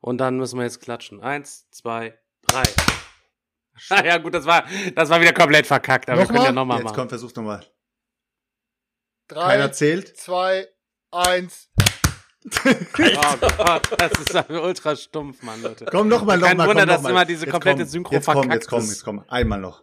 Und dann müssen wir jetzt klatschen. Eins, zwei, drei. Ah, ja, gut, das war, das war wieder komplett verkackt, aber wir können ja nochmal Jetzt machen. komm, versuch's nochmal. Drei, Keiner zählt. zwei, eins. Oh Gott, das ist aber ultra stumpf, Mann, Leute. Komm, nochmal, Kein nochmal. Wunder, komm, dass noch mal. immer diese Jetzt komplette komm, Synchro Jetzt komm, verkackt jetzt komm, ist. jetzt komm. Einmal noch.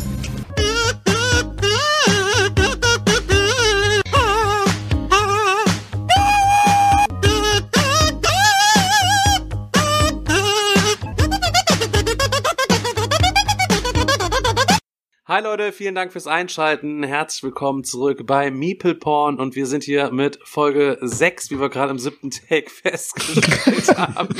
Hi Leute, vielen Dank fürs Einschalten. Herzlich willkommen zurück bei Meeple Porn und wir sind hier mit Folge 6, wie wir gerade im siebten Take festgestellt haben.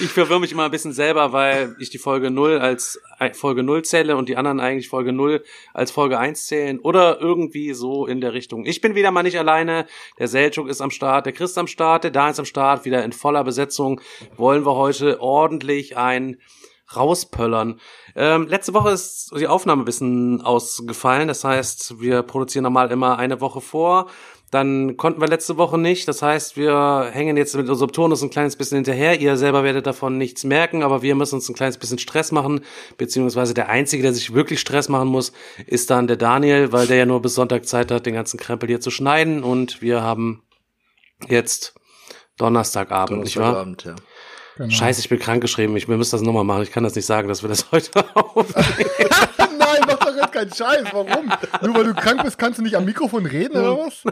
Ich verwirre mich immer ein bisschen selber, weil ich die Folge 0 als äh, Folge 0 zähle und die anderen eigentlich Folge 0 als Folge 1 zählen oder irgendwie so in der Richtung. Ich bin wieder mal nicht alleine. Der Selchuk ist am Start, der Chris am Start, der Da ist am Start, wieder in voller Besetzung. Wollen wir heute ordentlich ein rauspöllern. Ähm, letzte Woche ist die Aufnahme ein bisschen ausgefallen. Das heißt, wir produzieren normal immer eine Woche vor. Dann konnten wir letzte Woche nicht. Das heißt, wir hängen jetzt mit unserem Turnus ein kleines bisschen hinterher. Ihr selber werdet davon nichts merken, aber wir müssen uns ein kleines bisschen Stress machen. Beziehungsweise der Einzige, der sich wirklich Stress machen muss, ist dann der Daniel, weil der ja nur bis Sonntag Zeit hat, den ganzen Krempel hier zu schneiden. Und wir haben jetzt Donnerstagabend, nicht wahr? Donnerstagabend, ja. Genau. Scheiße, ich bin krankgeschrieben. Ich, wir müssen das nochmal machen. Ich kann das nicht sagen, dass wir das heute aufnehmen. Jetzt keinen Scheiß. Warum? Nur weil du krank bist, kannst du nicht am Mikrofon reden oder was?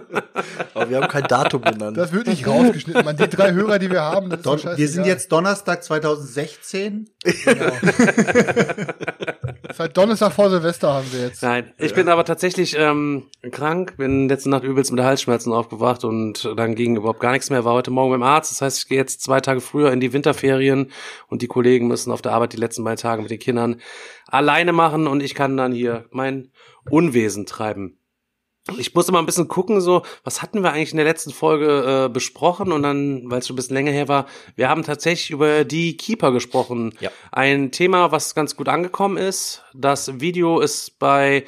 Aber wir haben kein Datum genannt. Das wird nicht rausgeschnitten. Man, die drei Hörer, die wir haben, das ist Don scheißegal. wir sind jetzt Donnerstag 2016. Genau. Seit Donnerstag vor Silvester haben wir jetzt. Nein, ich bin aber tatsächlich ähm, krank. Bin letzte Nacht übelst mit Halsschmerzen aufgewacht und dann ging überhaupt gar nichts mehr. War heute Morgen beim Arzt. Das heißt, ich gehe jetzt zwei Tage früher in die Winterferien und die Kollegen müssen auf der Arbeit die letzten beiden Tage mit den Kindern alleine machen und ich kann dann hier mein Unwesen treiben. Ich musste mal ein bisschen gucken, so, was hatten wir eigentlich in der letzten Folge äh, besprochen? Und dann, weil es schon ein bisschen länger her war, wir haben tatsächlich über die Keeper gesprochen. Ja. Ein Thema, was ganz gut angekommen ist. Das Video ist bei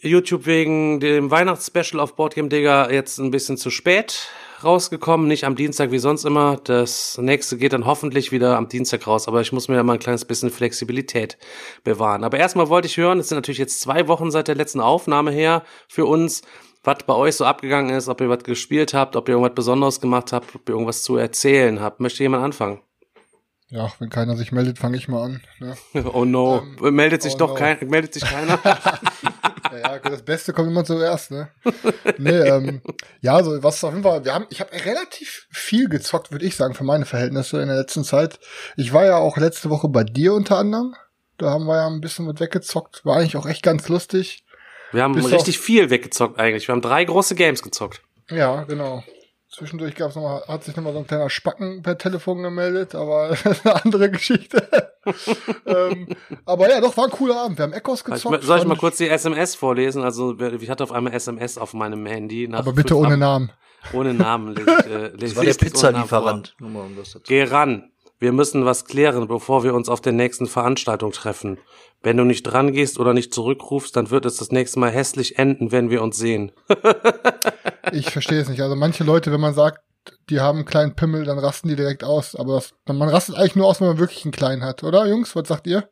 YouTube wegen dem Weihnachtsspecial auf Boardgame Digger jetzt ein bisschen zu spät rausgekommen, nicht am Dienstag wie sonst immer. Das nächste geht dann hoffentlich wieder am Dienstag raus, aber ich muss mir ja mal ein kleines bisschen Flexibilität bewahren. Aber erstmal wollte ich hören, es sind natürlich jetzt zwei Wochen seit der letzten Aufnahme her für uns, was bei euch so abgegangen ist, ob ihr was gespielt habt, ob ihr irgendwas Besonderes gemacht habt, ob ihr irgendwas zu erzählen habt. Möchte jemand anfangen? Ja, wenn keiner sich meldet, fange ich mal an. Ne? Oh no, meldet sich oh doch no. kein, meldet sich keiner. Ja, das Beste kommt immer zuerst, ne? Nee, ähm, ja, also was auf jeden Fall, wir haben, ich habe relativ viel gezockt, würde ich sagen, für meine Verhältnisse in der letzten Zeit. Ich war ja auch letzte Woche bei dir unter anderem. Da haben wir ja ein bisschen mit weggezockt. War eigentlich auch echt ganz lustig. Wir haben Bis richtig viel weggezockt eigentlich. Wir haben drei große Games gezockt. Ja, genau. Zwischendurch gab's noch mal, hat sich nochmal so ein kleiner Spacken per Telefon gemeldet, aber das ist eine andere Geschichte. ähm, aber ja, doch, war ein cooler Abend. Wir haben Echos gezockt. soll ich mal kurz die SMS vorlesen? Also ich hatte auf einmal SMS auf meinem Handy. Nach Aber bitte ohne Namen. Ohne Namen. Lese ich, äh, lese Das war der. Pizzalieferant. Geh ran. Wir müssen was klären, bevor wir uns auf der nächsten Veranstaltung treffen. Wenn du nicht dran gehst oder nicht zurückrufst, dann wird es das nächste Mal hässlich enden, wenn wir uns sehen. Ich verstehe es nicht. Also manche Leute, wenn man sagt, die haben einen kleinen Pimmel, dann rasten die direkt aus. Aber das, man rastet eigentlich nur aus, wenn man wirklich einen kleinen hat, oder Jungs? Was sagt ihr?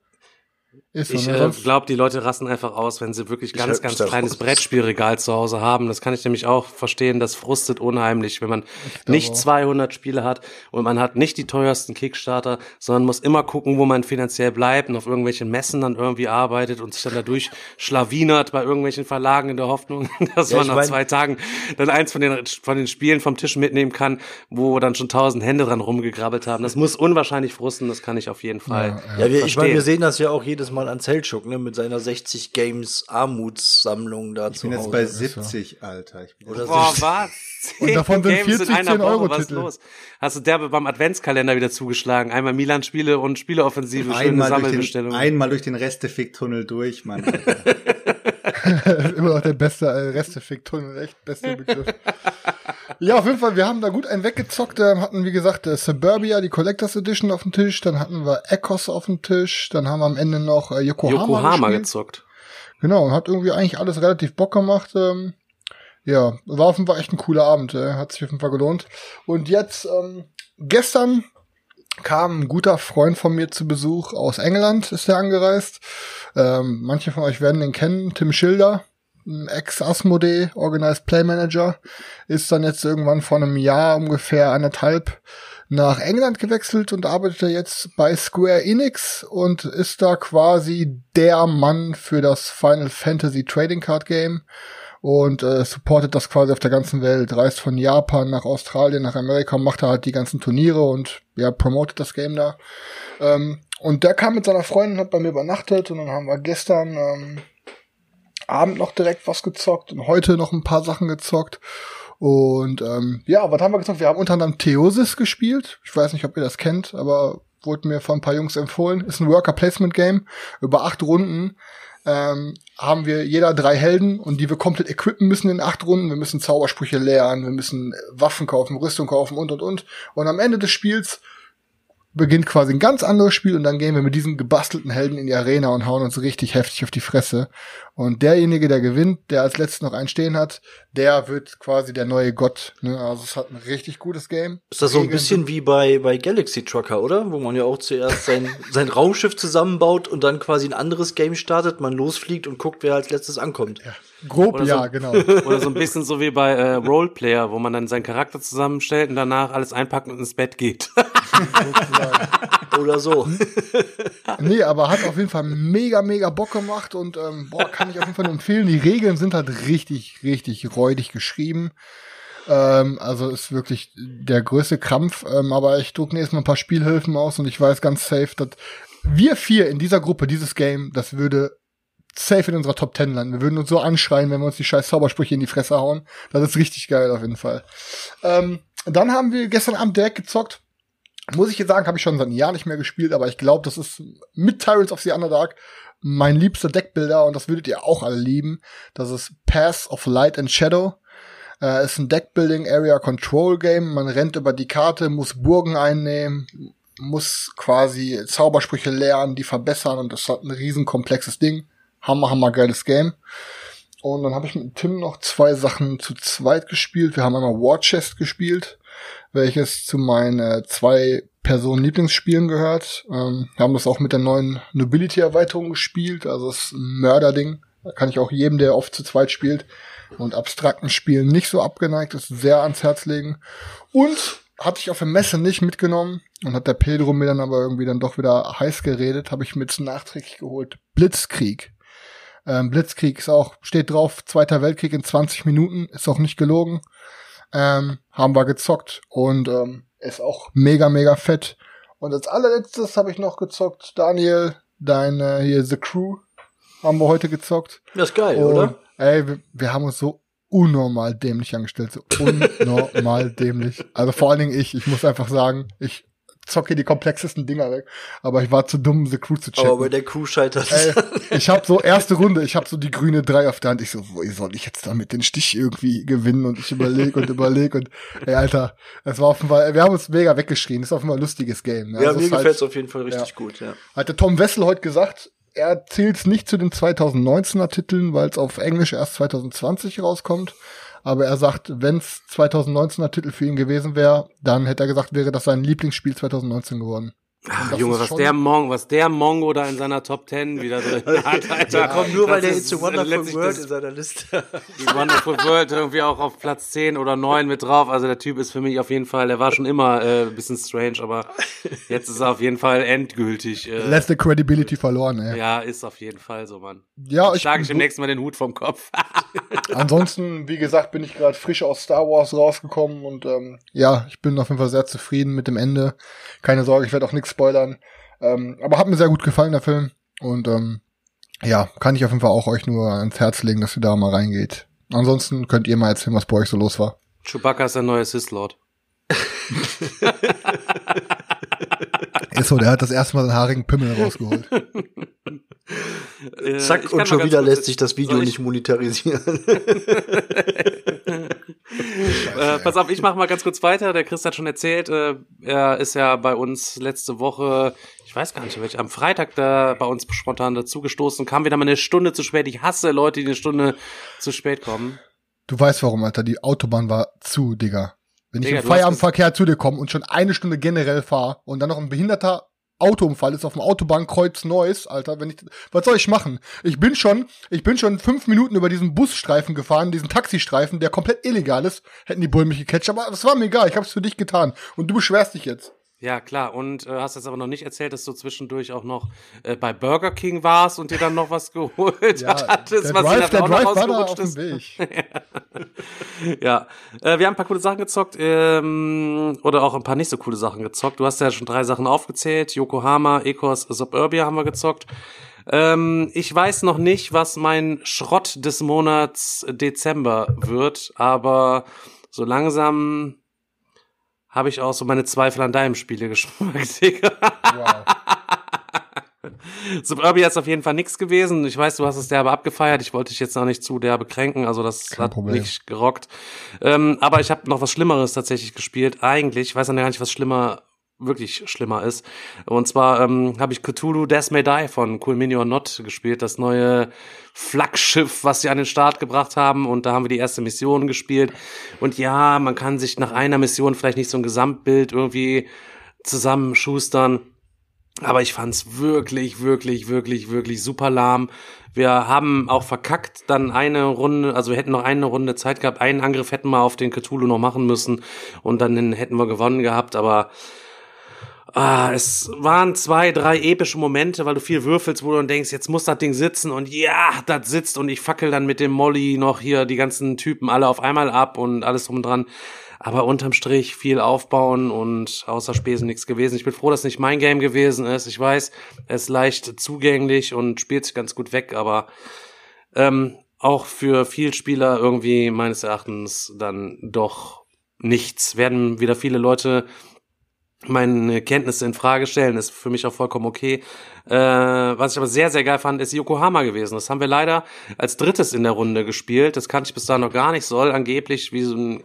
Ist Ich ne? äh, glaube, die Leute rasten einfach aus, wenn sie wirklich ganz, ganz kleines. Brettspielregal zu Hause haben. Das kann ich nämlich auch verstehen. Das frustet unheimlich, wenn man nicht auch. 200 Spiele hat und man hat nicht die teuersten Kickstarter, sondern muss immer gucken, wo man finanziell bleibt und auf irgendwelchen Messen dann irgendwie arbeitet und sich dann dadurch schlawinert bei irgendwelchen Verlagen in der Hoffnung, dass Ja, man nach mein- zwei Tagen dann eins von den, von den Spielen vom Tisch mitnehmen kann, wo dann schon tausend Hände dran rumgegrabbelt haben. Das muss unwahrscheinlich frusten, das kann ich auf jeden Fall. Ja, wir, ich meine, wir sehen das ja auch jedes Mal an Zeltschuk, ne, mit seiner 60 Games Armutssammlung da Ich zu bin jetzt Hause. bei ist so. 70, Alter. Ich bin Oder Boah, so. was? Und davon sind Games 40 in einer 10 Euro Woche, was ist los? Hast du derbe beim Adventskalender wieder zugeschlagen? Einmal Milan-Spiele und Spieleoffensive, schöne einmal durch, den, Sammelbestellungen. einmal durch den Restefick-Tunnel durch, Mann. Immer noch der beste äh, Restefick-Tunnel, echt bester Begriff. Ja, auf jeden Fall, wir haben da gut einen weggezockt. Ähm, hatten, wie gesagt, äh, Suburbia, die Collectors Edition auf dem Tisch. Dann hatten wir Echos auf dem Tisch. Dann haben wir am Ende noch äh, Yokohama, Yokohama gespielt. gezockt. Genau, und hat irgendwie eigentlich alles relativ Bock gemacht. Ähm, ja, war auf jeden Fall echt ein cooler Abend. Äh, hat sich auf jeden Fall gelohnt. Und jetzt, ähm, gestern kam ein guter Freund von mir zu Besuch aus England, ist der angereist. Ähm, manche von euch werden den kennen, Tim Schilder, Ex-Asmodee, Organized Play Manager, ist dann jetzt irgendwann vor einem Jahr ungefähr anderthalb nach England gewechselt und arbeitet jetzt bei Square Enix und ist da quasi der Mann für das Final Fantasy Trading Card Game und äh, supportet das quasi auf der ganzen Welt, reist von Japan nach Australien, nach Amerika, macht da halt die ganzen Turniere und ja, promotet das Game da. Ähm, und der kam mit seiner Freundin, hat bei mir übernachtet und dann haben wir gestern ähm, Abend noch direkt was gezockt und heute noch ein paar Sachen gezockt. Und ähm, ja, was haben wir gezockt? Wir haben unter anderem Theosis gespielt. Ich weiß nicht, ob ihr das kennt, aber wurde mir von ein paar Jungs empfohlen. Ist ein Worker Placement Game über acht Runden ähm, haben wir jeder drei Helden und die wir komplett equippen müssen in acht Runden. Wir müssen Zaubersprüche lernen, wir müssen Waffen kaufen, Rüstung kaufen und und und. Und am Ende des Spiels beginnt quasi ein ganz anderes Spiel und dann gehen wir mit diesen gebastelten Helden in die Arena und hauen uns richtig heftig auf die Fresse. Und derjenige, der gewinnt, der als letztes noch einen stehen hat, der wird quasi der neue Gott. Ne? Also es hat ein richtig gutes Game. Ist das so ein Regeln bisschen wie bei, bei Galaxy Trucker, oder? Wo man ja auch zuerst sein, sein Raumschiff zusammenbaut und dann quasi ein anderes Game startet, man losfliegt und guckt, wer als letztes ankommt. grob, Oder so- ja, genau. Oder so ein bisschen so wie bei äh, Roleplayer, wo man dann seinen Charakter zusammenstellt und danach alles einpackt und ins Bett geht. Oder so. Nee, aber hat auf jeden Fall mega, mega Bock gemacht und ähm, boah, kann ich auf jeden Fall empfehlen. Die Regeln sind halt richtig, richtig räudig geschrieben. Ähm, also ist wirklich der größte Krampf. Ähm, aber ich druck mir erstmal ein paar Spielhilfen aus und ich weiß ganz safe, dass wir vier in dieser Gruppe, dieses Game, das würde safe in unserer Top 10 landen. Wir würden uns so anschreien, wenn wir uns die scheiß Zaubersprüche in die Fresse hauen. Das ist richtig geil auf jeden Fall. Ähm, dann haben wir gestern Abend direkt gezockt. Muss ich jetzt sagen, habe ich schon seit einem Jahr nicht mehr gespielt, aber ich glaube, das ist mit Tyrants of the Underdark mein liebster Deckbilder und das würdet ihr auch alle lieben. Das ist Pass of Light and Shadow. Äh, ist ein Deckbuilding Area Control Game. Man rennt über die Karte, muss Burgen einnehmen, muss quasi Zaubersprüche lernen, die verbessern und das hat ein riesen komplexes Ding. Hammer, hammer geiles Game. Und dann habe ich mit Tim noch zwei Sachen zu zweit gespielt. Wir haben einmal War Chest gespielt, welches zu meinen äh, zwei Personen Lieblingsspielen gehört. Ähm, wir haben das auch mit der neuen Nobility Erweiterung gespielt. Also ein Mörderding. Da kann ich auch jedem, der oft zu zweit spielt und abstrakten Spielen nicht so abgeneigt ist, sehr ans Herz legen. Und hatte ich auf der Messe nicht mitgenommen und hat der Pedro mir dann aber irgendwie dann doch wieder heiß geredet, habe ich mir nachträglich geholt. Blitzkrieg. Ähm, Blitzkrieg ist auch, steht drauf, Zweiter Weltkrieg in 20 Minuten, ist auch nicht gelogen. Ähm, haben wir gezockt und ähm, ist auch mega, mega fett. Und als allerletztes habe ich noch gezockt, Daniel, deine hier The Crew haben wir heute gezockt. Das ist geil, Und, oder? Ey, wir, wir haben uns so unnormal dämlich angestellt, so unnormal dämlich. Also vor allen Dingen ich, ich muss einfach sagen, ich zocke die komplexesten Dinger weg, aber ich war zu dumm, The Crew zu checken. Aber bei der Crew scheitert es. ich habe so erste Runde, ich habe so die grüne drei auf der Hand. Ich so, wo soll ich jetzt damit den Stich irgendwie gewinnen? Und ich überlege und überlege und ey, Alter, es war offenbar, wir haben uns mega weggeschrien. Das ist offenbar ein lustiges Game. Ne? Ja, Also mir es ist halt- auf jeden Fall richtig ja. gut, ja. hat der Tom Wessel heute gesagt, er zählt nicht zu den 2019er Titeln, weil es auf Englisch erst 2020 rauskommt. Aber er sagt, wenn es 2019er Titel für ihn gewesen wäre, dann hätte er gesagt, wäre das sein Lieblingsspiel 2019 geworden. Ach, Junge, was der, Mon was der Mongo da in seiner Top 10 wieder drin hat, Alter. Der kommt nur, weil der ist It's a Wonderful World in seiner Liste die Wonderful World irgendwie auch auf Platz 10 oder 9 mit drauf. Also der Typ ist für mich auf jeden Fall, der war schon immer äh, ein bisschen strange, aber jetzt ist er auf jeden Fall endgültig. Äh, Letzte Credibility verloren, ey. ja, ist auf jeden Fall so, Mann. Ja, Ich schlage ich demnächst mal den Hut vom Kopf. Ansonsten, wie gesagt, bin ich gerade frisch aus Star Wars rausgekommen und ähm, ja, ich bin auf jeden Fall sehr zufrieden mit dem Ende. Keine Sorge, ich werde auch nichts spoilern. Ähm, aber hat mir sehr gut gefallen, der Film. Und ähm, ja, kann ich auf jeden Fall auch euch nur ans Herz legen, dass ihr da mal reingeht. Ansonsten könnt ihr mal erzählen, was bei euch so los war. Chewbacca ist der neue Sith Lord. Ist so, der hat das erste Mal den haarigen Pimmel rausgeholt. Äh, Zack, und schon wieder lässt sich das Video nicht monetarisieren. Äh, pass auf, ich mache mal ganz kurz weiter. Der Chris hat schon erzählt, äh, er ist ja bei uns letzte Woche, ich weiß gar nicht, welch, am Freitag da bei uns spontan dazugestoßen, kam wieder mal eine Stunde zu spät. Ich hasse Leute, die eine Stunde zu spät kommen. Du weißt warum, Alter. Die Autobahn war zu, Digga. Wenn ich Digga, im du hast Feierabendverkehr zu dir komme und schon eine Stunde generell fahre und dann noch ein behinderter Autounfall ist auf dem Autobahnkreuz Neuss, Alter, wenn ich, was soll ich machen? Ich bin schon, ich bin schon fünf Minuten über diesen Busstreifen gefahren, diesen Taxistreifen, der komplett illegal ist. Hätten die Bullen mich gecatcht, aber das war mir egal, ich hab's für dich getan. Und du beschwerst dich jetzt. Ja, klar. Und äh, hast jetzt aber noch nicht erzählt, dass du zwischendurch auch noch äh, bei Burger King warst und dir dann noch was geholt hattest, der was dir Drive, dann der auch noch Drive da ausgerutscht ist. Ja, äh, wir haben ein paar coole Sachen gezockt ähm, oder auch ein paar nicht so coole Sachen gezockt. Du hast ja schon drei Sachen aufgezählt. Yokohama, Ecos, Suburbia haben wir gezockt. Ähm, ich weiß noch nicht, was mein Schrott des Monats Dezember wird, aber so langsam habe ich auch so meine Zweifel an deinem Spiele Geschmack, Digga. Wow. Suburbia ist auf jeden Fall nix gewesen. Ich weiß, du hast es derbe abgefeiert. Ich wollte dich jetzt auch nicht zu derbe kränken. Also das Kein hat Problem. nicht gerockt. Ähm, aber ich habe noch was Schlimmeres tatsächlich gespielt. Eigentlich, ich weiß noch gar nicht, was schlimmer wirklich schlimmer ist. Und zwar ähm, habe ich Cthulhu Death May Die von Cool Mini or Not gespielt, das neue Flaggschiff, was sie an den Start gebracht haben. Und da haben wir die erste Mission gespielt. Und ja, man kann sich nach einer Mission vielleicht nicht so ein Gesamtbild irgendwie zusammenschustern. Aber ich fand's wirklich, wirklich, wirklich, wirklich super lahm. Wir haben auch verkackt dann eine Runde, also wir hätten noch eine Runde Zeit gehabt. Einen Angriff hätten wir auf den Cthulhu noch machen müssen und dann hätten wir gewonnen gehabt. Aber ah, es waren zwei, drei epische Momente, weil du viel würfelst, wo du dann denkst, jetzt muss das Ding sitzen und ja, das sitzt und ich fackel dann mit dem Molly noch hier die ganzen Typen alle auf einmal ab und alles drum und dran. Aber unterm Strich viel aufbauen und außer Spesen nichts gewesen. Ich bin froh, dass nicht mein Game gewesen ist. Ich weiß, es ist leicht zugänglich und spielt sich ganz gut weg, aber ähm, auch für viel Spieler irgendwie meines Erachtens dann doch nichts. Werden wieder viele Leute meine Kenntnisse in Frage stellen, ist für mich auch vollkommen okay. Äh, was ich aber sehr, sehr geil fand, ist Yokohama gewesen. Das haben wir leider als drittes in der Runde gespielt. Das kannte ich bis dahin noch gar nicht. Soll angeblich wie so ein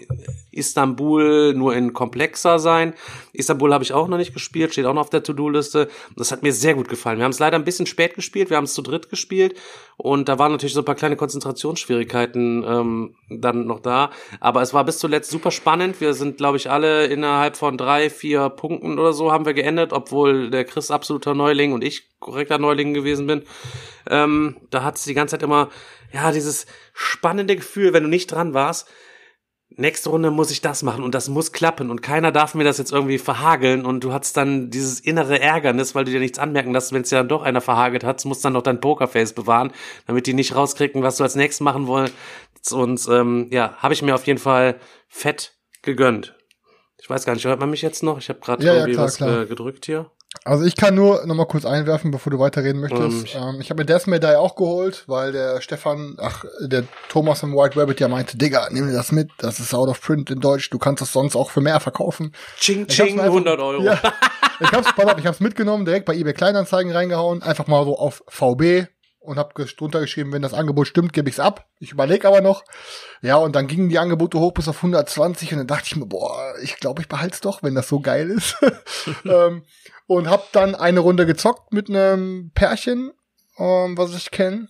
Istanbul nur in komplexer sein. Istanbul habe ich auch noch nicht gespielt, steht auch noch auf der To-Do-Liste. Das hat mir sehr gut gefallen. Wir haben es leider ein bisschen spät gespielt, wir haben es zu dritt gespielt und da waren natürlich so ein paar kleine Konzentrationsschwierigkeiten ähm, dann noch da. Aber es war bis zuletzt super spannend. Wir sind, glaube ich, alle innerhalb von drei, vier Punkten oder so haben wir geendet, obwohl der Chris absoluter Neuling und ich korrekter Neuling gewesen bin. Ähm, da hat es die ganze Zeit immer, ja, dieses spannende Gefühl, wenn du nicht dran warst, nächste Runde muss ich das machen und das muss klappen und keiner darf mir das jetzt irgendwie verhageln und du hast dann dieses innere Ärgernis, weil du dir nichts anmerken lässt, wenn es ja dann doch einer verhagelt hat, musst dann noch dein Pokerface bewahren, damit die nicht rauskriegen, was du als nächstes machen wolltest und ähm, ja, habe ich mir auf jeden Fall fett gegönnt. Ich weiß gar nicht, hört man mich jetzt noch? Ich habe gerade Ja, ja, irgendwie klar, was klar. Äh, gedrückt hier. Also ich kann nur noch mal kurz einwerfen, bevor du weiterreden möchtest. Ähm, Ähm, ich habe mir Death Die auch geholt, weil der Stefan, ach, der Thomas im White Rabbit ja meinte, Digga, nimm dir das mit, das ist out of print in Deutsch, du kannst es sonst auch für mehr verkaufen. Ching, ching, mir einfach- 100 Euro. Ja, ich hab's, pass auf, ich hab's mitgenommen, direkt bei eBay Kleinanzeigen reingehauen, einfach mal so auf VB und hab ges- drunter geschrieben, wenn das Angebot stimmt, gebe ich's ab. Ich überlege aber noch. Ja, und dann gingen die Angebote hoch bis auf 120 und dann dachte ich mir, boah, ich glaube, ich behalte es doch, wenn das so geil ist. ähm, und hab dann eine Runde gezockt mit einem Pärchen, ähm, was ich kenne.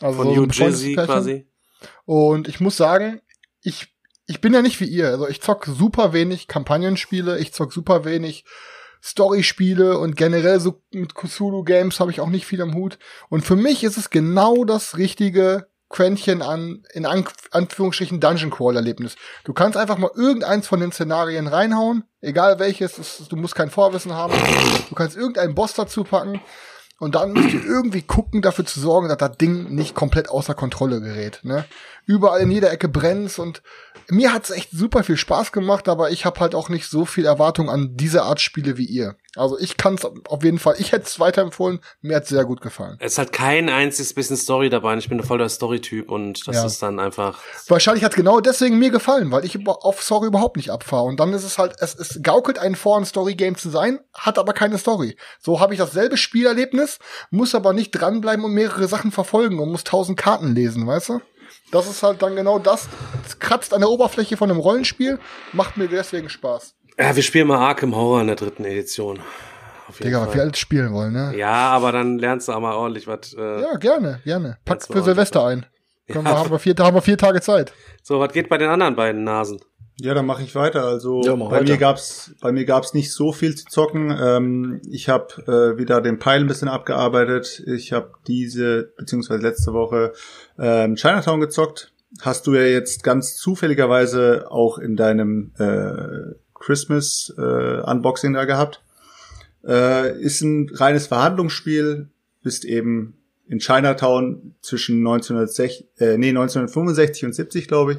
Also Von so New Jersey quasi. Und ich muss sagen, ich, ich bin ja nicht wie ihr. Also ich zock super wenig Kampagnenspiele, ich zock super wenig Storyspiele und generell so mit Cthulhu-Games habe ich auch nicht viel am Hut. Und für mich ist es genau das richtige Quäntchen an, in An Anführungsstrichen, Dungeon Crawl-Erlebnis. Du kannst einfach mal irgendeins von den Szenarien reinhauen, egal welches, das, du musst kein Vorwissen haben. Du kannst irgendeinen Boss dazu packen und dann musst du irgendwie gucken, dafür zu sorgen, dass das Ding nicht komplett außer Kontrolle gerät. Ne? Überall in jeder Ecke brennt's und mir hat's echt super viel Spaß gemacht, aber ich habe halt auch nicht so viel Erwartung an diese Art Spiele wie ihr. Also ich kann es auf jeden Fall, ich hätte es weiterempfohlen, mir hat es sehr gut gefallen. Es hat kein einziges bisschen Story dabei. und Ich bin voll der Story-Typ und das Ja. ist dann einfach. Wahrscheinlich hat genau deswegen mir gefallen, weil ich auf Story überhaupt nicht abfahre. Und dann ist es halt, es, es gaukelt ein vor, ein Story-Game zu sein, hat aber keine Story. So habe ich dasselbe Spielerlebnis, muss aber nicht dranbleiben und mehrere Sachen verfolgen und muss tausend Karten lesen, weißt du? Das ist halt dann genau das. Es kratzt an der Oberfläche von einem Rollenspiel, macht mir deswegen Spaß. Ja, wir spielen mal Arkham Horror in der dritten Edition. Digga, was wir alles spielen wollen, ne? Ja, aber dann lernst du auch mal ordentlich was. Äh, Ja, gerne, gerne. Pack für Silvester ein. Können wir, haben, wir vier, da haben wir vier Tage Zeit. So, was geht bei den anderen beiden Nasen? Ja, dann mache ich weiter. Also Ja, bei weiter. mir gab's bei mir gab's nicht so viel zu zocken. Ähm, ich habe äh, wieder den Pile ein bisschen abgearbeitet. Ich habe diese beziehungsweise letzte Woche ähm, Chinatown gezockt. Hast du ja jetzt ganz zufälligerweise auch in deinem äh, Christmas äh, Unboxing da gehabt. Äh, ist ein reines Verhandlungsspiel. Bist eben in Chinatown zwischen 1960, äh, nee, 1965 und 70, glaube ich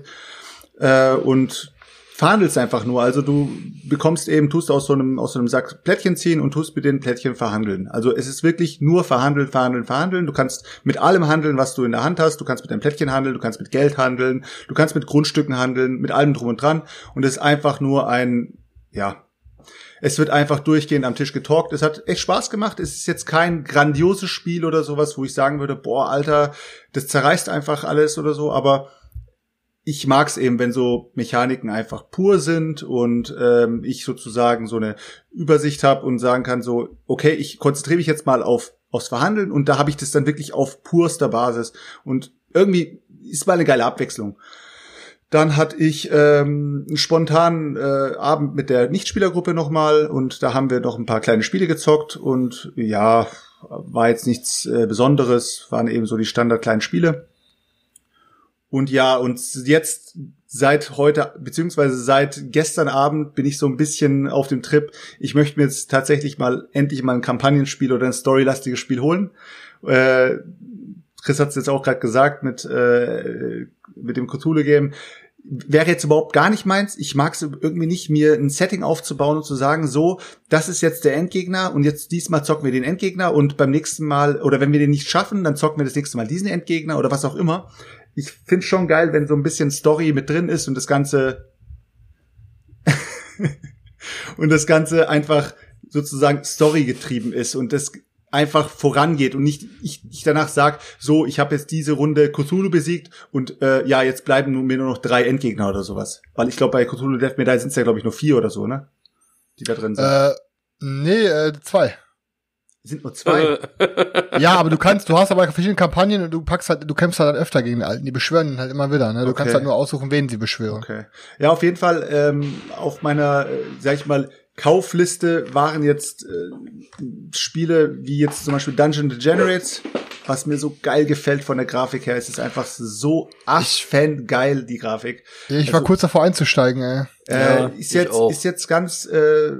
äh, und verhandelst einfach nur. Also du bekommst eben, tust aus so einem, aus so einem Sack Plättchen ziehen und tust mit den Plättchen verhandeln. Also es ist wirklich nur verhandeln, verhandeln, verhandeln. Du kannst mit allem handeln, was du in der Hand hast. Du kannst mit deinem Plättchen handeln, du kannst mit Geld handeln, du kannst mit Grundstücken handeln, mit allem drum und dran. Und es ist einfach nur ein, ja, es wird einfach durchgehend am Tisch getalkt. Es hat echt Spaß gemacht. Es ist jetzt kein grandioses Spiel oder sowas, wo ich sagen würde, boah, Alter, das zerreißt einfach alles oder so, aber ich mag's eben, wenn so Mechaniken einfach pur sind und ähm, ich sozusagen so eine Übersicht habe und sagen kann, so, okay, ich konzentriere mich jetzt mal auf aufs Verhandeln und da habe ich das dann wirklich auf purster Basis. Und irgendwie ist mal eine geile Abwechslung. Dann hatte ich ähm, einen spontanen äh, Abend mit der Nichtspielergruppe nochmal und da haben wir noch ein paar kleine Spiele gezockt und ja, war jetzt nichts äh, Besonderes, waren eben so die Standard kleinen Spiele. Und ja, und jetzt seit heute, beziehungsweise seit gestern Abend bin ich so ein bisschen auf dem Trip. Ich möchte mir jetzt tatsächlich mal endlich mal ein Kampagnenspiel oder ein storylastiges Spiel holen. Äh, Chris hat es jetzt auch gerade gesagt mit, äh, mit dem Cthulhu-Game. Wäre jetzt überhaupt gar nicht meins. Ich mag es irgendwie nicht, mir ein Setting aufzubauen und zu sagen, so, das ist jetzt der Endgegner und jetzt diesmal zocken wir den Endgegner und beim nächsten Mal, oder wenn wir den nicht schaffen, dann zocken wir das nächste Mal diesen Endgegner oder was auch immer ich finde schon geil, wenn so ein bisschen Story mit drin ist und das Ganze und das Ganze einfach sozusagen Story getrieben ist und das einfach vorangeht und nicht ich, ich danach sag so ich habe jetzt diese Runde Cthulhu besiegt und äh, ja jetzt bleiben mir nur noch drei Endgegner oder sowas. Weil ich glaube bei Cthulhu Death Medaille sind es ja glaube ich nur vier oder so ne? Die da drin sind. Äh, nee, äh, zwei. Sind nur zwei Ja, aber du kannst, du hast aber verschiedene Kampagnen und du packst halt, du kämpfst halt dann öfter gegen den Alten. Die beschwören ihn halt immer wieder, ne? Du Okay. kannst halt nur aussuchen, wen sie beschwören. Okay. Ja, auf jeden Fall ähm, auf meiner, äh, sag ich mal, Kaufliste waren jetzt äh, Spiele wie jetzt zum Beispiel Dungeon Degenerates, was mir so geil gefällt von der Grafik her. Es ist einfach so aschfan geil, die Grafik. Ich war Also- kurz davor einzusteigen, ey. Äh, Ja, ist ich jetzt auch. ist jetzt ganz äh,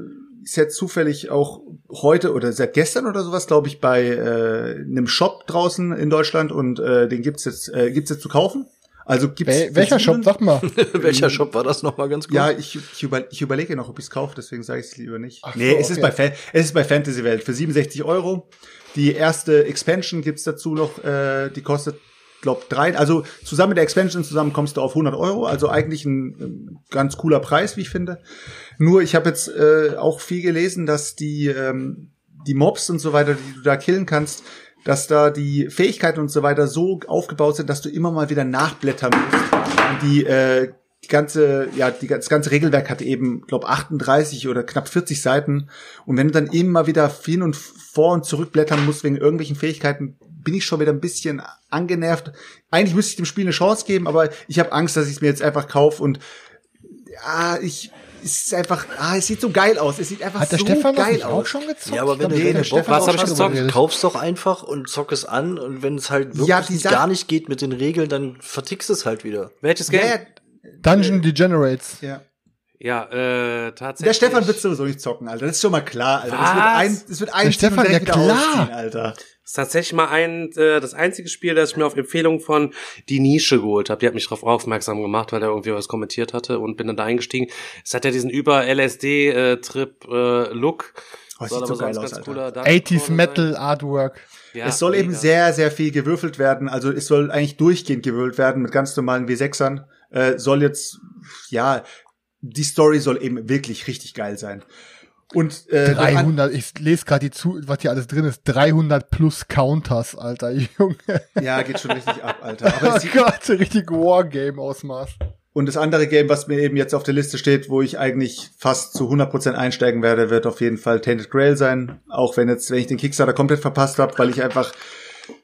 ist jetzt zufällig auch heute oder seit gestern oder sowas, glaube ich, bei äh, einem Shop draußen in Deutschland und äh, den gibt's jetzt äh, gibt's jetzt zu kaufen. Also gibt's Wel welcher Shop? Sag mal. Welcher Shop war das nochmal ganz gut? Ja, ich, ich, über, ich überlege noch, ob ich es kaufe, deswegen sage ich es lieber nicht. Ach nee, so, es, ist okay. bei Fa es ist bei Fantasy Welt für 67 Euro. Die erste Expansion gibt's dazu noch, äh, die kostet, glaub, drei. Also zusammen mit der Expansion zusammen kommst du auf 100 Euro. Also eigentlich ein, ganz cooler Preis, wie ich finde. Nur ich habe jetzt äh, auch viel gelesen, dass die, ähm, die Mobs und so weiter, die du da killen kannst, dass da die Fähigkeiten und so weiter so aufgebaut sind, dass du immer mal wieder nachblättern musst. Und die äh, die ganze, ja, die, das ganze Regelwerk hat eben, glaub 38 oder knapp 40 Seiten. Und wenn du dann immer wieder hin und vor und zurück blättern musst wegen irgendwelchen Fähigkeiten, bin ich schon wieder ein bisschen angenervt. Eigentlich müsste ich dem Spiel eine Chance geben, aber ich habe Angst, dass ich es mir jetzt einfach kaufe und ja, ich es ist einfach, ah, es sieht so geil aus. Es sieht einfach Hat der so Stefan das geil nicht aus. auch schon gezockt? Ja, aber wenn Ich du- du Bock Stefan hast, auch hab ich gezockt. drüber geredet. Kauf's doch einfach und zock es an und wenn es halt wirklich Ja, die Sache- gar nicht geht mit den Regeln, dann vertickst es halt wieder. Welches Game? ja, Dungeon Degenerates. ja. Ja, äh, tatsächlich. Der Stefan wird sowieso nicht zocken, Alter. Das ist schon mal klar, Alter. Das wird Was? ein, das wird ein Der Stefan, ja klar. Alter. Das ist tatsächlich mal ein, äh, das einzige Spiel, das ich mir auf Empfehlung von Die Nische geholt habe. Die hat mich darauf aufmerksam gemacht, weil er irgendwie was kommentiert hatte und bin dann da eingestiegen. Es hat ja diesen über LSD-Trip-Look. Oh, Soll sieht so geil aus, Alter. cooler Dark 80s Souls Metal Artwork. sein. Ja, es soll eben mega. sehr, sehr viel gewürfelt werden. Also es soll eigentlich durchgehend gewürfelt werden mit ganz normalen W6ern. Äh, soll jetzt, ja, die Story soll eben wirklich richtig geil sein. Und äh, 300, ich lese gerade die zu, was hier alles drin ist. 300 plus Counters, Alter, Junge. ja, geht schon richtig ab, Alter. Aber Oh Gott, richtig Wargame-Ausmaß. und das andere Game, was mir eben jetzt auf der Liste steht, wo ich eigentlich fast zu 100% einsteigen werde, wird auf jeden Fall Tainted Grail sein. Auch wenn jetzt, wenn ich den Kickstarter komplett verpasst habe, weil ich einfach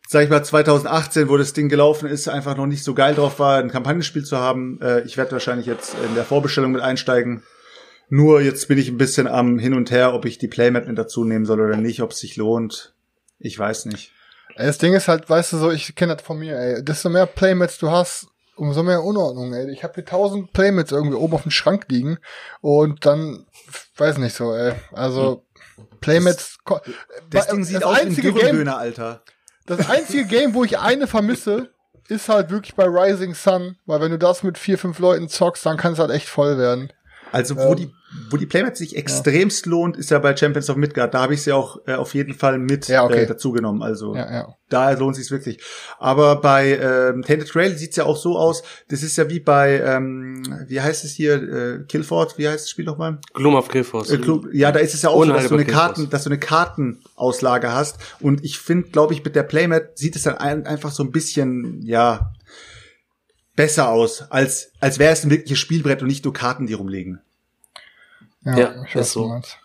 sag ich mal, 2018, wo das Ding gelaufen ist, einfach noch nicht so geil drauf war, ein Kampagnenspiel zu haben. Äh, ich werde wahrscheinlich jetzt in der Vorbestellung mit einsteigen. Nur jetzt bin ich ein bisschen am Hin und Her, ob ich die Playmat mit dazu nehmen soll oder nicht, ob es sich lohnt. Ich weiß nicht. Das Ding ist halt, weißt du so, ich kenne das von mir, ey. Desto mehr Playmats du hast, umso mehr Unordnung, ey. Ich habe hier tausend Playmats irgendwie oben auf dem Schrank liegen und dann, weiß nicht so, ey. Also, Playmats, ko- Das Bei- Ding sieht das aus wie ein einzige Game, Alter. das einzige Game, wo ich eine vermisse, ist halt wirklich bei Rising Sun, weil wenn du das mit vier, fünf Leuten zockst, dann kann es halt echt voll werden. Also wo Ähm, die wo die Playmat sich extremst lohnt, ist ja bei Champions of Midgard. Da habe ich sie auch äh, auf jeden Fall mit Ja, okay. äh, dazu genommen. Also Ja, ja. da lohnt sich's wirklich. Aber bei ähm, Tainted Grail sieht's ja auch so aus. Das ist ja wie bei ähm, wie heißt es hier äh, Killford? Wie heißt das Spiel nochmal? Gloom of Griffos. Äh, ja, da ist es ja auch so, dass du eine Karten, dass du eine Kartenauslage hast. Und ich finde, glaube ich, mit der Playmat sieht es dann ein, einfach so ein bisschen ja besser aus, als als wäre es ein wirkliches Spielbrett und nicht nur Karten, die rumliegen. Ja, Ja, ich ist weiß, so. meinst.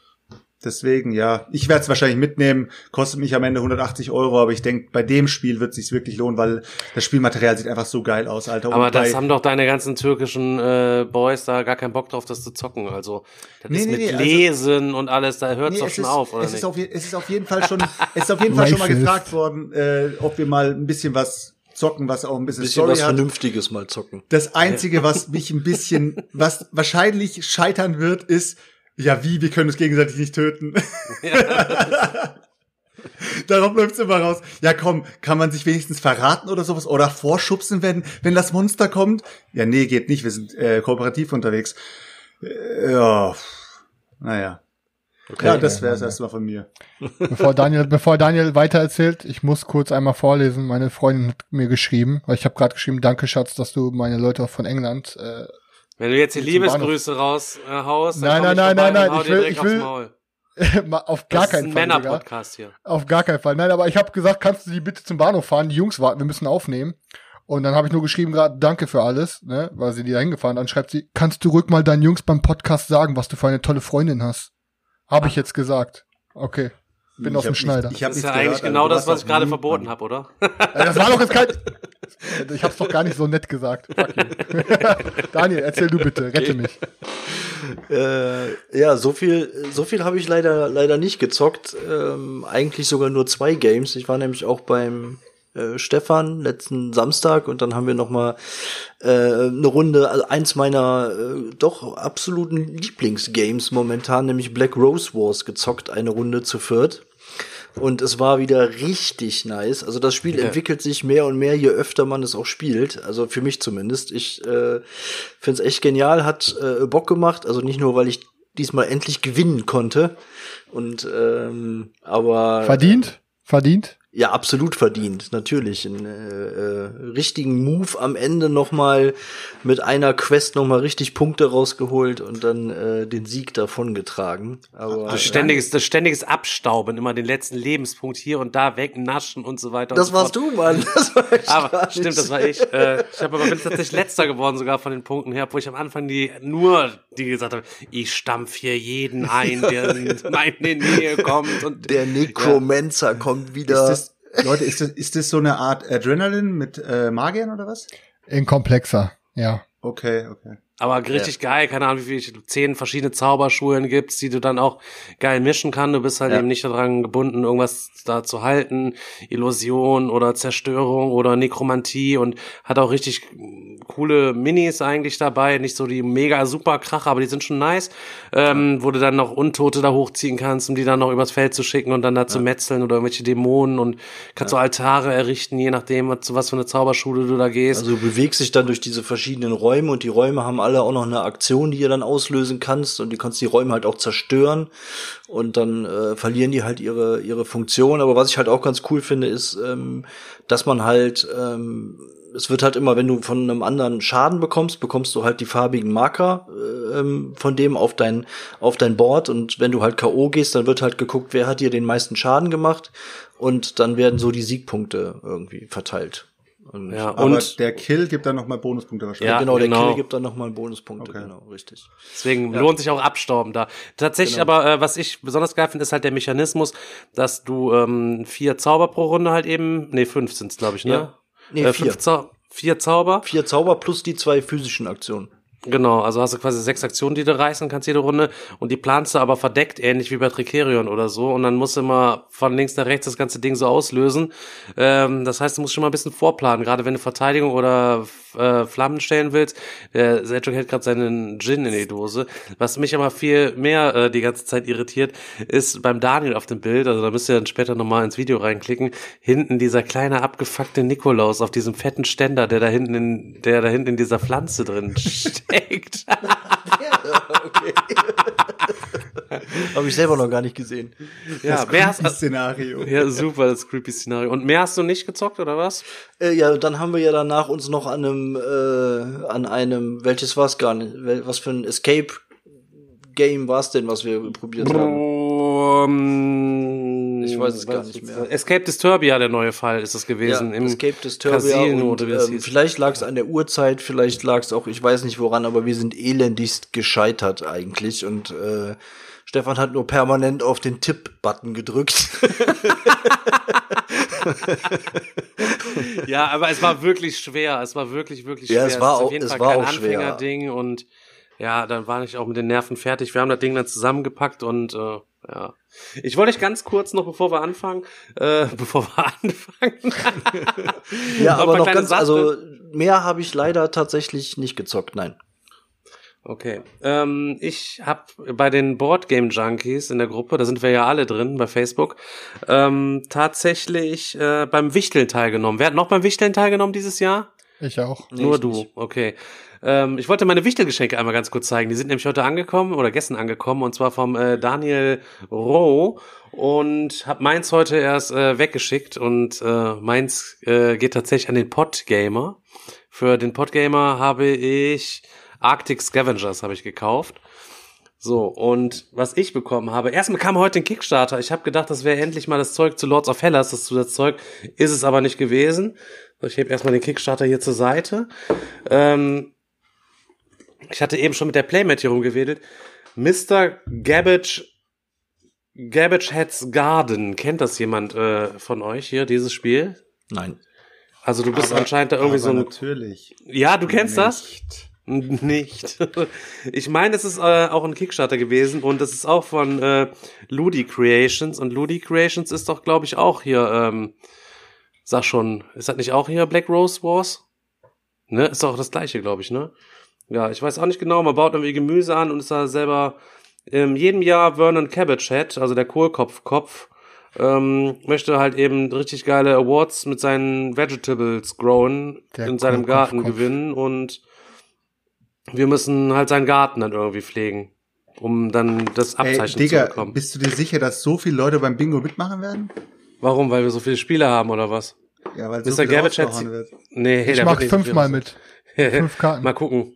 Deswegen, ja, ich werde es wahrscheinlich mitnehmen, kostet mich am Ende 180 Euro, aber ich denke, bei dem Spiel wird es sich wirklich lohnen, weil das Spielmaterial sieht einfach so geil aus, Alter. Und Aber das haben doch deine ganzen türkischen äh, Boys da gar keinen Bock drauf, das zu zocken. Also das Nee, ist nee, mit nee, also- Lesen und alles, da hört es Nee, doch schon ist, auf, oder es nicht? Ist auf, es ist auf jeden Fall schon, es ist auf jeden Fall schon mal gefragt worden, äh, ob wir mal ein bisschen was zocken, was auch ein bisschen, Bisschen Story was hat. Vernünftiges mal zocken. Das Einzige, was mich ein bisschen, was wahrscheinlich scheitern wird, ist, ja wie, wir können uns gegenseitig nicht töten. Darauf läuft's immer raus. Ja, komm, kann man sich wenigstens verraten oder sowas? Oder vorschubsen, wenn, wenn das Monster kommt? Ja, nee, geht nicht. Wir sind äh, kooperativ unterwegs. Äh, ja, naja. Okay. ja, das wäre es erstmal von mir. Bevor Daniel, bevor Daniel weitererzählt, ich muss kurz einmal vorlesen. Meine Freundin hat mir geschrieben, weil ich habe gerade geschrieben, danke Schatz, dass du meine Leute von England. Äh, Wenn du jetzt die Liebesgrüße raushaust, Nein, dann nein, nein, nein, und hau ich will- ich will- auf gar das ist keinen ein Fall. Männer-Podcast hier. Auf gar keinen Fall. Nein, aber ich habe gesagt, kannst du die bitte zum Bahnhof fahren? Die Jungs warten, wir müssen aufnehmen. Und dann habe ich nur geschrieben gerade, danke für alles, ne, weil sie die da hingefahren. Dann schreibt sie, kannst du ruhig mal deinen Jungs beim Podcast sagen, was du für eine tolle Freundin hast? Habe ich jetzt gesagt. Okay. Bin Ich auf dem Schneider. Nicht, ich hab Das ist ja eigentlich gehört, genau Alter. Du das, was ich gerade verboten habe, oder? Äh, Das war doch jetzt kein. Ich hab's doch gar nicht so nett gesagt. Fuck you. Daniel, erzähl du bitte, rette mich. Äh, ja, so viel, so viel habe ich leider, leider nicht gezockt. Ähm, eigentlich sogar nur zwei Games. Ich war nämlich auch beim äh, Stefan letzten Samstag und dann haben wir noch mal äh, eine Runde, also eins meiner äh, doch absoluten Lieblingsgames momentan, nämlich Black Rose Wars gezockt, eine Runde zu viert. Und es war wieder richtig nice. Also das Spiel Ja. entwickelt sich mehr und mehr, je öfter man es auch spielt. Also für mich zumindest. Ich äh, finde es echt genial, hat äh, Bock gemacht. Also nicht nur, weil ich diesmal endlich gewinnen konnte. Und ähm, aber Verdient? Verdient? Ja, absolut verdient, natürlich. Einen äh, äh, richtigen Move am Ende nochmal mit einer Quest nochmal richtig Punkte rausgeholt und dann äh, den Sieg davongetragen. Aber Das ständiges, das ständiges Abstauben, immer den letzten Lebenspunkt hier und da wegnaschen und so weiter. das so warst fort. du, Mann. Das war ich Aber stimmt, das war ich. Äh, ich habe aber bin tatsächlich letzter geworden sogar von den Punkten her, wo ich am Anfang die nur die gesagt habe, ich stampf hier jeden ein, der in meine Nähe kommt und Der Necromancer kommt wieder. Ist das, Leute, ist das, ist das so eine Art Adrenalin mit äh, Magiern oder was? In komplexer, ja. Okay, okay. Aber richtig geil, keine Ahnung, wie viele zehn verschiedene Zauberschulen gibt's, die du dann auch geil mischen kann. Du bist halt Ja. eben nicht daran gebunden, irgendwas da zu halten. Illusion oder Zerstörung oder Nekromantie und hat auch richtig coole Minis eigentlich dabei. Nicht so die mega super Kracher, aber die sind schon nice. Ähm, wo du dann noch Untote da hochziehen kannst, um die dann noch übers Feld zu schicken und dann da zu metzeln oder irgendwelche Dämonen und kannst so Altare errichten, je nachdem, was, zu was für eine Zauberschule du da gehst. Also du bewegst dich dann durch diese verschiedenen Räume und die Räume haben alle auch noch eine Aktion, die ihr dann auslösen kannst und du kannst die Räume halt auch zerstören und dann äh, verlieren die halt ihre ihre Funktion. Aber was ich halt auch ganz cool finde, ist, ähm, dass man halt ähm, es wird halt immer, wenn du von einem anderen Schaden bekommst, bekommst du halt die farbigen Marker äh, ähm, von dem auf dein auf dein Board und wenn du halt KO gehst, dann wird halt geguckt, wer hat dir den meisten Schaden gemacht und dann werden so die Siegpunkte irgendwie verteilt. Und Ja, Aber und der Kill gibt dann nochmal Bonuspunkte wahrscheinlich. Ja, genau, der genau. Kill gibt dann nochmal Bonuspunkte, Okay. genau, richtig. Deswegen lohnt sich auch Abstauben da. Tatsächlich Genau. aber, äh, was ich besonders geil finde, ist halt der Mechanismus, dass du ähm, vier Zauber pro Runde halt eben, nee, fünf sind's, glaube ich, ne? Ja. Nee, äh, vier. Fünf Zau vier Zauber. Vier Zauber plus die zwei physischen Aktionen. Genau, also hast du quasi sechs Aktionen, die du reißen kannst jede Runde und die planst du aber verdeckt, ähnlich wie bei Tricerion oder so und dann musst du immer von links nach rechts das ganze Ding so auslösen. Ähm, das heißt, du musst schon mal ein bisschen vorplanen, gerade wenn du Verteidigung oder äh, Flammen stellen willst. Der Selchuk hält gerade seinen Gin in die Dose. Was mich aber viel mehr äh, die ganze Zeit irritiert, ist beim Daniel auf dem Bild, also da müsst ihr dann später nochmal ins Video reinklicken, hinten dieser kleine abgefuckte Nikolaus auf diesem fetten Ständer, der da hinten in, der da hinten in dieser Pflanze drin steckt. okay. Habe ich selber noch gar nicht gesehen. ja, mehr hast, Szenario. ja, super, das creepy Szenario. Und mehr hast du nicht gezockt, oder was? Äh, ja, dann haben wir ja danach uns noch an einem, äh, an einem, welches war es gar nicht, was für ein Escape Game war es denn, was wir probiert haben? Ich weiß es gar nicht mehr. Escape Disturbia, der neue Fall, ist es gewesen. ja, Im Escape Disturbia Casino, und ähm, vielleicht lag es an der Uhrzeit, vielleicht lag es auch, ich weiß nicht woran, aber wir sind elendigst gescheitert eigentlich und äh, Stefan hat nur permanent auf den Tipp-Button gedrückt. Ja, aber es war wirklich schwer. Es war wirklich, wirklich Ja, schwer. es war ist auch- auf jeden es Fall war kein auch schwer. Anfängerding und ja, dann war ich auch mit den Nerven fertig. Wir haben das Ding dann zusammengepackt und äh, ja. Ich wollte euch ganz kurz noch, bevor wir anfangen, äh, bevor wir anfangen. ja, aber noch ganz, Sachen. also mehr habe ich leider tatsächlich nicht gezockt, nein. Okay. Ähm, ich habe bei den Boardgame Junkies in der Gruppe, da sind wir ja alle drin bei Facebook, ähm, tatsächlich äh, beim Wichteln teilgenommen. Wer hat noch beim Wichteln teilgenommen dieses Jahr? Ich auch. Nur ich du, nicht. okay. Ähm, ich wollte meine Wichtelgeschenke einmal ganz kurz zeigen. Die sind nämlich heute angekommen oder gestern angekommen und zwar vom äh, Daniel Roh und habe meins heute erst äh, weggeschickt und äh, meins äh, geht tatsächlich an den Podgamer. Für den Podgamer habe ich Arctic Scavengers habe ich gekauft. So, und was ich bekommen habe, erstmal kam heute ein Kickstarter. Ich habe gedacht, das wäre endlich mal das Zeug zu Lords of Hellas, das Zusatzzeug. Ist es aber nicht gewesen. Ich hebe erstmal den Kickstarter hier zur Seite. Ähm, ich hatte eben schon mit der Playmat hier rumgewedelt. Mr. Gabbage, Gabbage Head's Garden. Kennt das jemand äh, von euch hier, dieses Spiel? Nein. Also du bist Aber- anscheinend da irgendwie aber so ein... Natürlich. Ja, du kennst das? Nicht. Nicht. Ich meine, es ist äh, auch ein Kickstarter gewesen und es ist auch von äh, Ludi Creations und Ludi Creations ist doch, glaube ich, auch hier, ähm, sag schon, ist das nicht auch hier Black Rose Wars? Ne, ist doch das gleiche, glaube ich, ne? Ja, ich weiß auch nicht genau, man baut irgendwie Gemüse an und ist da selber in jedem Jahr Vernon Cabbage Head, also der Kohlkopfkopf, ähm, möchte halt eben richtig geile Awards mit seinen Vegetables growen Der in seinem Garten gewinnen und wir müssen halt seinen Garten dann irgendwie pflegen, um dann das Ey, Abzeichen zu Digga, bekommen. bist du dir sicher, dass so viele Leute beim Bingo mitmachen werden? Warum? Weil wir so viele Spiele haben oder was? Ja, weil Mr. so viel Gabbage wird. Nee, Ich mach fünfmal mit. Fünf Karten. Mal gucken.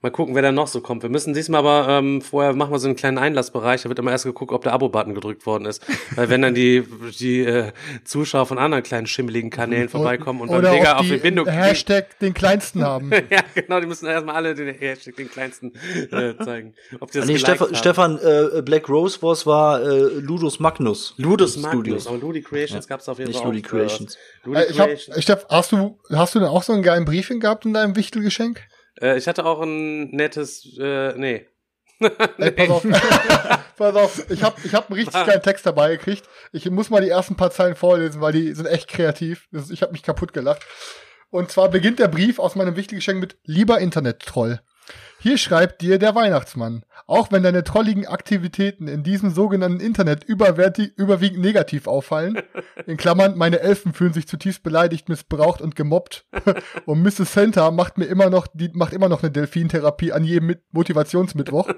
Mal gucken, wer da noch so kommt. Wir müssen diesmal aber ähm, vorher machen wir so einen kleinen Einlassbereich. Da wird immer erst geguckt, ob der Abo-Button gedrückt worden ist. Weil wenn dann die die äh, Zuschauer von anderen kleinen schimmeligen Kanälen vorbeikommen und beim Oder Digger ob auf die Bindung. Hashtag den kleinsten haben. Ja, genau, die müssen erstmal alle den Hashtag, den kleinsten, äh, zeigen. Ob die das nee, Stefan, haben. Stefan äh, Black Rose Wars war äh, Ludus Magnus. Ludus Magnus, aber Ludi Creations gab's auf jeden Nicht Fall Ludi auch. Creations. Äh, Ludi Äh, ich hab, Creations. Steff, hast du, hast du denn auch so einen geilen Briefing gehabt in deinem Wichtelgeschenk? Äh, ich hatte auch ein nettes, äh, nee. Ey, pass auf. pass auf. Ich habe ich hab einen richtig kleinen Text dabei gekriegt. Ich muss mal die ersten paar Zeilen vorlesen, weil die sind echt kreativ. Ich habe mich kaputt gelacht. Und zwar beginnt der Brief aus meinem Wichtelgeschenk mit Lieber Internet-Troll. Hier schreibt dir der Weihnachtsmann. Auch wenn deine trolligen Aktivitäten in diesem sogenannten Internet überwiegend negativ auffallen, in Klammern, meine Elfen fühlen sich zutiefst beleidigt, missbraucht und gemobbt, und Mrs. Center macht mir immer noch, die macht immer noch eine Delfintherapie an jedem Mit Motivationsmittwoch,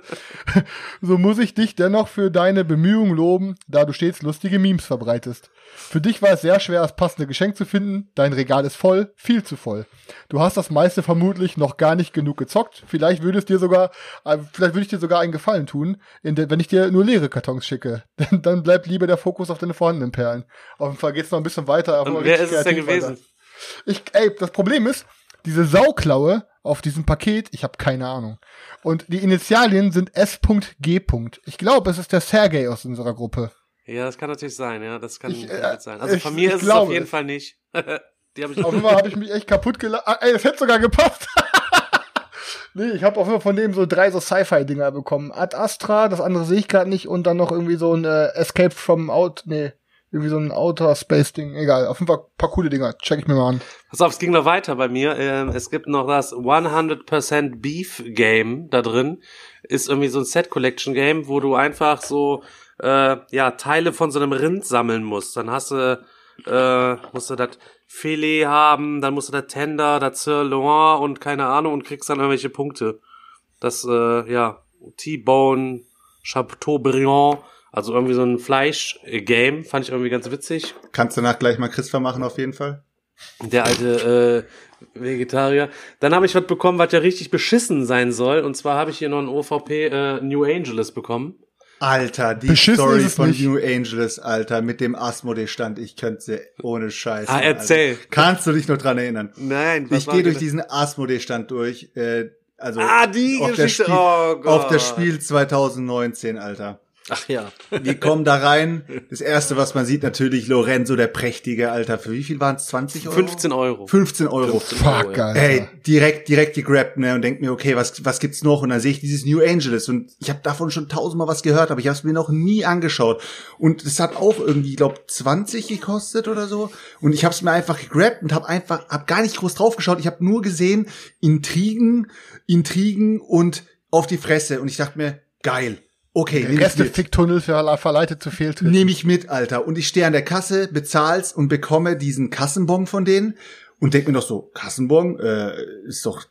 so muss ich dich dennoch für deine Bemühungen loben, da du stets lustige Memes verbreitest. Für dich war es sehr schwer, das passende Geschenk zu finden. Dein Regal ist voll, viel zu voll. Du hast das meiste vermutlich noch gar nicht genug gezockt. Vielleicht würde es dir sogar, äh, vielleicht würde ich dir sogar einen Gefallen tun, de, wenn ich dir nur leere Kartons schicke. Denn dann bleibt lieber der Fokus auf deine vorhandenen Perlen. Auf jeden Fall geht's noch ein bisschen weiter. Und wer ist es denn gewesen? Weiter. Ich, ey, das Problem ist, diese Sauklaue auf diesem Paket, ich habe keine Ahnung. Und die Initialien sind S.G. Ich glaube, es ist der Sergei aus unserer Gruppe. Ja, das kann natürlich sein, ja, das kann ich, äh, sein. Also ich, von mir ist es auf jeden Fall nicht. Die hab ich auf jeden Fall habe ich mich echt kaputt gelacht. Ah, ey, das hätte sogar gepasst. nee, ich habe auf jeden Fall von dem so drei so Sci-Fi-Dinger bekommen. Ad Astra, das andere sehe ich gerade nicht und dann noch irgendwie so ein äh, Escape from Out, nee, irgendwie so ein Outer Space Ding. Egal, auf jeden Fall paar coole Dinger. Check ich mir mal an. Pass auf, es ging noch weiter bei mir. Ähm, es gibt noch das 100% Beef Game da drin. Ist irgendwie so ein Set Collection Game, wo du einfach so äh, ja, Teile von so einem Rind sammeln musst. Dann hast du, äh, musst du das Filet haben, dann musst du das Tender, das Sirloin und keine Ahnung und kriegst dann irgendwelche Punkte. Das, äh, ja, T-Bone, Chateaubriand, also irgendwie so ein Fleisch-Game, fand ich irgendwie ganz witzig. Kannst du danach gleich mal Christopher machen, auf jeden Fall. Der alte äh, Vegetarier. Dann habe ich was bekommen, was ja richtig beschissen sein soll. Und zwar habe ich hier noch ein OVP äh, New Angeles bekommen. Alter, die Beschissen Story von nicht. New Angeles, Alter, mit dem Asmodee-Stand, ich könnte sie ohne Scheiß. Ah, erzähl. Alter. Kannst du dich noch dran erinnern? Nein. Ich gehe durch diesen Asmodee-Stand durch, äh, also ah, die auf, Geschichte. Spiel, oh auf das Spiel 2019, Alter. Ach ja. Wir kommen da rein. Das erste, was man sieht, natürlich Lorenzo, der prächtige, Alter. Für wie viel waren es? 20 Euro? 15 Euro. 15 Euro. 15 Fuck, Euro, ja. Ey, direkt, direkt gegrabt, ne, und denk mir, okay, was, was gibt's noch? Und dann sehe ich dieses New Angeles und ich habe davon schon tausendmal was gehört, aber ich habe es mir noch nie angeschaut. Und es hat auch irgendwie, glaub, 20 gekostet oder so. Und ich habe es mir einfach gegrabt und habe einfach, hab gar nicht groß drauf geschaut. Ich habe nur gesehen, Intrigen, Intrigen und auf die Fresse. Und ich dachte mir, geil Okay, der Reste Ficktunnel für verleitet zu Fehltritten. Nehme ich mit, Alter. Und ich stehe an der Kasse, bezahl's und bekomme diesen Kassenbon von denen und denk mir noch so, Kassenbon äh, ist doch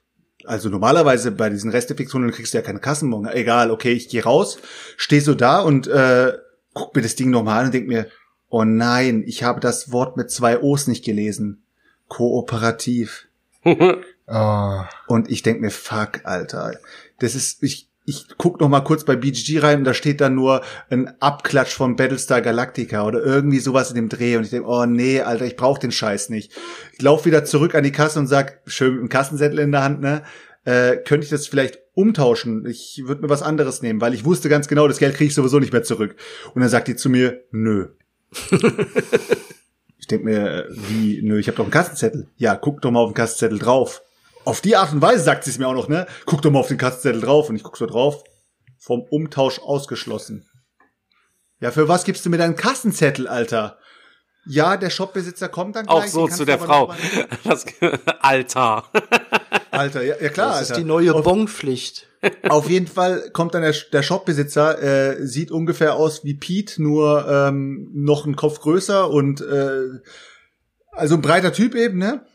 also normalerweise bei diesen Resteficktunneln kriegst du ja keine Kassenbon. Egal, okay, ich gehe raus, stehe so da und äh, guck mir das Ding nochmal an und denk mir, oh nein, ich habe das Wort mit zwei O's nicht gelesen. Kooperativ. oh. Und ich denk mir, fuck, Alter. Das ist, ich, ich guck noch mal kurz bei BGG rein und da steht dann nur ein Abklatsch von Battlestar Galactica oder irgendwie sowas in dem Dreh und ich denke, oh nee, Alter, ich brauch den Scheiß nicht. Ich lauf wieder zurück an die Kasse und sag, schön mit dem Kassenzettel in der Hand, ne? Äh, könnte ich das vielleicht umtauschen? Ich würde mir was anderes nehmen, weil ich wusste ganz genau, das Geld kriege ich sowieso nicht mehr zurück. Und dann sagt die zu mir, nö. ich denk mir, wie, nö, ich habe doch einen Kassenzettel. Ja, guck doch mal auf den Kassenzettel drauf auf die Art und Weise sagt sie es mir auch noch, ne? Guck doch mal auf den Kassenzettel drauf und ich guck so drauf. Vom Umtausch ausgeschlossen. Ja, für was gibst du mir deinen Kassenzettel, Alter? Ja, der Shopbesitzer kommt dann gleich. Auch so zu der Frau. Das, Alter. Alter, ja, ja klar. Das ist Alter. die neue auf, Bonpflicht. Auf jeden Fall kommt dann der, der Shopbesitzer, äh, sieht ungefähr aus wie Pete, nur ähm, noch einen Kopf größer und äh, also ein breiter Typ eben, ne?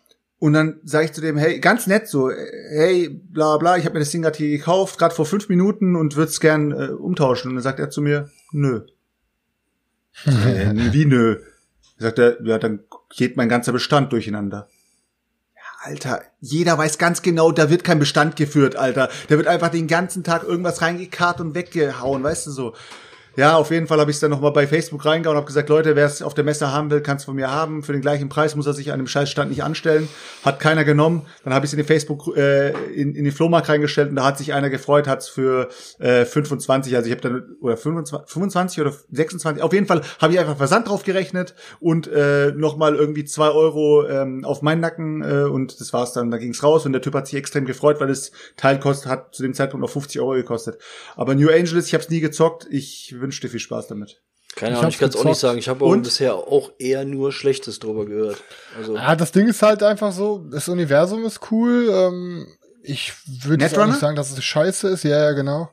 Und dann sage ich zu dem, hey, ganz nett so, hey, bla bla, ich habe mir das Ding gerade hier gekauft, gerade vor fünf Minuten und würde es gern äh, umtauschen. Und dann sagt er zu mir, nö. äh, wie nö? Sagt er, ja, dann geht mein ganzer Bestand durcheinander. Ja, Alter, jeder weiß ganz genau, da wird kein Bestand geführt, Alter. Da wird einfach den ganzen Tag irgendwas reingekarrt und weggehauen, weißt du so. Ja, auf jeden Fall habe ich es dann nochmal bei Facebook reingehauen und habe gesagt, Leute, wer es auf der Messe haben will, kann es von mir haben. Für den gleichen Preis muss er sich an dem Scheißstand nicht anstellen. Hat keiner genommen. Dann habe ich es in den Facebook, äh, in, in den Flohmarkt reingestellt und da hat sich einer gefreut, hat es für äh, 25, also ich habe dann, oder 25, 25 oder 26, auf jeden Fall habe ich einfach Versand drauf gerechnet und äh, nochmal irgendwie zwei Euro ähm, auf meinen Nacken äh, und das war's dann. Da ging's raus und der Typ hat sich extrem gefreut, weil das Teil kostet, hat zu dem Zeitpunkt noch 50 Euro gekostet. Aber New Angeles, ich habe es nie gezockt. Ich wünsche dir viel Spaß damit. Keine Ahnung, ich, ich kann es auch nicht sagen. Ich habe bisher auch eher nur Schlechtes drüber gehört. Also ja, das Ding ist halt einfach so, das Universum ist cool. Ähm, ich würde jetzt auch Netrunner? nicht sagen, dass es scheiße ist, ja, ja, genau.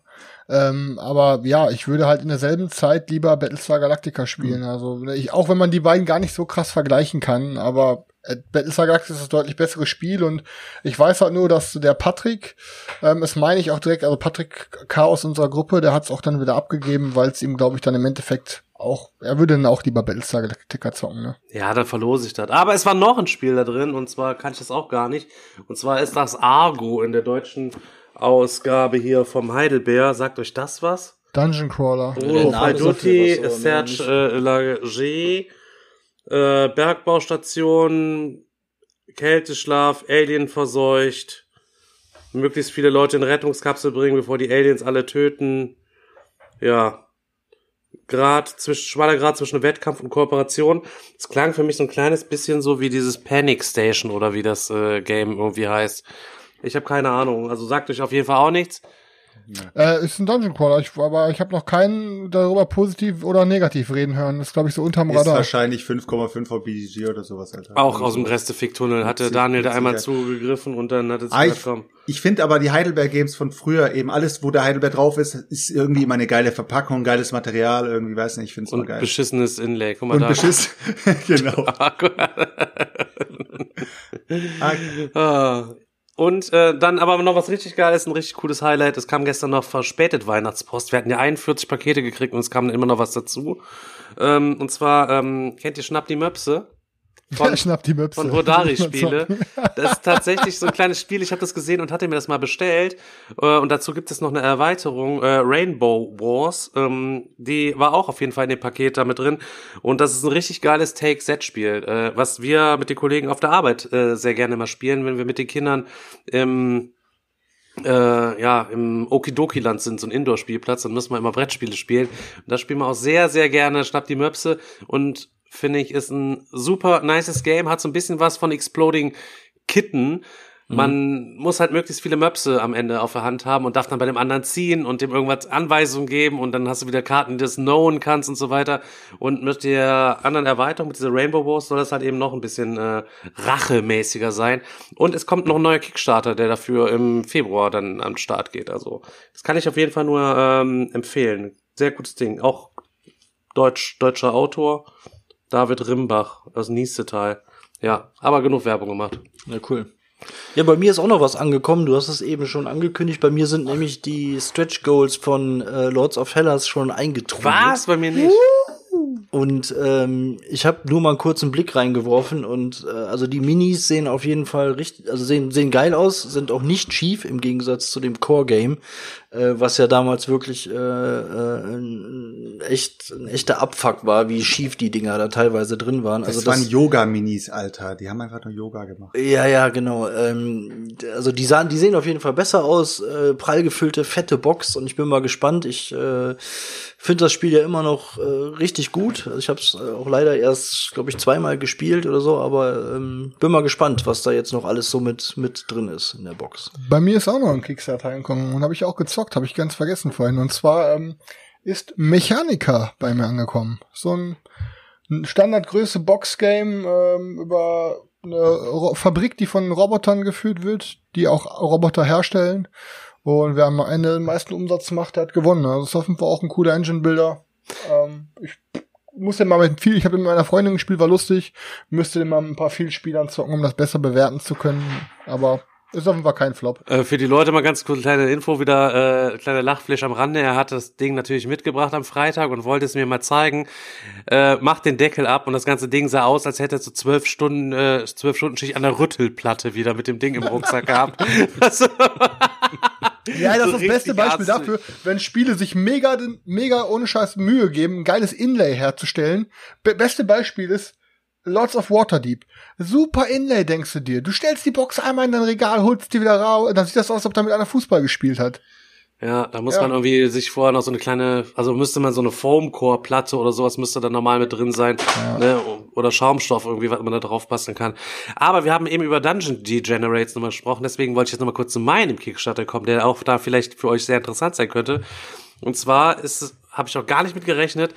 Ähm, aber ja, ich würde halt in derselben Zeit lieber Battlestar Galactica spielen. Also ich, auch wenn man die beiden gar nicht so krass vergleichen kann, aber Battlestar Galactica ist das deutlich bessere Spiel und ich weiß halt nur, dass der Patrick, ähm, das meine ich auch direkt, also Patrick K. aus unserer Gruppe, der hat es auch dann wieder abgegeben, weil es ihm, glaube ich, dann im Endeffekt auch, er würde dann auch lieber Battlestar Galactica zocken, ne? Ja, dann verlose ich das. Aber es war noch ein Spiel da drin und zwar kann ich das auch gar nicht. Und zwar ist das Argo in der deutschen Ausgabe hier vom Heidelbeer. Sagt euch das was? Dungeon Crawler. Oh, aber Serge äh, Lager, äh, Bergbaustation, Kälteschlaf, Alien verseucht, möglichst viele Leute in Rettungskapsel bringen, bevor die Aliens alle töten. Ja. Grad zwischen, schmaler Grad zwischen Wettkampf und Kooperation. Es klang für mich so ein kleines bisschen so wie dieses Panic Station oder wie das äh, Game irgendwie heißt. Ich habe keine Ahnung. Also sagt euch auf jeden Fall auch nichts. Äh, ist ein Dungeon Crawler, ich, aber ich habe noch keinen darüber positiv oder negativ reden hören. Das ist, glaube ich, so unterm Ist Radar. wahrscheinlich 5,5 auf BGG oder sowas, Alter. Auch aus dem Restefick-Tunnel hatte Mit Daniel da einmal zugegriffen und dann hat es Ah, ich ich finde aber die Heidelberg Games von früher eben alles, wo der Heidelberg drauf ist, ist irgendwie immer eine geile Verpackung, geiles Material, irgendwie, weiß nicht, ich finde es immer Und geil. beschissenes Inlay. Guck mal Und da. beschiss, genau. Ah. Und äh, dann aber noch was richtig geiles, ein richtig cooles Highlight. Es kam gestern noch verspätet Weihnachtspost. Wir hatten ja 41 Pakete gekriegt und es kam immer noch was dazu. Ähm, und zwar, ähm, kennt ihr Schnapp die Möpse? Von, Schnapp die Möpse. von Hodari-Spiele. Das ist tatsächlich so ein kleines Spiel. Ich habe das gesehen und hatte mir das mal bestellt. Äh, Und dazu gibt es noch eine Erweiterung, äh, Rainbow Wars. Ähm, Die war auch auf jeden Fall in dem Paket da mit drin. Und das ist ein richtig geiles Take-Set-Spiel, äh, was wir mit den Kollegen auf der Arbeit sehr gerne mal spielen, wenn wir mit den Kindern im äh, ja, im Okidoki-Land sind, so ein Indoor-Spielplatz, dann müssen wir immer Brettspiele spielen. Und da spielen wir auch sehr, sehr gerne Schnapp die Möpse und finde ich, ist ein super nices Game, hat so ein bisschen was von Exploding Kitten. Man muss halt möglichst viele Möpse am Ende auf der Hand haben und darf dann bei dem anderen ziehen und dem irgendwas Anweisungen geben und dann hast du wieder Karten, die das known kannst und so weiter. Und mit der anderen Erweiterung, mit dieser Rainbow Wars, soll das halt eben noch ein bisschen äh, rachemäßiger sein. Und es kommt noch ein neuer Kickstarter, der dafür im Februar dann am Start geht. Also das kann ich auf jeden Fall nur ähm, empfehlen. Sehr gutes Ding. Auch deutsch, deutscher Autor, David Rimbach, das nächste Teil. Ja, aber genug Werbung gemacht. Ja, cool. Ja, bei mir ist auch noch was angekommen. Du hast es eben schon angekündigt. Bei mir sind nämlich die Stretch Goals von äh, Lords of Hellas schon eingetrudelt. Was? Bei mir nicht. Und ähm, ich habe nur mal einen kurzen Blick reingeworfen und äh, also die Minis sehen auf jeden Fall richtig, also sehen sehen geil aus, sind auch nicht schief im Gegensatz zu dem Core Game, äh, was ja damals wirklich äh, äh, ein, echt ein echter Abfuck war, wie schief die Dinger da teilweise drin waren. Das also waren Yoga-Minis, Alter. Die haben einfach nur Yoga gemacht. ja, ja, genau. Ähm, also die sahen, die sehen auf jeden Fall besser aus. Äh, prall gefüllte, fette Box und ich bin mal gespannt. Ich äh, finde das Spiel ja immer noch äh, richtig gut. Also ich habe es äh, auch leider erst, glaube ich, zweimal gespielt oder so, aber ähm, bin mal gespannt, was da jetzt noch alles so mit mit drin ist in der Box. Bei mir ist auch noch ein Kickstarter angekommen und habe ich auch gezockt, habe ich ganz vergessen vorhin. Und zwar ähm, ist Mechanica bei mir angekommen. So ein, Standardgröße Boxgame ähm, über eine Fabrik, die von Robotern geführt wird, die auch Roboter herstellen. Und wer am Ende den meisten Umsatz macht, der hat gewonnen. Also das ist auf auch ein cooler Engine-Builder. Ähm, ich muss den mal mit viel, ich habe mit meiner Freundin gespielt, war lustig. Müsste mal ein paar Vielspielern zocken, um das besser bewerten zu können. Aber ist auf jeden Fall kein Flop. Äh, für die Leute mal ganz kurz kleine Info wieder, äh, kleine Lachfläche am Rande. Er hat das Ding natürlich mitgebracht am Freitag und wollte es mir mal zeigen. Äh, macht den Deckel ab und das ganze Ding sah aus, als hätte er so zwölf Stunden, äh, zwölf Stunden Schicht an der Rüttelplatte wieder mit dem Ding im Rucksack gehabt. Ja, das So ist das beste Beispiel arzig. dafür, wenn Spiele sich mega, mega ohne Scheiß Mühe geben, ein geiles Inlay herzustellen. Be beste Beispiel ist Lords of Waterdeep. Super Inlay, denkst du dir. Du stellst die Box einmal in dein Regal, holst die wieder raus, dann sieht das aus, als ob damit einer Fußball gespielt hat. Ja, da muss Ja. man irgendwie sich vorher noch so eine kleine, also müsste man so eine Foamcore-Platte oder sowas müsste da normal mit drin sein. Ne? Oder Schaumstoff irgendwie, was man da drauf basteln kann. Aber wir haben eben über Dungeon Degenerates nochmal gesprochen, deswegen wollte ich jetzt nochmal kurz zu meinem Kickstarter kommen, der auch da vielleicht für euch sehr interessant sein könnte. Und zwar ist, habe ich auch gar nicht mit gerechnet,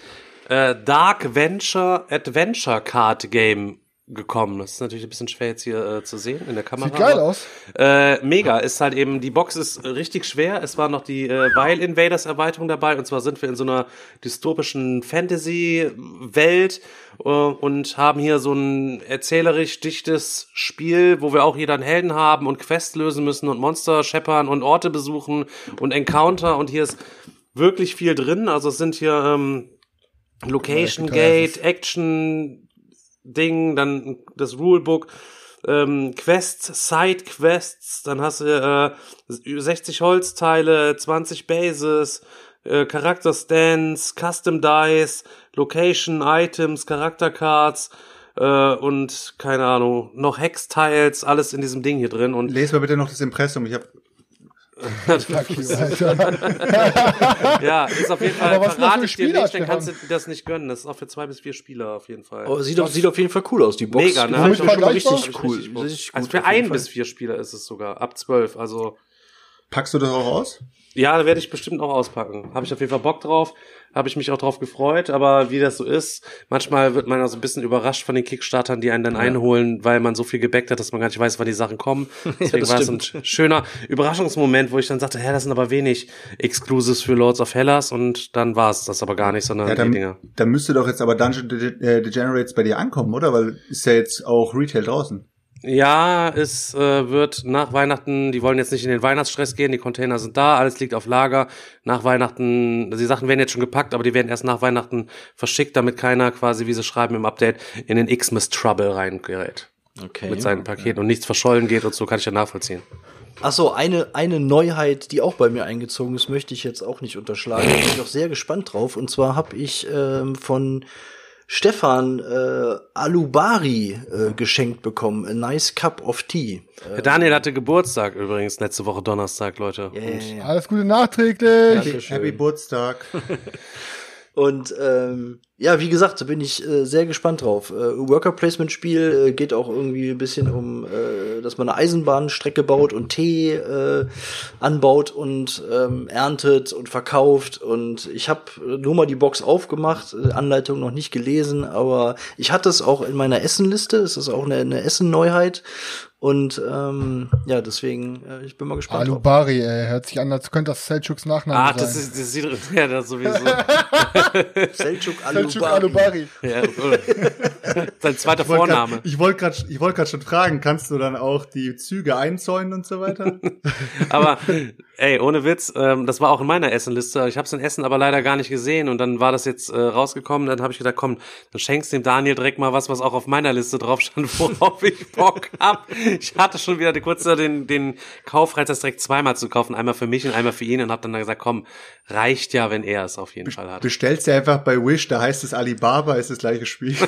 äh, Dark Venture Adventure Card Game gekommen. Das ist natürlich ein bisschen schwer jetzt hier äh, zu sehen in der Kamera. Sieht geil aus. Äh, mega. Ist halt eben, die Box ist richtig schwer. Es war noch die äh, Vile Invaders Erweiterung dabei. Und zwar sind wir in so einer dystopischen Fantasy-Welt äh, und haben hier so ein erzählerisch dichtes Spiel, wo wir auch jeder einen Helden haben und Quests lösen müssen und Monster scheppern und Orte besuchen und Encounter. Und hier ist wirklich viel drin. Also es sind hier ähm, Location Gate, Action Ding, dann das Rulebook, ähm, Quests, Side-Quests, dann hast du äh, 60 Holzteile, 20 Bases, äh, Charakterstands, Custom Dice, Location, Items, Charaktercards äh, und keine Ahnung, noch Hex-Tiles, alles in diesem Ding hier drin und Lest mal bitte noch das Impressum. Ich habe. ja, ist auf jeden Fall, Aber was sind das verrate für ich dir Spieler, nicht, dann kannst du das nicht gönnen. Das ist auch für zwei bis vier Spieler auf jeden Fall. Aber sieht, auf, sieht auf jeden Fall cool aus. Die Box Mega, ne? Hab ich schon auch richtig cool. Richtig Also für ein Fall. bis vier Spieler ist es sogar, ab zwölf, also packst du das auch aus? Ja, da werde ich bestimmt auch auspacken. Habe ich auf jeden Fall Bock drauf. Habe ich mich auch drauf gefreut. Aber wie das so ist, manchmal wird man ja so ein bisschen überrascht von den Kickstartern, die einen dann einholen, weil man so viel gebackt hat, dass man gar nicht weiß, wann die Sachen kommen. Deswegen das war es ein schöner Überraschungsmoment, wo ich dann sagte, hä, das sind aber wenig Exclusives für Lords of Hellas. Und dann war es das aber gar nicht, sondern Ja, die Dinger. dann, dann müsste doch jetzt aber Dungeon De Degenerates bei dir ankommen, oder? Weil ist ja jetzt auch Retail draußen. Ja, es äh, wird nach Weihnachten, die wollen jetzt nicht in den Weihnachtsstress gehen, die Container sind da, alles liegt auf Lager. Nach Weihnachten, die Sachen werden jetzt schon gepackt, aber die werden erst nach Weihnachten verschickt, damit keiner quasi, wie sie schreiben im Update, in den Xmas Trouble reingerät. Okay. Mit seinen Paketen und nichts verschollen geht und so kann ich ja nachvollziehen. Ach so, eine, eine Neuheit, die auch bei mir eingezogen ist, möchte ich jetzt auch nicht unterschlagen. Da bin ich auch sehr gespannt drauf. Und zwar habe ich ähm, von Stefan äh, Alubari äh, geschenkt bekommen. A nice cup of tea. Der Daniel hatte Geburtstag übrigens letzte Woche Donnerstag, Leute. Ja. Alles Gute nachträglich. Dankeschön. Happy Geburtstag. Und ähm, ja, wie gesagt, da bin ich äh, sehr gespannt drauf. Äh, Worker Placement Spiel äh, geht auch irgendwie ein bisschen um, äh, dass man eine Eisenbahnstrecke baut und Tee äh, anbaut und ähm, erntet und verkauft. Und ich habe nur mal die Box aufgemacht, äh, Anleitung noch nicht gelesen, aber ich hatte es auch in meiner Essenliste. Es ist auch eine, eine Essen-Neuheit. Und ähm, ja, deswegen, äh, ich bin mal gespannt. drauf. Alubari, ey, hört sich an, als könnte das Selçuks Nachname Ah, sein. das ist, das sieht, ja, das sowieso. Selçuk Alubari. Alubari. ja, sein zweiter Ich wollte grad- Vorname. Ich wollte gerade ich wollte gerade schon fragen, kannst du dann auch die Züge einzäunen und so weiter? Aber ey, ohne Witz, ähm, das war auch in meiner Essenliste. Ich habe es in Essen aber leider gar nicht gesehen und dann war das jetzt äh, rausgekommen. Dann habe ich gedacht, komm, dann schenkst dem Daniel direkt mal was, was auch auf meiner Liste drauf stand, worauf ich Bock hab. Ich hatte schon wieder kurz den den Kaufreiz, das direkt zweimal zu kaufen, einmal für mich und einmal für ihn und habe dann gesagt, komm, reicht ja, wenn er es auf jeden Fall hat. Bestellst du einfach bei Wish, da heißt es Alibaba, ist das gleiche Spiel.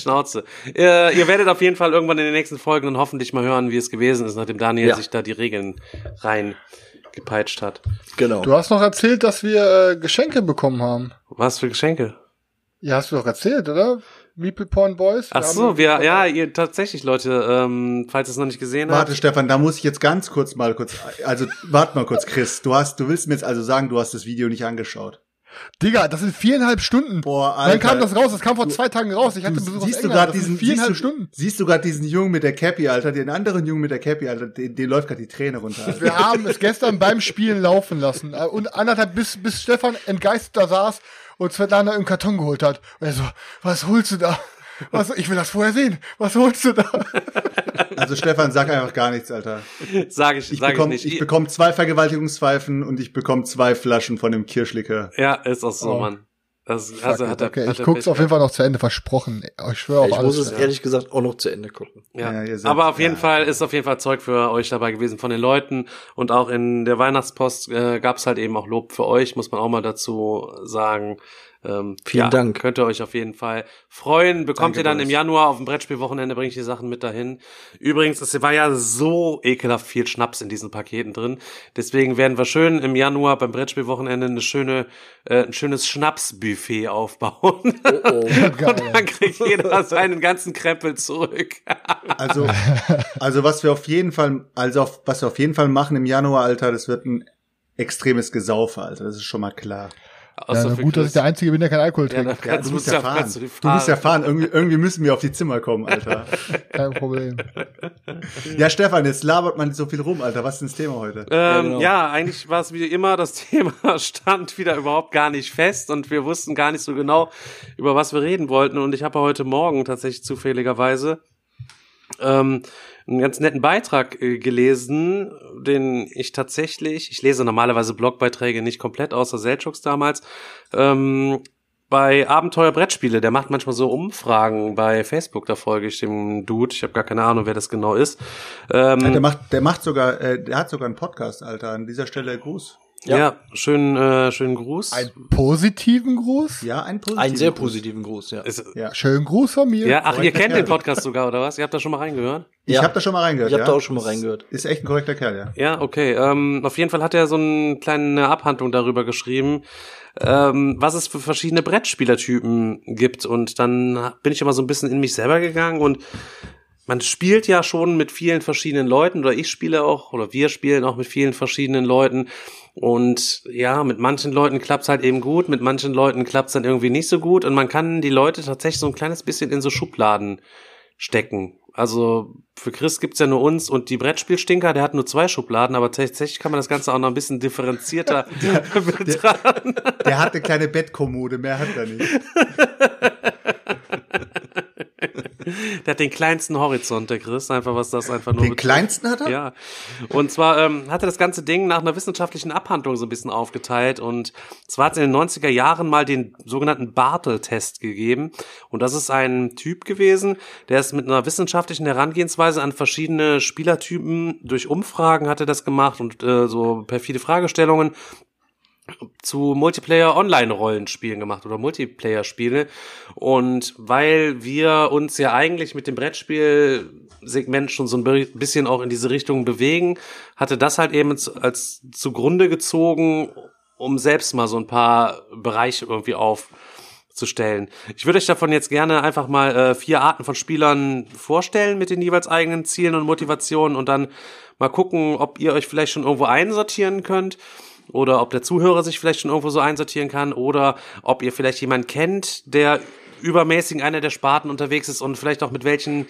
Schnauze. Äh, ihr werdet auf jeden Fall irgendwann in den nächsten Folgen dann hoffentlich mal hören, wie es gewesen ist, nachdem Daniel Ja. sich da die Regeln reingepeitscht hat. Genau. Du hast noch erzählt, dass wir äh, Geschenke bekommen haben. Was für Geschenke? Ja, hast du doch erzählt, oder? Meeple Porn Boys. Ach so, wir, ja, ihr tatsächlich, Leute, ähm, falls ihr es noch nicht gesehen Warte, habt. Stefan, da muss ich jetzt ganz kurz mal kurz, also warte mal kurz, Chris. Du hast, du willst mir jetzt also sagen, du hast das Video nicht angeschaut. Digga, das sind viereinhalb Stunden. Boah, Wann Alter. kam das raus? Das kam vor zwei Tagen raus. Ich hatte Du, Besuch aus siehst du England. gerade Das sind diesen, siehst viereinhalb du, Stunden. siehst du gerade diesen Jungen mit der Cappy, Alter, den anderen Jungen mit der Cappy, Alter, den, den läuft gerade die Träne runter. Alter. Wir haben es gestern beim Spielen laufen lassen. Äh, Und anderthalb, bis, bis Stefan entgeistert da saß und Svetlana im Karton geholt hat. Und er so, was holst du da? Was, ich will das vorher sehen. Was holst du da? Also Stefan, sag einfach gar nichts, Alter. Sag ich, Ich sag ich bekomme nicht. ich bekomm zwei Vergewaltigungspfeifen und ich bekomme zwei Flaschen von dem Kirschlicker. ja, ist auch so, Oh. Mann. Das, also it, hat er, okay, hat ich guck's Pech auf jeden. Fall noch zu Ende versprochen. Ich schwöre auf Ich muss alles. es ehrlich gesagt auch noch zu Ende gucken. Ja. Ja, seid- Aber auf jeden ja. Fall ist auf jeden Fall Zeug für euch dabei gewesen von den Leuten und auch in der Weihnachtspost äh, gab es halt eben auch Lob für euch, muss man auch mal dazu sagen. Ähm, Vielen ja, Dank. Könnt ihr euch auf jeden Fall freuen. Bekommt Danke, ihr dann im Januar auf dem Brettspielwochenende, bringe ich die Sachen mit dahin. Übrigens, es war ja so ekelhaft viel Schnaps in diesen Paketen drin. Deswegen werden wir schön im Januar beim Brettspielwochenende eine schöne, äh, ein schönes Schnapsbuffet aufbauen. Oh, Und Geil. dann kriegt jeder seinen ganzen Krempel zurück. Also, also was wir auf jeden Fall, also auf, was wir auf jeden Fall machen im Januar, Alter, das wird ein extremes Gesaufe, Alter. Das ist schon mal klar. Außer Ja, gut, dass ich der Einzige bin, der keinen Alkohol Ja, trinkt. Ja, kannst, du musst ja ja fahren. du, Du musst ja fahren. Irgendwie, irgendwie müssen wir auf die Zimmer kommen, Alter. Kein Problem. ja, Stefan, jetzt labert man so viel rum, Alter. Was ist denn das Thema heute? Ähm, ja, genau. eigentlich war es wie immer, das Thema stand wieder überhaupt gar nicht fest und wir wussten gar nicht so genau, über was wir reden wollten. Und ich habe heute Morgen tatsächlich zufälligerweise ähm, einen ganz netten Beitrag äh, gelesen, den ich tatsächlich, ich lese normalerweise Blogbeiträge nicht komplett, außer Selchux damals, ähm, bei Abenteuer Brettspiele, der macht manchmal so Umfragen bei Facebook, da folge ich dem Dude, ich habe gar keine Ahnung, wer das genau ist. Ähm, der macht, der macht sogar, äh, der hat sogar einen Podcast, Alter. An dieser Stelle Gruß. Ja. schönen, äh, schönen Gruß. Einen positiven Gruß? Ja, ein positiver Einen sehr Gruß. positiven Gruß, ja. Ist, Ja. Schönen Gruß von mir. ja, ach, ihr kennt den Kerl. Podcast sogar, oder was? Ihr habt da schon mal reingehört? Ich Ja. habe da schon mal reingehört. Ich hab ja. da auch schon mal reingehört. Ist echt ein korrekter Kerl, ja. Ja, okay. Ähm, auf jeden Fall hat er so eine kleine Abhandlung darüber geschrieben, ähm, was es für verschiedene Brettspielertypen gibt. Und dann bin ich immer so ein bisschen in mich selber gegangen und man spielt ja schon mit vielen verschiedenen Leuten oder ich spiele auch oder wir spielen auch mit vielen verschiedenen Leuten. Und ja, mit manchen Leuten klappt's halt eben gut, mit manchen Leuten klappt's dann irgendwie nicht so gut und man kann die Leute tatsächlich so ein kleines bisschen in so Schubladen stecken. Also für Chris gibt's ja nur uns und die Brettspielstinker, der hat nur zwei Schubladen, aber tatsächlich kann man das Ganze auch noch ein bisschen differenzierter betrachten. Der hat eine kleine Bettkommode, mehr hat er nicht. Der hat den kleinsten Horizont, der Chris, einfach was das einfach nur Den betrifft. kleinsten hat er? Ja. Und zwar ähm, hat er das ganze Ding nach einer wissenschaftlichen Abhandlung so ein bisschen aufgeteilt. Und zwar hat es in den 90er Jahren mal den sogenannten Bartel-Test gegeben. Und das ist ein Typ gewesen, der ist mit einer wissenschaftlichen Herangehensweise an verschiedene Spielertypen durch Umfragen hat er das gemacht und äh, so perfide Fragestellungen zu Multiplayer-Online-Rollenspielen gemacht oder Multiplayer-Spiele. Und weil wir uns ja eigentlich mit dem Brettspiel-Segment schon so ein bi- bisschen auch in diese Richtung bewegen, hatte das halt eben als, als zugrunde gezogen, um selbst mal so ein paar Bereiche irgendwie aufzustellen. Ich würde euch davon jetzt gerne einfach mal äh, vier Arten von Spielern vorstellen mit den jeweils eigenen Zielen und Motivationen und dann mal gucken, ob ihr euch vielleicht schon irgendwo einsortieren könnt oder ob der Zuhörer sich vielleicht schon irgendwo so einsortieren kann oder ob ihr vielleicht jemanden kennt, der übermäßig in einer der Sparten unterwegs ist und vielleicht auch mit welchen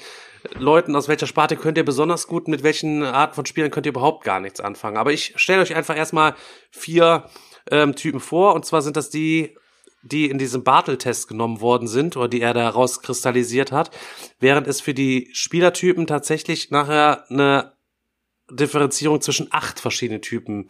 Leuten aus welcher Sparte könnt ihr besonders gut, mit welchen Arten von Spielen könnt ihr überhaupt gar nichts anfangen. Aber ich stelle euch einfach erstmal vier ähm, Typen vor und zwar sind das die die in diesem Bartel-Test genommen worden sind oder die er da rauskristallisiert hat, während es für die Spielertypen tatsächlich nachher eine Differenzierung zwischen acht verschiedenen Typen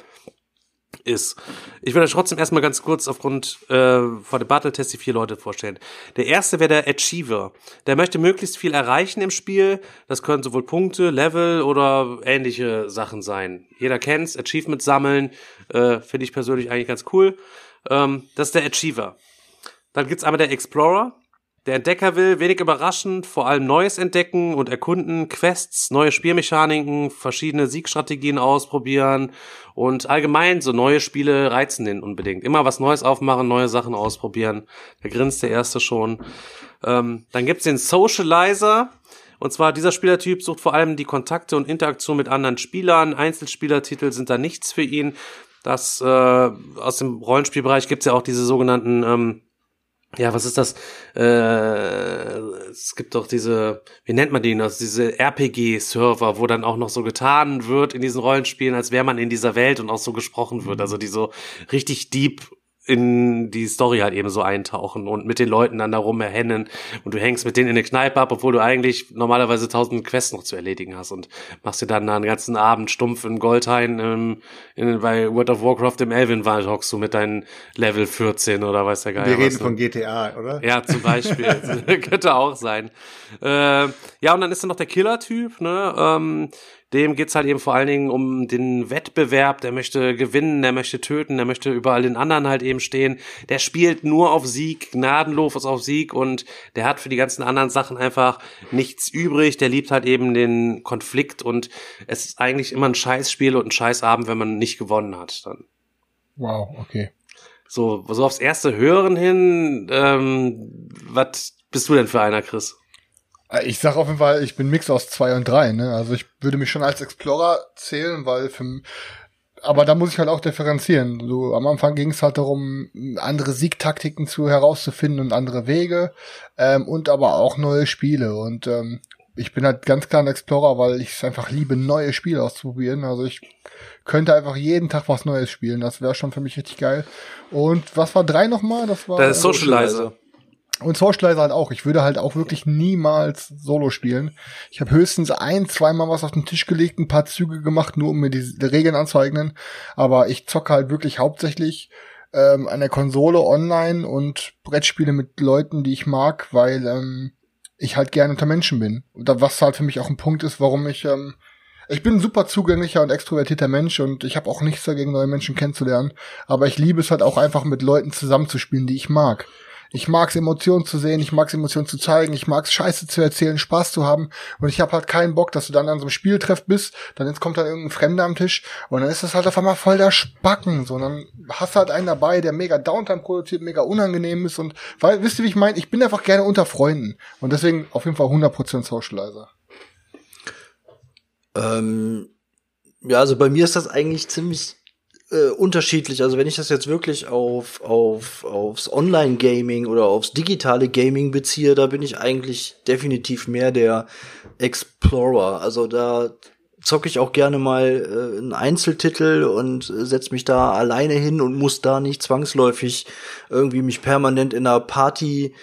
ist. Ich will euch trotzdem erstmal ganz kurz aufgrund äh, von dem Battle-Test die vier Leute vorstellen. Der erste wäre der Achiever. Der möchte möglichst viel erreichen im Spiel. Das können sowohl Punkte, Level oder ähnliche Sachen sein. Jeder kennt's, Achievement sammeln, äh, finde ich persönlich eigentlich ganz cool. Ähm, das ist der Achiever. Dann gibt's einmal der Explorer. Der Entdecker will, wenig überraschend, vor allem Neues entdecken und erkunden, Quests, neue Spielmechaniken, verschiedene Siegstrategien ausprobieren und allgemein so neue Spiele reizen den unbedingt. Immer was Neues aufmachen, neue Sachen ausprobieren. Da grinst der Erste schon. Ähm, dann gibt's den Socializer. Und zwar dieser Spielertyp sucht vor allem die Kontakte und Interaktion mit anderen Spielern. Einzelspielertitel sind da nichts für ihn. Das äh, aus dem Rollenspielbereich gibt's ja auch diese sogenannten ähm, ja, was ist das? Äh, es gibt doch diese, wie nennt man die das? Diese RPG-Server, wo dann auch noch so getan wird in diesen Rollenspielen, als wäre man in dieser Welt und auch so gesprochen wird. Also die so richtig deep in die Story halt eben so eintauchen und mit den Leuten dann darum erhennen und du hängst mit denen in der Kneipe ab, obwohl du eigentlich normalerweise tausend Quests noch zu erledigen hast und machst dir dann einen ganzen Abend stumpf in Goldhain ähm, in, bei World of Warcraft im Elvenwald hockst du mit deinen Level 14 oder weiß der Geier Wir was, reden ne? von GTA, oder? Ja, zum Beispiel. Könnte auch sein. Äh, ja, und dann ist da noch der Killer-Typ, ne? Ähm, dem geht's halt eben vor allen Dingen um den Wettbewerb. Der möchte gewinnen, der möchte töten, der möchte überall den anderen halt eben stehen. Der spielt nur auf Sieg, gnadenlos auf Sieg und der hat für die ganzen anderen Sachen einfach nichts übrig. Der liebt halt eben den Konflikt und es ist eigentlich immer ein Scheißspiel und ein Scheißabend, wenn man nicht gewonnen hat. Dann. Wow, okay. So, so aufs erste Hören hin, ähm, was bist du denn für einer, Chris? Äh, Ich sag auf jeden Fall, ich bin Mix aus zwei und drei, ne? Also ich würde mich schon als Explorer zählen, weil für aber da muss ich halt auch differenzieren. So, am Anfang ging es halt darum, andere Siegtaktiken zu herauszufinden und andere Wege ähm, und aber auch neue Spiele. Und ähm, ich bin halt ganz klar ein Explorer, weil ich es einfach liebe, neue Spiele auszuprobieren. Also ich könnte einfach jeden Tag was Neues spielen. Das wäre schon für mich richtig geil. Und was war drei nochmal? Das war Der Socializer. Und Socializer halt auch. Ich würde halt auch wirklich niemals Solo spielen. Ich habe höchstens ein, zweimal was auf den Tisch gelegt, ein paar Züge gemacht, nur um mir die, die Regeln anzueignen. Aber ich zocke halt wirklich hauptsächlich ähm, an der Konsole online und Brettspiele mit Leuten, die ich mag, weil ähm, ich halt gerne unter Menschen bin. Und was halt für mich auch ein Punkt ist, warum ich ähm, ich bin ein super zugänglicher und extrovertierter Mensch und ich habe auch nichts dagegen, neue Menschen kennenzulernen. Aber ich liebe es halt auch einfach mit Leuten zusammenzuspielen, die ich mag. Ich mag es, Emotionen zu sehen, ich mag es, Emotionen zu zeigen, ich mag es, Scheiße zu erzählen, Spaß zu haben. Und ich habe halt keinen Bock, dass du dann an so einem Spieltreff bist, dann jetzt kommt dann irgendein Fremder am Tisch und dann ist das halt auf einmal voll der Spacken. So, und dann hast du halt einen dabei, der mega Downtime produziert, mega unangenehm ist und weil, wisst ihr, wie ich meine? Ich bin einfach gerne unter Freunden. Und deswegen auf jeden Fall 100% Socializer. Ähm, ja, also bei mir ist das eigentlich ziemlich äh, unterschiedlich. Also wenn ich das jetzt wirklich auf, auf, aufs Online-Gaming oder aufs digitale Gaming beziehe, da bin ich eigentlich definitiv mehr der Explorer. Also da zocke ich auch gerne mal äh, einen Einzeltitel und äh, setz mich da alleine hin und muss da nicht zwangsläufig irgendwie mich permanent in einer Party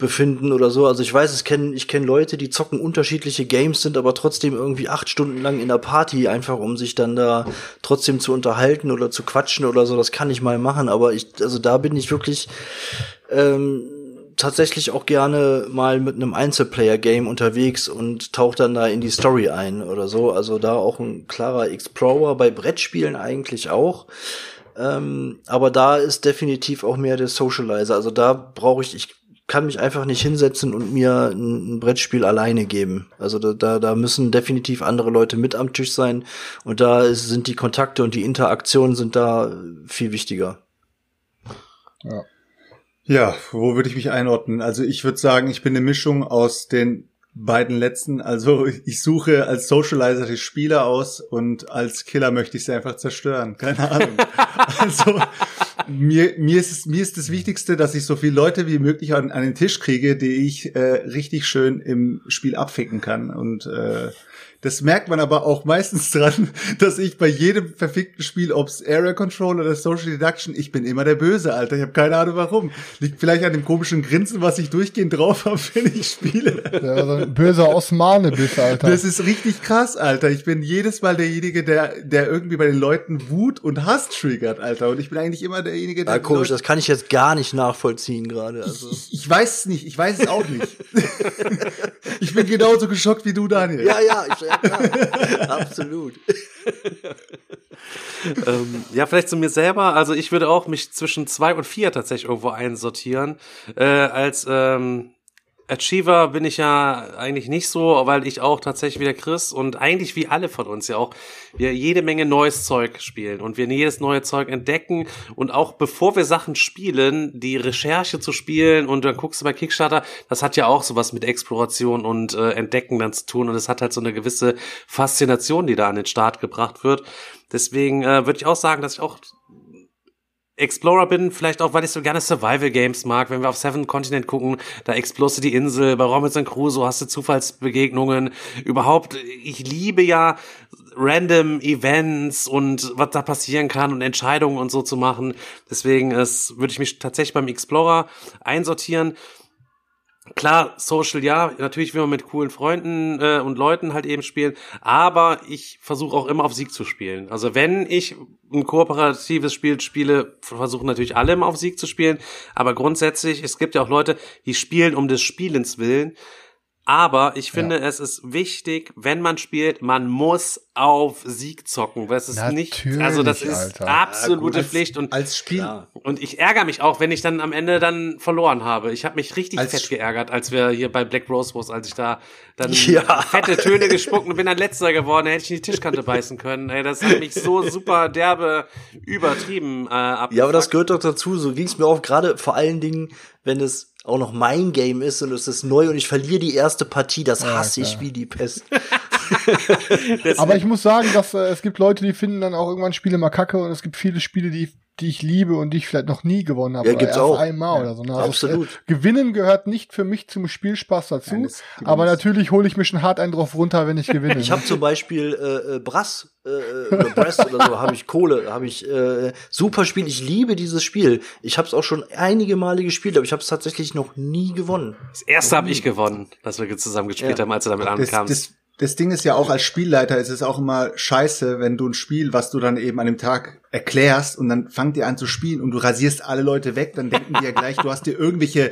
befinden oder so. Also ich weiß, ich kenne ich kenn Leute, die zocken unterschiedliche Games, sind aber trotzdem irgendwie acht Stunden lang in der Party, einfach um sich dann da trotzdem zu unterhalten oder zu quatschen oder so. Das kann ich mal machen, aber ich, also da bin ich wirklich ähm, tatsächlich auch gerne mal mit einem Einzelplayer-Game unterwegs und tauche dann da in die Story ein oder so. Also da auch ein klarer Explorer bei Brettspielen eigentlich auch. Ähm, aber da ist definitiv auch mehr der Socializer. Also da brauche ich, ich kann mich einfach nicht hinsetzen und mir ein, ein, Brettspiel alleine geben. Also da, da, da müssen definitiv andere Leute mit am Tisch sein und da ist, sind die Kontakte und die Interaktionen sind da viel wichtiger. Ja. Ja, wo würde ich mich einordnen? Also ich würde sagen, ich bin eine Mischung aus den beiden letzten. Also ich suche als Socializer die Spieler aus und als Killer möchte ich sie einfach zerstören. Keine Ahnung. also mir, mir, ist es, mir ist das Wichtigste, dass ich so viele Leute wie möglich an, an den Tisch kriege, die ich äh, richtig schön im Spiel abficken kann. Und äh, das merkt man aber auch meistens dran, dass ich bei jedem verfickten Spiel, ob's Area Control oder Social Deduction, ich bin immer der Böse, Alter. Ich habe keine Ahnung warum. Liegt vielleicht an dem komischen Grinsen, was ich durchgehend drauf habe, wenn ich spiele. Ja, also ein böser Osmane bist, Alter. Das ist richtig krass, Alter. Ich bin jedes Mal derjenige, der, der irgendwie bei den Leuten Wut und Hass triggert, Alter. Und ich bin eigentlich immer derjenige, der. Ja, komisch, das kann ich jetzt gar nicht nachvollziehen gerade. Also. Ich, ich, ich weiß es nicht, ich weiß es auch nicht. ich bin genauso geschockt wie du, Daniel. Ja, ja, ich, ja. Absolut. ähm, ja, vielleicht zu mir selber. Also ich würde auch mich zwischen zwei und vier tatsächlich irgendwo einsortieren. Äh, als ähm, Achiever bin ich ja eigentlich nicht so, weil ich auch tatsächlich wie der Chris und eigentlich wie alle von uns ja auch wir jede Menge neues Zeug spielen und wir jedes neue Zeug entdecken und auch bevor wir Sachen spielen, die Recherche zu spielen und dann guckst du bei Kickstarter, das hat ja auch sowas mit Exploration und äh, Entdecken dann zu tun und es hat halt so eine gewisse Faszination, die da an den Start gebracht wird. Deswegen äh, würde ich auch sagen, dass ich auch Explorer bin, vielleicht auch, weil ich so gerne Survival Games mag. Wenn wir auf Seven Continent gucken, da explorst du die Insel. Bei Robinson Crusoe hast du Zufallsbegegnungen. Überhaupt, ich liebe ja random Events und was da passieren kann und Entscheidungen und so zu machen. Deswegen würde ich mich tatsächlich beim Explorer einsortieren. Klar, Social ja, natürlich will man mit coolen Freunden äh, und Leuten halt eben spielen, aber ich versuche auch immer auf Sieg zu spielen. Also wenn ich ein kooperatives Spiel spiele, versuchen natürlich alle immer auf Sieg zu spielen, aber grundsätzlich, es gibt ja auch Leute, die spielen um des Spielens willen. Aber ich finde, ja. es ist wichtig, wenn man spielt, man muss auf Sieg zocken, weil es ist Natürlich, nicht, also das ist Alter. absolute ja, als, Pflicht und als Spiel und ich ärgere mich auch, wenn ich dann am Ende dann verloren habe. Ich habe mich richtig als fett geärgert, als wir hier bei Black Rose Wars, als ich da dann ja. fette Töne gespuckt und bin dann letzter geworden, da hätte ich in die Tischkante beißen können. Ey, das hat mich so super derbe übertrieben äh, abgefuckt. Ja, aber das gehört doch dazu, so ging es mir auch gerade vor allen Dingen, wenn es auch noch mein Game ist und es ist neu und ich verliere die erste Partie, das hasse ja, ich wie die Pest. Aber ich muss sagen, dass äh, es gibt Leute, die finden dann auch irgendwann Spiele mal kacke und es gibt viele Spiele, die die ich liebe und die ich vielleicht noch nie gewonnen habe. Ja, gibt's erst auch. einmal Ja, oder so. ne? Also absolut. es, äh, Gewinnen gehört nicht für mich zum Spielspaß dazu. Nein, aber natürlich hole ich mich schon hart einen drauf runter, wenn ich gewinne. Ich habe zum Beispiel äh, äh, Brass äh, äh, oder Brass oder so, habe ich Kohle, habe ich äh, super Spiel. Ich liebe dieses Spiel. Ich habe es auch schon einige Male gespielt, aber ich habe es tatsächlich noch nie gewonnen. Das erste habe ich gewonnen, dass wir zusammen gespielt Ja. haben, als du damit Das, ankamst. das, das Ding ist ja auch als Spielleiter ist es auch immer scheiße, wenn du ein Spiel, was du dann eben an dem Tag erklärst und dann fangt ihr an zu spielen und du rasierst alle Leute weg, dann denken die ja gleich, du hast dir irgendwelche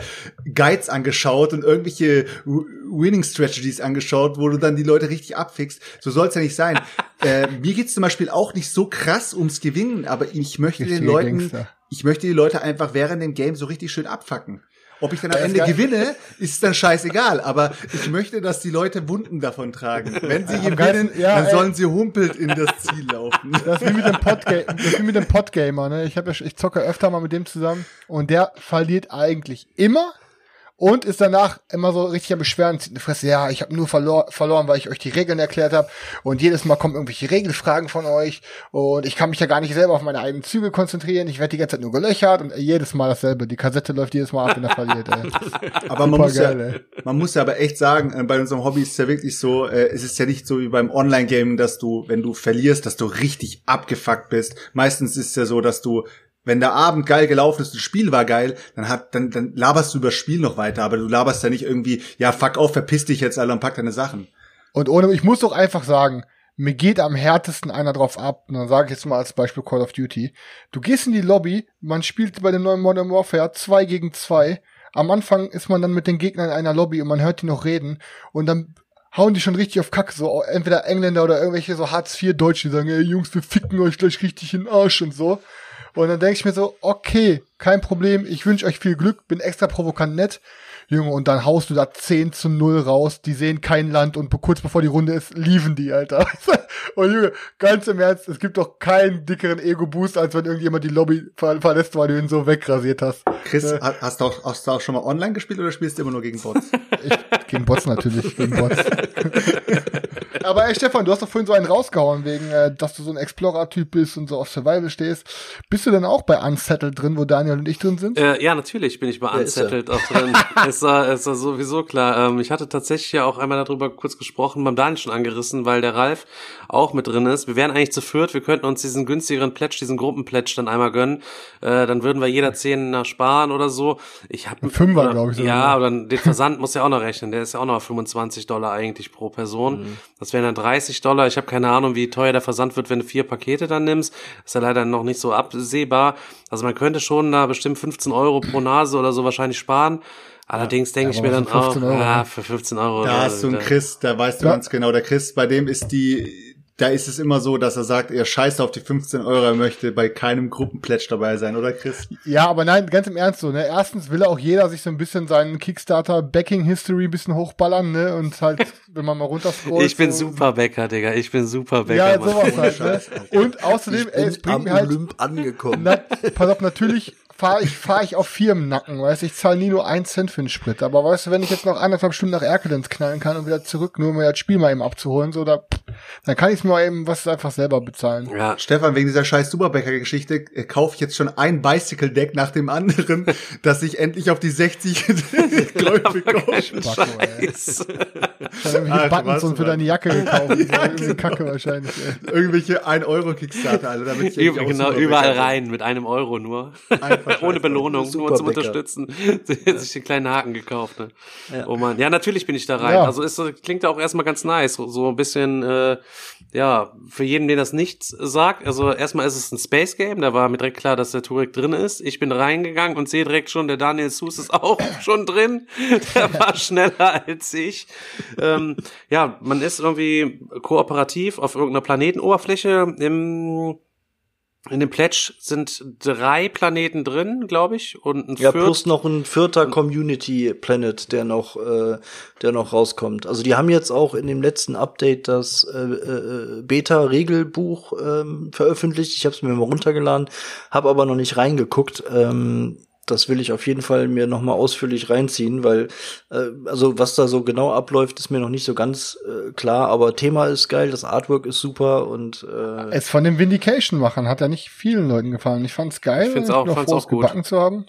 Guides angeschaut und irgendwelche Winning Strategies angeschaut, wo du dann die Leute richtig abfickst. So soll's ja nicht sein. äh, mir geht's zum Beispiel auch nicht so krass ums Gewinnen, aber ich möchte den Richtige Leuten, Gangster. ich möchte die Leute einfach während dem Game so richtig schön abfacken. Ob ich dann am Ja, ist Ende gewinne, ist dann scheißegal. Aber ich möchte, dass die Leute Wunden davon tragen. Wenn sie Am gewinnen, ja, dann ey. sollen sie humpelt in das Ziel laufen. Das ist wie mit dem Podga wie mit dem Podgamer, ne? Ich ja, ich zocke öfter mal mit dem zusammen und der verliert eigentlich immer und ist danach immer so richtig am Beschweren, zieht eine Fresse, ja, ich habe nur verlor verloren, weil ich euch die Regeln erklärt habe und jedes Mal kommen irgendwelche Regelfragen von euch. Und ich kann mich ja gar nicht selber auf meine eigenen Züge konzentrieren, ich werde die ganze Zeit nur gelöchert und jedes Mal dasselbe, die Kassette läuft jedes Mal ab, wenn er verliert, ey. Aber man muss, ja, geil, man muss ja aber echt sagen, äh, bei unserem Hobby ist es ja wirklich so, äh, es ist ja nicht so wie beim Online-Game, dass du, wenn du verlierst, dass du richtig abgefuckt bist. Meistens ist es ja so, dass du wenn der Abend geil gelaufen ist, das Spiel war geil, dann hat, dann, dann laberst du über das Spiel noch weiter, aber du laberst ja nicht irgendwie, ja, fuck auf, verpiss dich jetzt alle und pack deine Sachen. Und ohne, ich muss doch einfach sagen, mir geht am härtesten einer drauf ab. Und dann sage ich jetzt mal als Beispiel Call of Duty. Du gehst in die Lobby, man spielt bei dem neuen Modern Warfare zwei gegen zwei. Am Anfang ist man dann mit den Gegnern in einer Lobby und man hört die noch reden und dann hauen die schon richtig auf Kacke, so entweder Engländer oder irgendwelche so Hartz IV Deutsche, die sagen, ey Jungs, wir ficken euch gleich richtig in den Arsch und so. Und dann denke ich mir so, okay, kein Problem, ich wünsche euch viel Glück, bin extra provokant nett. Junge, und dann haust du da 10 zu 0 raus, die sehen kein Land und kurz bevor die Runde ist, liefen die, Alter. und Junge, ganz im Ernst, es gibt doch keinen dickeren Ego-Boost, als wenn irgendjemand die Lobby ver verlässt, weil du ihn so wegrasiert hast. Chris, Äh. ha- hast du, auch, hast du auch schon mal online gespielt oder spielst du immer nur gegen Bots? Ich, gegen Bots natürlich, gegen Bots. Aber ey, Stefan, du hast doch vorhin so einen rausgehauen, wegen, äh, dass du so ein Explorer-Typ bist und so auf Survival stehst. Bist du denn auch bei Unsettled drin, wo Daniel und ich drin sind? Äh, ja, natürlich bin ich bei. Unsettled auch drin. ist, war, ist war sowieso klar. Ähm, ich hatte tatsächlich ja auch einmal darüber kurz gesprochen, beim Daniel schon angerissen, weil der Ralf auch mit drin ist. Wir wären eigentlich zu viert, wir könnten uns diesen günstigeren Pledge, diesen Gruppenpledge dann einmal gönnen. Äh, dann würden wir jeder zehn nach sparen oder so. Ich habe Ein Fünfer, glaub ich, sogar. Ja, oder den Versand muss ja auch noch rechnen. Der ist ja auch noch 25 Dollar eigentlich pro Person. Mhm. Das wären dann 30 Dollar. Ich habe keine Ahnung, wie teuer der Versand wird, wenn du vier Pakete dann nimmst. ist ja leider noch nicht so absehbar. Also man könnte schon da bestimmt 15 Euro pro Nase oder so wahrscheinlich sparen. Allerdings denke ich aber mir dann für 15 auch, Euro, ja, für 15 Euro. Da hast du einen da- Chris, da weißt du Ja. ganz genau, der Chris, bei dem ist die, da ist es immer so, dass er sagt, er scheißt auf die 15 Euro, er möchte bei keinem Gruppenplätsch dabei sein, oder Chris? Ja, aber nein, ganz im Ernst so, ne? Erstens will auch jeder sich so ein bisschen seinen Kickstarter-Backing-History ein bisschen hochballern, ne? Und halt, wenn man mal runterscrollt. Ich bin so, super Bäcker, Digga. Ich bin super Bäcker. Ja, sowas halt, ne? Und außerdem, ey, es bringt am mir halt, Olymp angekommen. na, pass auf, natürlich fahre ich, fahr ich auf Firmennacken, weißt du, ich zahle nie nur einen Cent für den Sprit. Aber weißt du, wenn ich jetzt noch anderthalb Stunden nach Erkelenz knallen kann und wieder zurück, nur um mir das Spiel mal eben abzuholen, so, da, dann kann ich es mir mal eben was einfach selber bezahlen. Ja, Stefan, wegen dieser scheiß Superbäcker-Geschichte äh, kaufe ich jetzt schon ein Bicycle-Deck nach dem anderen, dass ich endlich auf die 60 Läufe komme. Scheiße. Dann irgendwelche Buttons und für deine Jacke gekauft. So, irgendwie Kacke wahrscheinlich, ey. Irgendwelche 1-Euro-Kickstarter, Alter, damit ich genau, überall rein mit einem Euro nur. Einfach Ohne Belohnung, nur zum Bäcker. Unterstützen. sich den kleinen Haken gekauft, ne? Ja. Oh man, ja, natürlich bin ich da rein. Ja. Also ist so- klingt auch erstmal ganz nice, so, so ein bisschen äh, ja, für jeden, den das nichts sagt. Also erstmal ist es ein Space Game, da war mir direkt klar, dass der Turek drin ist. Ich bin reingegangen und sehe direkt schon, der Daniel Sus ist auch schon drin. Der war schneller als ich. Ähm, ja, man ist irgendwie kooperativ auf irgendeiner Planetenoberfläche im in dem Pledge sind drei Planeten drin, glaube ich, und ein Ja, viert- plus noch ein vierter Community Planet, der noch, äh, der noch rauskommt. Also die haben jetzt auch in dem letzten Update das äh, äh, Beta-Regelbuch ähm, veröffentlicht. Ich habe es mir mal runtergeladen, habe aber noch nicht reingeguckt. Ähm, das will ich auf jeden Fall mir noch mal ausführlich reinziehen, weil äh, also was da so genau abläuft, ist mir noch nicht so ganz äh, klar. Aber Thema ist geil, das Artwork ist super und äh, Es von dem Vindication-Machern hat ja nicht vielen Leuten gefallen. Ich fand's geil. Ich find's auch- noch fand's froh, auch gut. gebacken zu haben.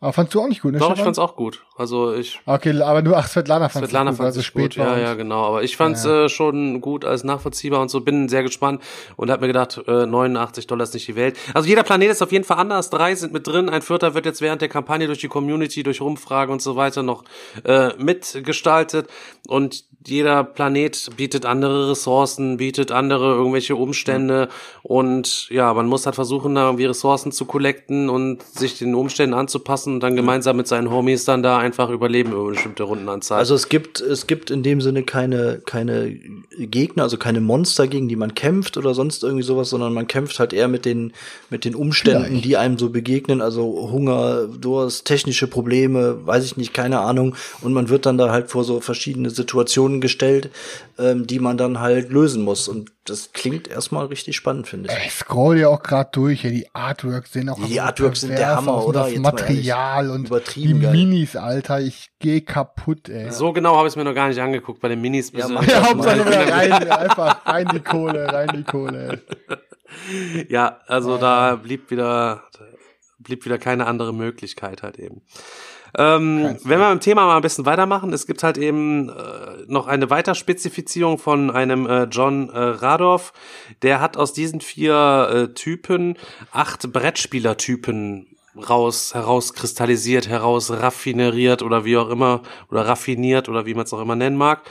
Aber fandst du auch nicht gut, ne, Doch, ich fand's auch gut. Also ich Okay, aber nur, ach, Svetlana fand's Svetlana gut, fand es spät gut, ja, ja, genau. Aber ich fand's Äh, schon gut als nachvollziehbar und so. Bin sehr gespannt und hab mir gedacht, äh, 89 Dollar ist nicht die Welt. Also jeder Planet ist auf jeden Fall anders. Drei sind mit drin. Ein vierter wird jetzt während der Kampagne durch die Community, durch Rumfragen und so weiter noch äh, mitgestaltet. Und jeder Planet bietet andere Ressourcen, bietet andere irgendwelche Umstände. Und ja, man muss halt versuchen, da irgendwie Ressourcen zu collecten und sich den Umständen anzupassen und dann gemeinsam mit seinen Homies dann da einfach überleben über eine bestimmte Rundenanzahl. Also es gibt, es gibt in dem Sinne keine, keine Gegner, also keine Monster, gegen die man kämpft oder sonst irgendwie sowas, sondern man kämpft halt eher mit den, mit den Umständen, Vielleicht. die einem so begegnen, also Hunger, Durst, technische Probleme, weiß ich nicht, keine Ahnung. Und man wird dann da halt vor so verschiedene Situationen gestellt, ähm, die man dann halt lösen muss. Und das klingt erstmal richtig spannend, finde ich. Ich scroll ja auch gerade durch, ja, die Artworks sehen auch Die so Artworks sind der Hammer, oder? Das Material und Übertrieben die geil. Minis, Alter, ich geh kaputt, ey. So genau habe ich es mir noch gar nicht angeguckt. Bei den Minis Ja, mach Ja, Hauptsache rein, einfach rein die Kohle, rein die Kohle. ja, also da blieb wieder blieb wieder keine andere Möglichkeit halt eben. Ähm, wenn wir mit dem Thema mal ein bisschen weitermachen, es gibt halt eben äh, noch eine Weiterspezifizierung von einem äh, John äh, Radoff. Der hat aus diesen vier äh, Typen acht Brettspielertypen raus herauskristallisiert, herausraffineriert oder wie auch immer oder raffiniert oder wie man es auch immer nennen mag.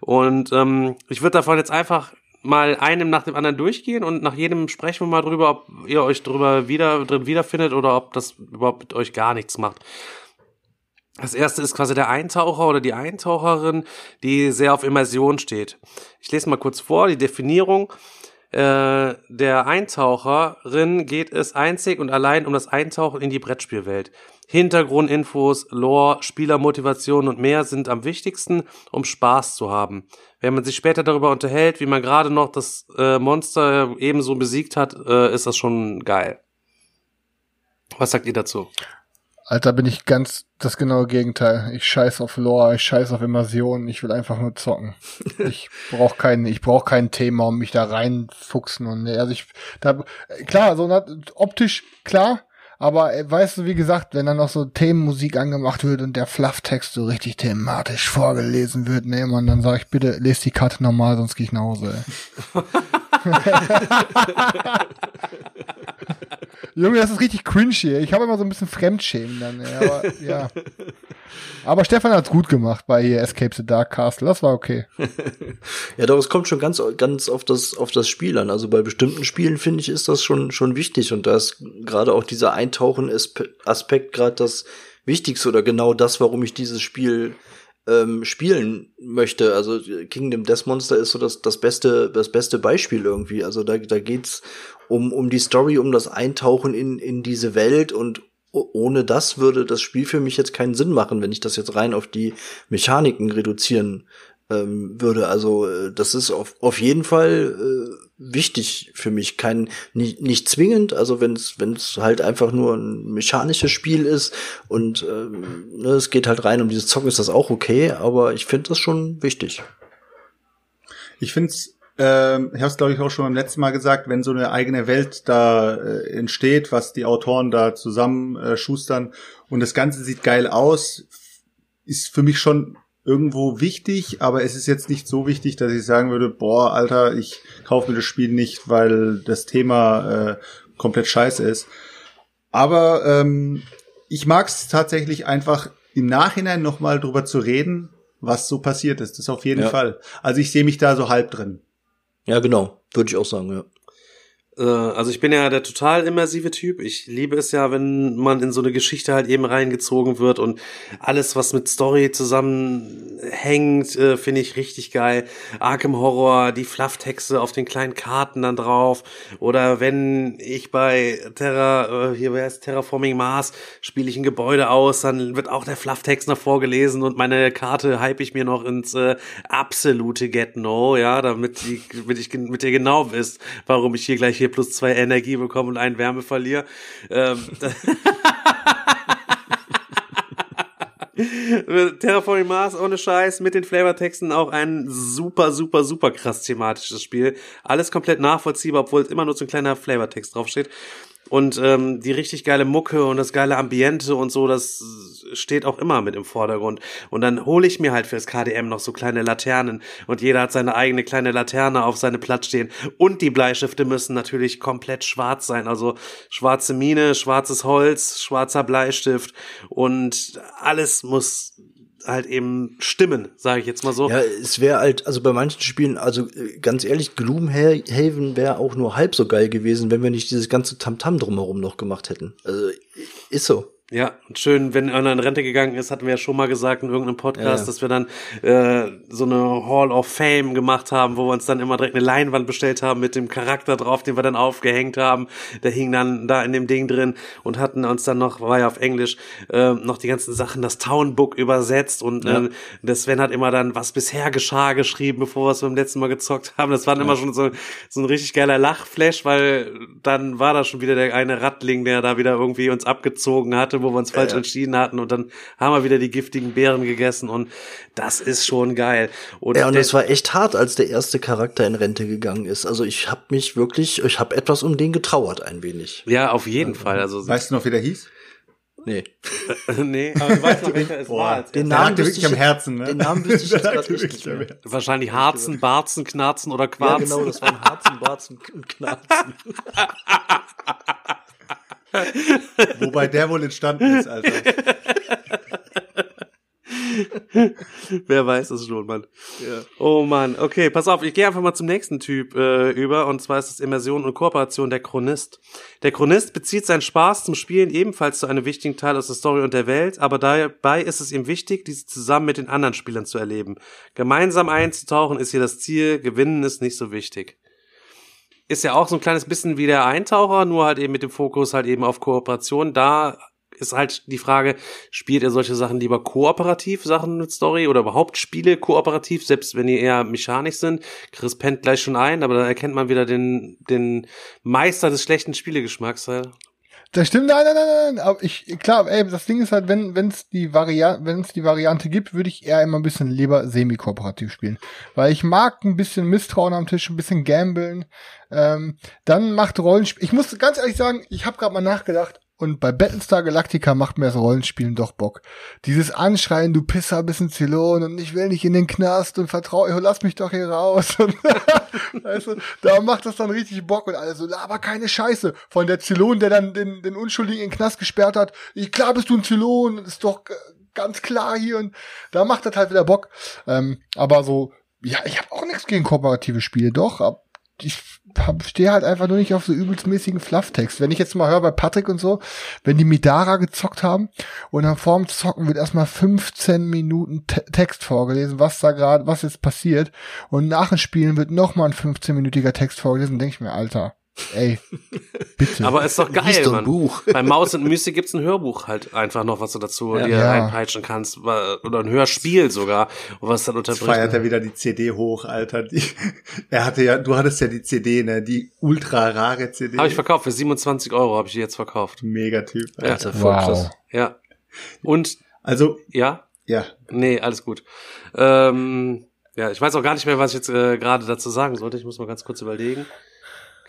Und ähm, ich würde davon jetzt einfach mal einem nach dem anderen durchgehen und nach jedem sprechen wir mal drüber, ob ihr euch drüber wieder drin wiederfindet oder ob das überhaupt mit euch gar nichts macht. Das erste ist quasi der Eintaucher oder die Eintaucherin, die sehr auf Immersion steht. Ich lese mal kurz vor, die Definierung. Äh, der Eintaucherin geht es einzig und allein um das Eintauchen in die Brettspielwelt. Hintergrundinfos, Lore, Spielermotivation und mehr sind am wichtigsten, um Spaß zu haben. Wenn man sich später darüber unterhält, wie man gerade noch das äh, Monster ebenso besiegt hat, äh, ist das schon geil. Was sagt ihr dazu? Alter, bin ich ganz das genaue Gegenteil. Ich scheiß auf Lore, ich scheiß auf Immersion, ich will einfach nur zocken. Ich brauch keinen, ich brauch kein Thema, um mich da reinfuchsen und nee, also ich, da, klar, so optisch klar, aber äh, weißt du, wie gesagt, wenn dann noch so Themenmusik angemacht wird und der Flufftext so richtig thematisch vorgelesen wird, nee, man, dann sag ich bitte, lest die Karte normal, sonst geh ich nach Hause. Junge, das ist richtig cringe hier. Ich habe immer so ein bisschen Fremdschämen dann, ey, aber ja. Aber Stefan hat's gut gemacht bei hier Escape the Dark Castle. Das war okay. Ja, doch, es kommt schon ganz, ganz auf das, auf das Spiel an. Also bei bestimmten Spielen, finde ich, ist das schon, schon wichtig. Und da ist gerade auch dieser Eintauchen-Aspekt gerade das Wichtigste oder genau das, warum ich dieses Spiel ähm, spielen möchte. Also Kingdom Death Monster ist so das, das beste, das beste Beispiel irgendwie. Also da, da geht's um, um die Story, um das Eintauchen in, in diese Welt und ohne das würde das Spiel für mich jetzt keinen Sinn machen, wenn ich das jetzt rein auf die Mechaniken reduzieren ähm, würde. Also äh, das ist auf, auf jeden Fall äh, wichtig für mich. Kein nicht, nicht zwingend. Also wenn es halt einfach nur ein mechanisches Spiel ist und ähm, ne, es geht halt rein um dieses Zocken, ist das auch okay. Aber ich finde das schon wichtig. Ich finde es, ähm, ich habe es glaube ich auch schon beim letzten Mal gesagt, wenn so eine eigene Welt da äh, entsteht, was die Autoren da zusammen äh, und das Ganze sieht geil aus, ist für mich schon irgendwo wichtig, aber es ist jetzt nicht so wichtig, dass ich sagen würde, boah, Alter, ich kaufe mir das Spiel nicht, weil das Thema äh, komplett scheiße ist. Aber ähm, ich mag es tatsächlich einfach im Nachhinein nochmal drüber zu reden, was so passiert ist. Das auf jeden Ja. Fall. Also ich sehe mich da so halb drin. Ja, genau. Würde ich auch sagen, ja. Äh, also ich bin ja der total immersive Typ. Ich liebe es ja, wenn man in so eine Geschichte halt eben reingezogen wird und alles, was mit Story zusammenhängt, äh, finde ich richtig geil. Arkham Horror, die Flufftexte auf den kleinen Karten dann drauf. Oder wenn ich bei Terra, äh, hier wer heißt Terraforming Mars, spiele ich ein Gebäude aus, dann wird auch der Flufftext noch vorgelesen und meine Karte hype ich mir noch ins äh, absolute Get-No, ja, damit, die, damit ich mit dir genau wisst, warum ich hier gleich hier plus zwei Energie bekomme und einen Wärme verliere. Ähm, Terraforming Mars ohne Scheiß mit den Flavortexten auch ein super, super, super krass thematisches Spiel. Alles komplett nachvollziehbar, obwohl es immer nur so ein kleiner Flavortext draufsteht. Und ähm, die richtig geile Mucke und das geile Ambiente und so, das steht auch immer mit im Vordergrund. Und dann hole ich mir halt fürs KDM noch so kleine Laternen und jeder hat seine eigene kleine Laterne auf seine Platz stehen. Und die Bleistifte müssen natürlich komplett schwarz sein. Also schwarze Mine, schwarzes Holz, schwarzer Bleistift und alles muss halt eben stimmen, sage ich jetzt mal so. Ja, es wäre halt, also bei manchen Spielen, also äh, ganz ehrlich, Gloomhaven wäre auch nur halb so geil gewesen, wenn wir nicht dieses ganze Tamtam -Tam drumherum noch gemacht hätten. Also ist so. Ja, schön, wenn einer in Rente gegangen ist, hatten wir ja schon mal gesagt in irgendeinem Podcast, ja. dass wir dann äh, so eine Hall of Fame gemacht haben, wo wir uns dann immer direkt eine Leinwand bestellt haben mit dem Charakter drauf, den wir dann aufgehängt haben. Der hing dann da in dem Ding drin und hatten uns dann noch, war ja auf Englisch, äh, noch die ganzen Sachen, das Townbook übersetzt und ja. äh, der Sven hat immer dann, was bisher geschah, geschrieben, bevor wir es beim letzten Mal gezockt haben. Das war dann ja. immer schon so, so ein richtig geiler Lachflash, weil dann war da schon wieder der eine Rattling, der da wieder irgendwie uns abgezogen hatte wo wir uns falsch ja, entschieden hatten und dann haben wir wieder die giftigen Beeren gegessen und das ist schon geil. Und ja, und es war echt hart, als der erste Charakter in Rente gegangen ist. Also ich habe mich wirklich, ich habe etwas um den getrauert ein wenig. Ja, auf jeden also, Fall. Also weißt du noch, wie der hieß? Nee. nee, aber du weißt noch, welcher es war. Den Namen wirklich ich, am Herzen, ne? Den Namen wüsste ich jetzt gerade nicht mehr. Wahrscheinlich Harzen, Barzen, Knarzen oder Quarzen. Ja, genau, das waren Harzen, Barzen und Knarzen. Wobei der wohl entstanden ist, Alter. Wer weiß es schon, Mann. Ja. Oh Mann, okay, pass auf, ich gehe einfach mal zum nächsten Typ äh, über, und zwar ist es Immersion und Kooperation der Chronist. Der Chronist bezieht seinen Spaß zum Spielen ebenfalls zu einem wichtigen Teil aus der Story und der Welt, aber dabei ist es ihm wichtig, diese zusammen mit den anderen Spielern zu erleben. Gemeinsam einzutauchen ist hier das Ziel, gewinnen ist nicht so wichtig ist ja auch so ein kleines bisschen wie der Eintaucher, nur halt eben mit dem Fokus halt eben auf Kooperation. Da ist halt die Frage, spielt ihr solche Sachen lieber kooperativ, Sachen mit Story oder überhaupt Spiele kooperativ, selbst wenn die eher mechanisch sind? Chris pennt gleich schon ein, aber da erkennt man wieder den, den Meister des schlechten Spielegeschmacks. Das stimmt, nein, nein, nein, nein. Aber ich, klar, ey, das Ding ist halt, wenn wenn es die Variante, wenn die Variante gibt, würde ich eher immer ein bisschen lieber semi-kooperativ spielen. Weil ich mag ein bisschen Misstrauen am Tisch, ein bisschen gambeln. Ähm, dann macht Rollenspiel. Ich muss ganz ehrlich sagen, ich habe gerade mal nachgedacht, und bei Battlestar Galactica macht mir das Rollenspielen doch Bock. Dieses Anschreien, du Pisser bist ein Zylon und ich will nicht in den Knast und vertrau, lass mich doch hier raus. Weißt du, da macht das dann richtig Bock und alles so, aber keine Scheiße. Von der Zylon, der dann den, den Unschuldigen in den Knast gesperrt hat, ich, klar bist du ein Zylon, ist doch ganz klar hier und da macht das halt wieder Bock. Ähm, aber so, ja, ich habe auch nichts gegen kooperative Spiele, doch, ich stehe halt einfach nur nicht auf so übelstmäßigen Flufftext. Wenn ich jetzt mal höre bei Patrick und so, wenn die Midara gezockt haben und dann vorm Zocken wird erstmal 15 Minuten Te Text vorgelesen, was da gerade, was jetzt passiert. Und nach dem Spielen wird nochmal ein 15-minütiger Text vorgelesen, denke ich mir, Alter, Ey, bitte. Aber ist doch geil, doch Mann. Buch. Bei Maus und Mystik gibt's ein Hörbuch halt einfach noch, was du dazu ja. dir ja. reinpeitschen kannst. Oder ein Hörspiel sogar, was dann unterbricht. Jetzt feiert er wieder die CD hoch, Alter. Die, er hatte ja, du hattest ja die CD, ne? Die ultra rare CD. Habe ich verkauft, für 27 Euro habe ich die jetzt verkauft. Megatyp. Alter. Ja. Wow. Ja. Und. Also. Ja? Ja. Nee, alles gut. Ähm, ja, ich weiß auch gar nicht mehr, was ich jetzt äh, gerade dazu sagen sollte. Ich muss mal ganz kurz überlegen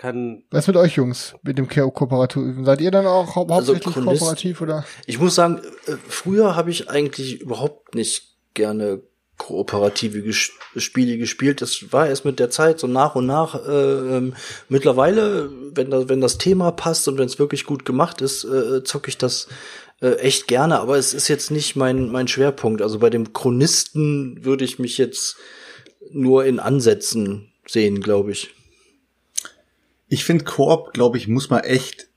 kann. Was mit euch Jungs, mit dem Kooperativen? Seid ihr dann auch hau also hauptsächlich also kooperativ oder? Ich muss sagen, äh, früher habe ich eigentlich überhaupt nicht gerne kooperative Ges Spiele gespielt. Das war erst mit der Zeit so nach und nach. Äh, ähm, mittlerweile, wenn das, wenn das Thema passt und wenn es wirklich gut gemacht ist, äh, zocke ich das äh, echt gerne. Aber es ist jetzt nicht mein mein Schwerpunkt. Also bei dem Chronisten würde ich mich jetzt nur in Ansätzen sehen, glaube ich. Ich finde Koop, glaube ich, muss man echt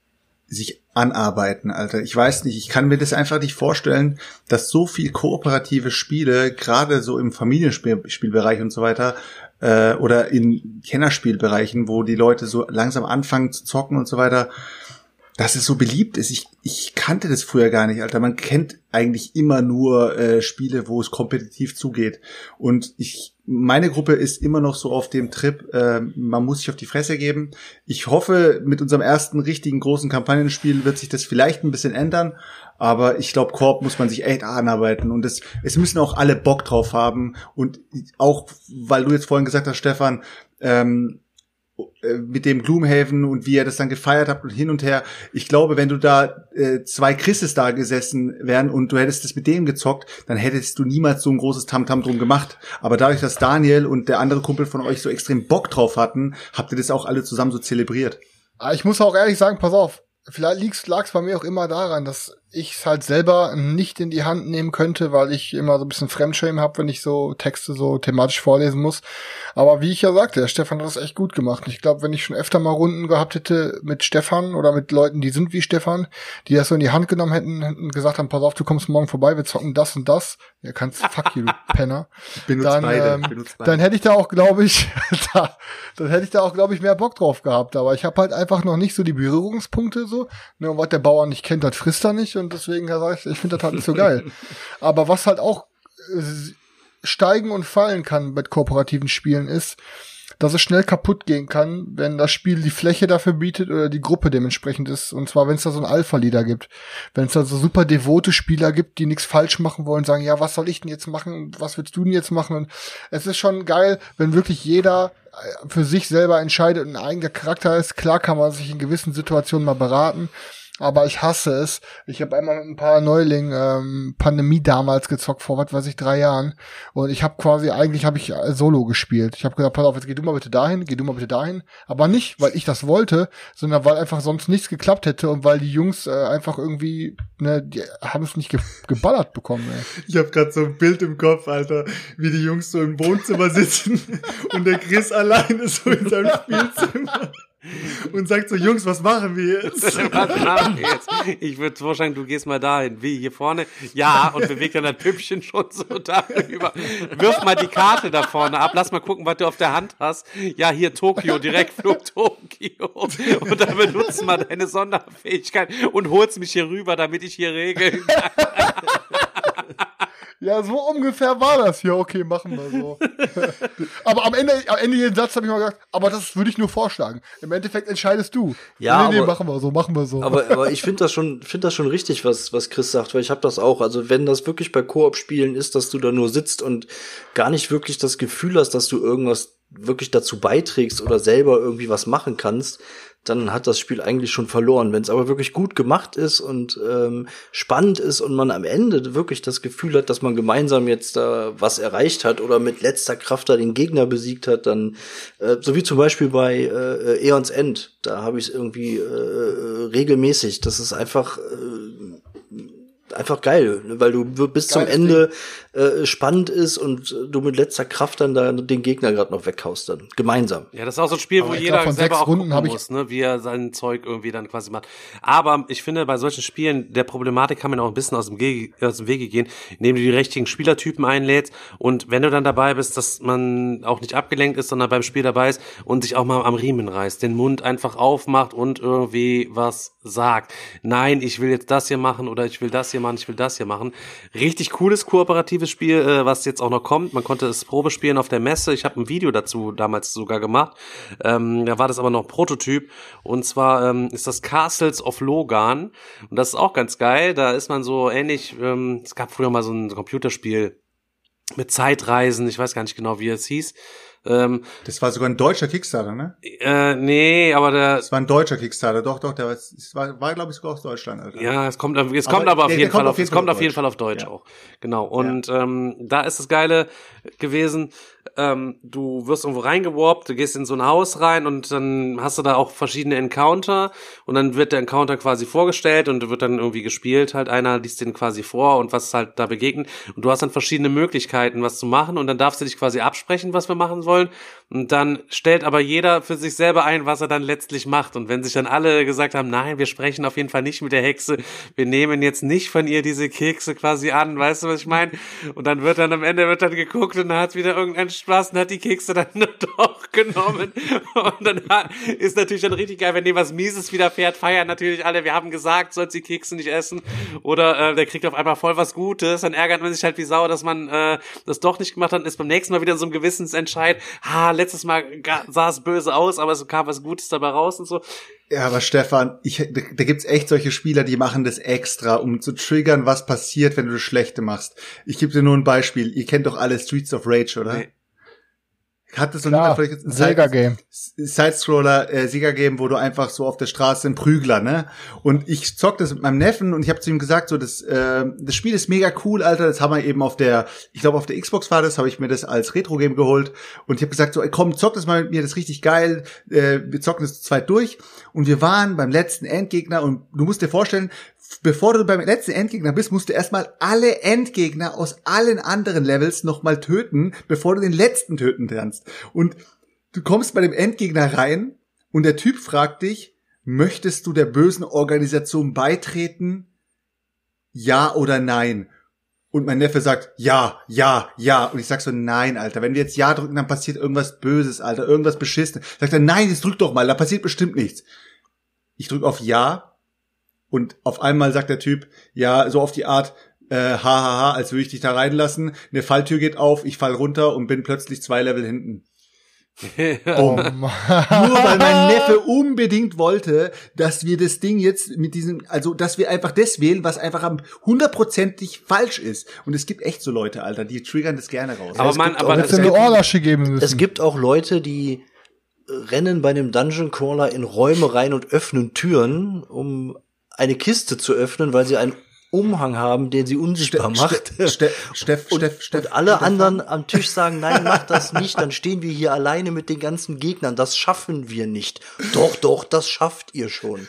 sich anarbeiten, Alter. Ich weiß nicht, ich kann mir das einfach nicht vorstellen, dass so viel kooperative Spiele, gerade so im Familienspielbereich und so weiter, äh, oder in Kennerspielbereichen, wo die Leute so langsam anfangen zu zocken und so weiter, dass es so beliebt ist. Ich, ich kannte das früher gar nicht, Alter. Man kennt eigentlich immer nur äh, Spiele, wo es kompetitiv zugeht. Und ich, meine Gruppe ist immer noch so auf dem Trip, äh, man muss sich auf die Fresse geben. Ich hoffe, mit unserem ersten richtigen großen Kampagnenspiel wird sich das vielleicht ein bisschen ändern. Aber ich glaube, Korb muss man sich echt anarbeiten. Und es, es müssen auch alle Bock drauf haben. Und auch, weil du jetzt vorhin gesagt hast, Stefan, ähm, äh, mit dem Gloomhaven und wie er das dann gefeiert hat und hin und her. Ich glaube, wenn du da äh, zwei Christes da gesessen wären und du hättest das mit dem gezockt, dann hättest du niemals so ein großes Tamtam -Tam drum gemacht. Aber dadurch, dass Daniel und der andere Kumpel von euch so extrem Bock drauf hatten, habt ihr das auch alle zusammen so zelebriert. Ah, ich muss auch ehrlich sagen, pass auf, vielleicht lag es bei mir auch immer daran, dass ich es halt selber nicht in die Hand nehmen könnte, weil ich immer so ein bisschen Fremdschämen habe, wenn ich so Texte so thematisch vorlesen muss. Aber wie ich ja sagte, der Stefan hat das echt gut gemacht. Ich glaube, wenn ich schon öfter mal Runden gehabt hätte mit Stefan oder mit Leuten, die sind wie Stefan, die das so in die Hand genommen hätten und gesagt haben, pass auf, du kommst morgen vorbei, wir zocken das und das. Ja, kannst fuck you, du Penner. Benutzt dann, beide, ähm, benutzt beide. dann hätte ich da auch, glaube ich, da, dann hätte ich da auch, glaube ich, mehr Bock drauf gehabt. Aber ich habe halt einfach noch nicht so die Berührungspunkte so. Ne, und was der Bauer nicht kennt, das frisst er nicht. Und deswegen sage ich, ich finde das halt nicht so geil. Aber was halt auch äh, steigen und fallen kann mit kooperativen Spielen ist, dass es schnell kaputt gehen kann, wenn das Spiel die Fläche dafür bietet oder die Gruppe dementsprechend ist. Und zwar, wenn es da so einen Alpha-Leader gibt. Wenn es da so super devote Spieler gibt, die nichts falsch machen wollen, sagen, ja, was soll ich denn jetzt machen? Was willst du denn jetzt machen? Und es ist schon geil, wenn wirklich jeder äh, für sich selber entscheidet und ein eigener Charakter ist. Klar kann man sich in gewissen Situationen mal beraten. Aber ich hasse es. Ich habe einmal mit ein paar Neulingen ähm, Pandemie damals gezockt, vor was weiß ich, drei Jahren. Und ich habe quasi, eigentlich habe ich äh, Solo gespielt. Ich habe gesagt, pass auf, jetzt geh du mal bitte dahin, geh du mal bitte dahin. Aber nicht, weil ich das wollte, sondern weil einfach sonst nichts geklappt hätte und weil die Jungs äh, einfach irgendwie, ne, die haben es nicht ge geballert bekommen. Ey. Ich habe gerade so ein Bild im Kopf, Alter, wie die Jungs so im Wohnzimmer sitzen und der Chris alleine so in seinem Spielzimmer und sagt so, Jungs, was machen wir jetzt? was machen wir jetzt? Ich würde vorschlagen, du gehst mal dahin. Wie, hier vorne? Ja, und bewegt dann das Püppchen schon so darüber. Wirf mal die Karte da vorne ab. Lass mal gucken, was du auf der Hand hast. Ja, hier Tokio, Direktflug Tokio. Und dann benutzt mal deine Sonderfähigkeit und holst mich hier rüber, damit ich hier regeln kann. Ja, so ungefähr war das hier. Okay, machen wir so. aber am Ende, am Ende jeden Satz habe ich mal gesagt, aber das würde ich nur vorschlagen. Im Endeffekt entscheidest du. Ja, nee, nee, aber- machen wir so, machen wir so. Aber, aber ich finde das schon, finde das schon richtig, was, was Chris sagt, weil ich habe das auch. Also wenn das wirklich bei Koop-Spielen ist, dass du da nur sitzt und gar nicht wirklich das Gefühl hast, dass du irgendwas wirklich dazu beiträgst oder selber irgendwie was machen kannst, dann hat das Spiel eigentlich schon verloren. Wenn es aber wirklich gut gemacht ist und ähm, spannend ist und man am Ende wirklich das Gefühl hat, dass man gemeinsam jetzt da was erreicht hat oder mit letzter Kraft da den Gegner besiegt hat, dann äh, so wie zum Beispiel bei äh, Eons End, da habe ich es irgendwie äh, äh, regelmäßig. Das ist einfach äh, einfach geil, ne, weil du w- bis zum Geiles Ende äh, spannend ist und äh, du mit letzter Kraft dann da den Gegner gerade noch weghaust dann gemeinsam. Ja, das ist auch so ein Spiel, Aber wo jeder glaub, von selber sechs auch Runden gucken muss, ne, wie er sein Zeug irgendwie dann quasi macht. Aber ich finde, bei solchen Spielen, der Problematik kann man auch ein bisschen aus dem, Ge aus dem Wege gehen, indem du die richtigen Spielertypen einlädst und wenn du dann dabei bist, dass man auch nicht abgelenkt ist, sondern beim Spiel dabei ist und sich auch mal am Riemen reißt, den Mund einfach aufmacht und irgendwie was sagt. Nein, ich will jetzt das hier machen oder ich will das hier machen, ich will das hier machen. Richtig cooles kooperatives Spiel, äh, was jetzt auch noch kommt. Man konnte es Probe spielen auf der Messe. Ich habe ein Video dazu damals sogar gemacht. Ähm, da war das aber noch Prototyp. Und zwar ähm, ist das Castles of Logan. Und das ist auch ganz geil. Da ist man so ähnlich, ähm, es gab früher mal so ein Computerspiel mit Zeitreisen. Ich weiß gar nicht genau, wie es hieß. Ähm, Das war sogar ein deutscher Kickstarter, ne? äh, nee, aber der, Das war ein deutscher Kickstarter, doch, doch, der war, war, war glaube ich, sogar aus Deutschland, Alter. Ja, es kommt, es Aber kommt aber auf der- jeden der kommt Fall auf auf, jeden es kommt auf auf jeden Deutsch. Fall auf Deutsch Ja. auch. Genau. Und ähm, da ist das Geile gewesen, ähm, du wirst irgendwo reingeworbt, du gehst in so ein Haus rein und dann hast du da auch verschiedene Encounter und dann wird der Encounter quasi vorgestellt und wird dann irgendwie gespielt, halt einer liest den quasi vor und was halt da begegnet. Und du hast dann verschiedene Möglichkeiten, was zu machen und dann darfst du dich quasi absprechen, was wir machen wollen Und dann stellt aber jeder für sich selber ein, was er dann letztlich macht. Und wenn sich dann alle gesagt haben, nein, wir sprechen auf jeden Fall nicht mit der Hexe, wir nehmen jetzt nicht von ihr diese Kekse quasi an, weißt du, was ich meine? Und dann wird dann am Ende wird dann geguckt und dann hat wieder irgendein Spaß und hat die Kekse dann doch genommen. Und dann ist natürlich dann richtig geil, wenn dem was Mieses widerfährt, feiern natürlich alle, wir haben gesagt, sollst die Kekse nicht essen. Oder äh, der kriegt auf einmal voll was Gutes, dann ärgert man sich halt wie sauer, dass man äh, das doch nicht gemacht hat und ist beim nächsten Mal wieder in so einem Gewissensentscheid, ha, letztes Mal sah es böse aus, aber es kam was Gutes dabei raus und so. Ja, aber Stefan, ich, da, da gibt's echt solche Spieler, die machen das extra, um zu triggern, was passiert, wenn du das Schlechte machst. Ich gebe dir nur ein Beispiel. Ihr kennt doch alle Streets of Rage, oder? Nee. Hat das so Klar, ein Sega-Game. Side-Scroller, äh, Sega-Game, wo du einfach so auf der Straße ein Prügler, ne? Und ich zock das mit meinem Neffen und ich habe zu ihm gesagt, so das, äh, das Spiel ist mega cool, Alter. Das haben wir eben auf der, ich glaube auf der Xbox war das, habe ich mir das als Retro-Game geholt und ich habe gesagt, so ey, komm, zock das mal mit mir, das ist richtig geil. Äh, wir zocken das zu zweit durch und wir waren beim letzten Endgegner und du musst dir vorstellen, bevor du beim letzten Endgegner bist, musst du erstmal alle Endgegner aus allen anderen Levels nochmal töten, bevor du den letzten töten kannst. Und du kommst bei dem Endgegner rein und der Typ fragt dich, möchtest du der bösen Organisation beitreten? Ja oder nein? Und mein Neffe sagt, ja, ja, ja. Und ich sag so, nein, Alter. Wenn wir jetzt ja drücken, dann passiert irgendwas Böses, Alter. Irgendwas Beschissenes. Sagt er, nein, jetzt drück doch mal. Da passiert bestimmt nichts. Ich drück auf ja und auf einmal sagt der Typ, ja, so auf die Art, äh, hahaha, als würde ich dich da reinlassen. Eine Falltür geht auf, ich fall runter und bin plötzlich zwei Level hinten. oh. Nur weil mein Neffe unbedingt wollte, dass wir das Ding jetzt mit diesem, also dass wir einfach das wählen, was einfach hundertprozentig falsch ist. Und es gibt echt so Leute, Alter, die triggern das gerne raus. Aber man, aber es, eine Ohrlasche geben müssen. es gibt auch Leute, die rennen bei einem Dungeon Crawler in Räume rein und öffnen Türen, um eine Kiste zu öffnen, weil sie einen Umhang haben, den sie unsichtbar Ste macht. Ste Steff, und, Steff, Steff, und alle anderen am Tisch sagen, nein, mach das nicht, dann stehen wir hier alleine mit den ganzen Gegnern. Das schaffen wir nicht. Doch, doch, das schafft ihr schon.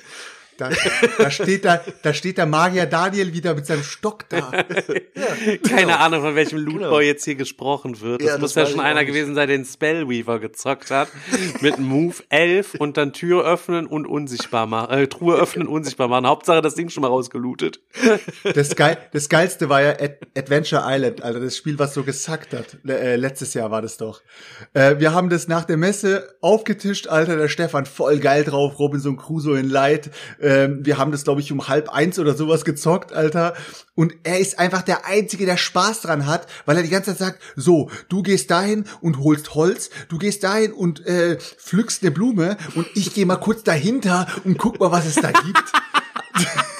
Da, da, steht da, da steht der Magier Daniel wieder mit seinem Stock da. ja, Keine genau. Ahnung, von welchem Lootboy genau. jetzt hier gesprochen wird. Das, ja, muss ja schon einer gewesen sein, der den Spellweaver gezockt hat. mit Move 11 und dann Tür öffnen und unsichtbar machen. Äh, Truhe öffnen, unsichtbar machen. Hauptsache das Ding schon mal rausgelootet. Das, Geil, das Geilste war ja Ad Adventure Island, Alter. Das Spiel, was so gesackt hat. Äh, letztes Jahr war das doch. Äh, wir haben das nach der Messe aufgetischt, Alter. Der Stefan voll geil drauf. Robinson Crusoe in Light ähm, wir haben das, glaube ich, um halb eins oder sowas gezockt, Alter. Und er ist einfach der Einzige, der Spaß dran hat, weil er die ganze Zeit sagt, so, du gehst dahin und holst Holz, du gehst dahin und äh, pflückst eine Blume und ich gehe mal kurz dahinter und guck mal, was es da gibt.